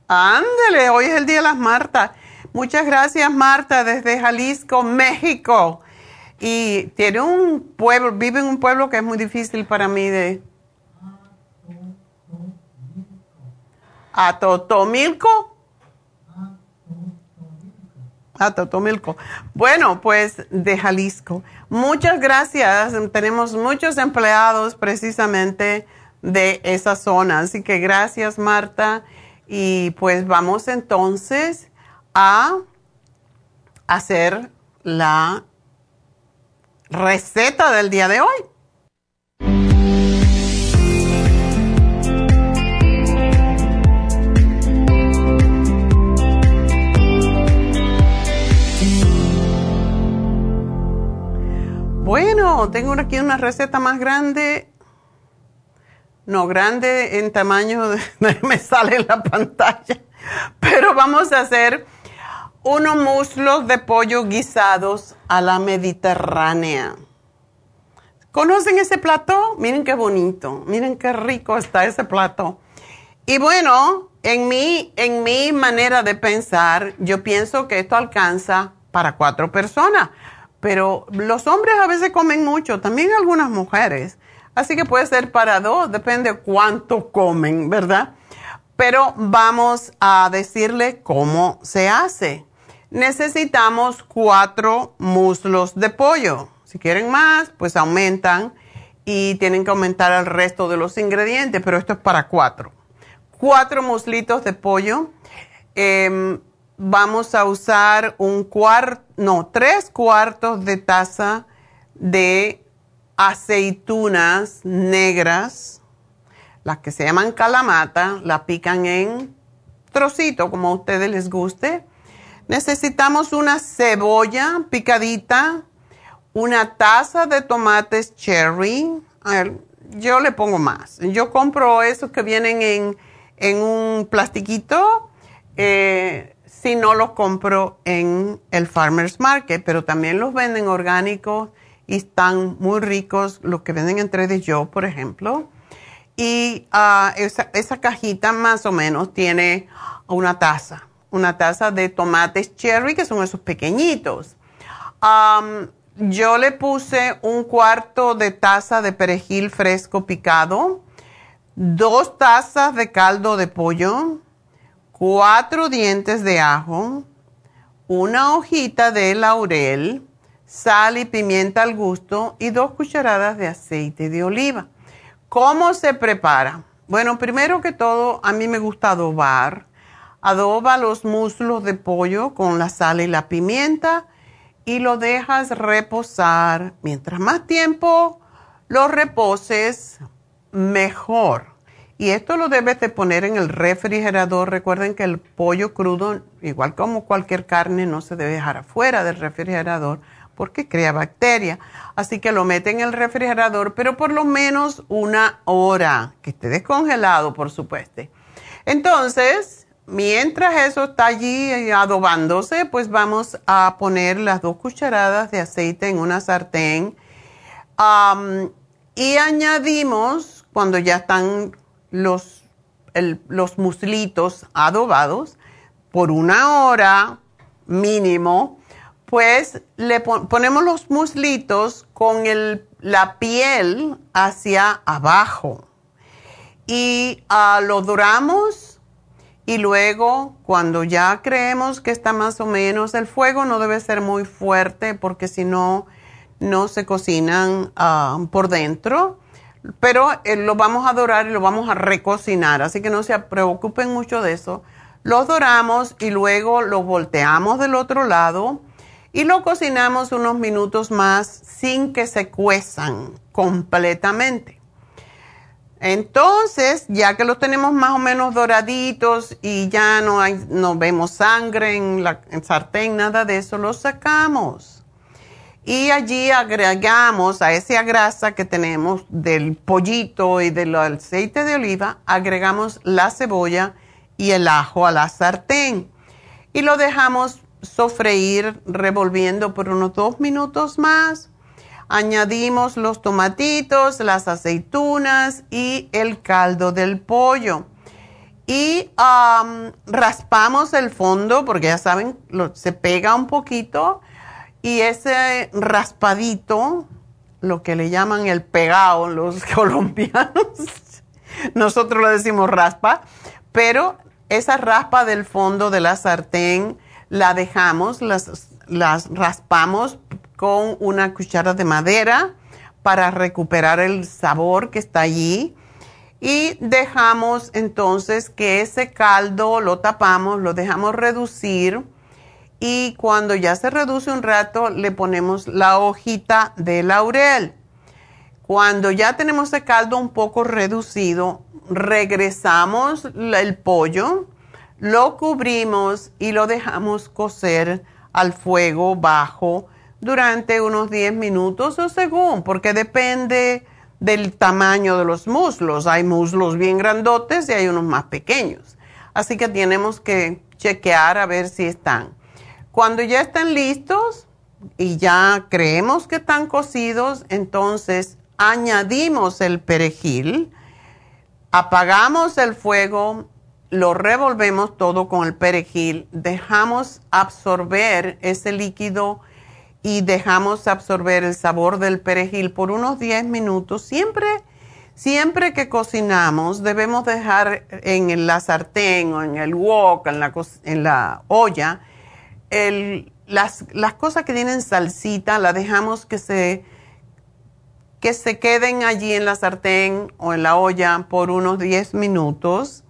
Ándele, hoy es el Día de las Martas. Muchas gracias Marta desde Jalisco, México. Y tiene un pueblo, vive en un pueblo que es muy difícil para mí de... ¿A Totomilco? A Totomilco. Bueno, pues de Jalisco. Muchas gracias. Tenemos muchos empleados precisamente de esa zona. Así que gracias, Marta. Y pues vamos entonces a hacer la receta del día de hoy. Bueno, tengo aquí una receta más grande no, grande en tamaño, me sale en la pantalla. Pero vamos a hacer unos muslos de pollo guisados a la mediterránea. ¿Conocen ese plato? Miren qué bonito, miren qué rico está ese plato. Y bueno, en mi, en mi manera de pensar, yo pienso que esto alcanza para cuatro personas. Pero los hombres a veces comen mucho, también algunas mujeres. Así que puede ser para dos, depende cuánto comen, ¿verdad? Pero vamos a decirle cómo se hace. Necesitamos cuatro muslos de pollo. Si quieren más, pues aumentan y tienen que aumentar el resto de los ingredientes, pero esto es para cuatro. Cuatro muslitos de pollo. Em, vamos a usar un cuarto, no, tres cuartos de taza de aceitunas negras, las que se llaman calamata, la pican en trocito como a ustedes les guste. Necesitamos una cebolla picadita, una taza de tomates cherry. A ver, yo le pongo más. Yo compro esos que vienen en, en un plastiquito. Eh, si no los compro en el Farmer's Market, pero también los venden orgánicos y están muy ricos los que venden entre de yo, por ejemplo. Y ah, esa, esa, cajita más o menos tiene una taza, una taza de tomates cherry, que son esos pequeñitos. yo le puse un cuarto de taza de perejil fresco picado, dos tazas de caldo de pollo, cuatro dientes de ajo, una hojita de laurel, sal y pimienta al gusto y dos cucharadas de aceite de oliva. ¿Cómo se prepara? Bueno, primero que todo, a mí me gusta adobar. Adoba los muslos de pollo con la sal y la pimienta y lo dejas reposar. Mientras más tiempo lo reposes, mejor. Y esto lo debes de poner en el refrigerador. Recuerden que el pollo crudo, igual como cualquier carne, no se debe dejar afuera del refrigerador porque crea bacteria. Así que lo mete en el refrigerador, pero por lo menos una hora, que esté descongelado, por supuesto. Entonces, mientras eso está allí adobándose, pues vamos a poner las dos cucharadas de aceite en una sartén y añadimos, cuando ya están los, los muslitos adobados, por una hora mínimo, pues le ponemos los muslitos con la piel hacia abajo. Y uh, lo doramos y luego cuando ya creemos que está más o menos el fuego no debe ser muy fuerte porque si no no se cocinan ah, por dentro. Pero eh, lo vamos a dorar y lo vamos a recocinar. Así que no se preocupen mucho de eso. Los doramos y luego lo volteamos del otro lado y lo cocinamos unos minutos más sin que se cuezan completamente. Entonces, ya que los tenemos más o menos doraditos y ya no, hay, no vemos sangre en la sartén, nada de eso, los sacamos. Y allí agregamos a esa grasa que tenemos del pollito y del aceite de oliva, agregamos la cebolla y el ajo a la sartén. Y lo dejamos sofreír revolviendo por unos dos minutos más. Añadimos los tomatitos, las aceitunas y el caldo del pollo. Y raspamos el fondo porque ya saben, se pega un poquito. Y ese raspadito, lo que le llaman el pegado los colombianos, nosotros lo decimos raspa, pero esa raspa del fondo de la sartén la dejamos, las, las raspamos con una cuchara de madera para recuperar el sabor que está allí. Y dejamos entonces que ese caldo lo tapamos, lo dejamos reducir y cuando ya se reduce un rato le ponemos la hojita de laurel. Cuando ya tenemos el caldo un poco reducido, regresamos el pollo, lo cubrimos y lo dejamos cocer al fuego bajo durante unos 10 minutos o según, porque depende del tamaño de los muslos. Hay muslos bien grandotes y hay unos más pequeños. Así que tenemos que chequear a ver si están. Cuando ya están listos y ya creemos que están cocidos, entonces añadimos el perejil, apagamos el fuego lo revolvemos todo con el perejil, dejamos absorber ese líquido y dejamos absorber el sabor del perejil por unos 10 minutos. Siempre, siempre que cocinamos debemos dejar en la sartén o en el wok, en la, olla, las, las cosas que tienen salsita, las dejamos que se, que se queden allí en la sartén o en la olla por unos 10 minutos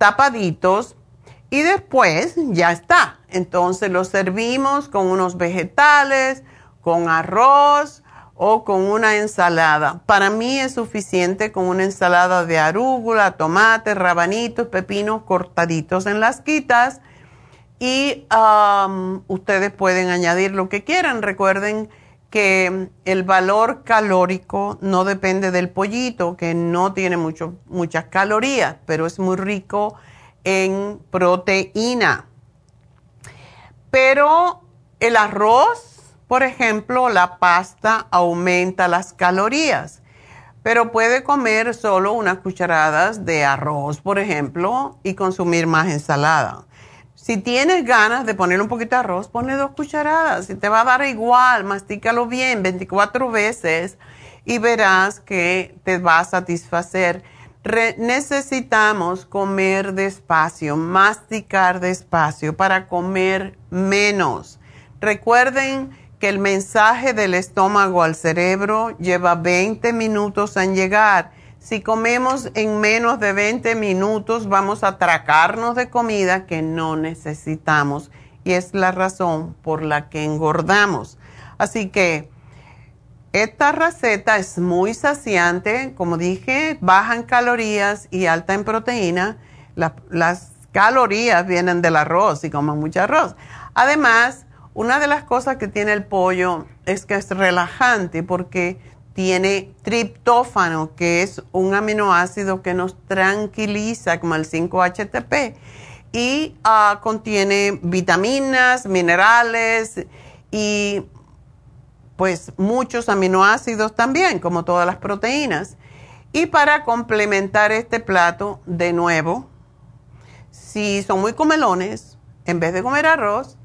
tapaditos y después ya está. Entonces lo servimos con unos vegetales, con arroz o con una ensalada. Para mí es suficiente con una ensalada de arúgula, tomate, rabanitos, pepinos cortaditos en las quitas y um, ustedes pueden añadir lo que quieran. Recuerden que el valor calórico no depende del pollito, que no tiene mucho, muchas calorías, pero es muy rico en proteína. Pero el arroz, por ejemplo, la pasta aumenta las calorías, pero puede comer solo unas cucharadas de arroz, por ejemplo, y consumir más ensalada. Si tienes ganas de poner un poquito de arroz, ponle dos cucharadas. Si te va a dar igual, mastícalo bien 24 veces y verás que te va a satisfacer. necesitamos comer despacio, masticar despacio para comer menos. Recuerden que el mensaje del estómago al cerebro lleva 20 minutos en llegar si comemos en menos de 20 minutos, vamos a atracarnos de comida que no necesitamos y es la razón por la que engordamos. Así que esta receta es muy saciante, como dije, baja en calorías y alta en proteína. las calorías vienen del arroz y comen mucho arroz. Además, una de las cosas que tiene el pollo es que es relajante porque tiene triptófano, que es un aminoácido que nos tranquiliza, como el 5-HTP, y ah, contiene vitaminas, minerales y pues muchos aminoácidos también, como todas las proteínas. Y para complementar este plato, de nuevo, si son muy comelones, en vez de comer arroz,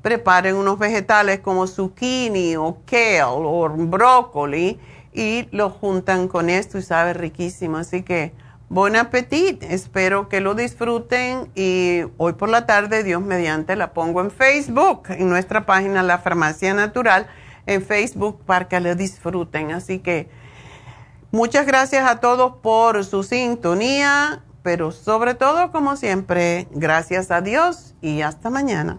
preparen unos vegetales como zucchini o kale o brócoli y lo juntan con esto y sabe riquísimo. Así que buen apetito, espero que lo disfruten y hoy por la tarde, Dios mediante, la pongo en Facebook, en nuestra página La Farmacia Natural, en Facebook para que lo disfruten. Así que muchas gracias a todos por su sintonía, pero sobre todo, como siempre, gracias a Dios y hasta mañana.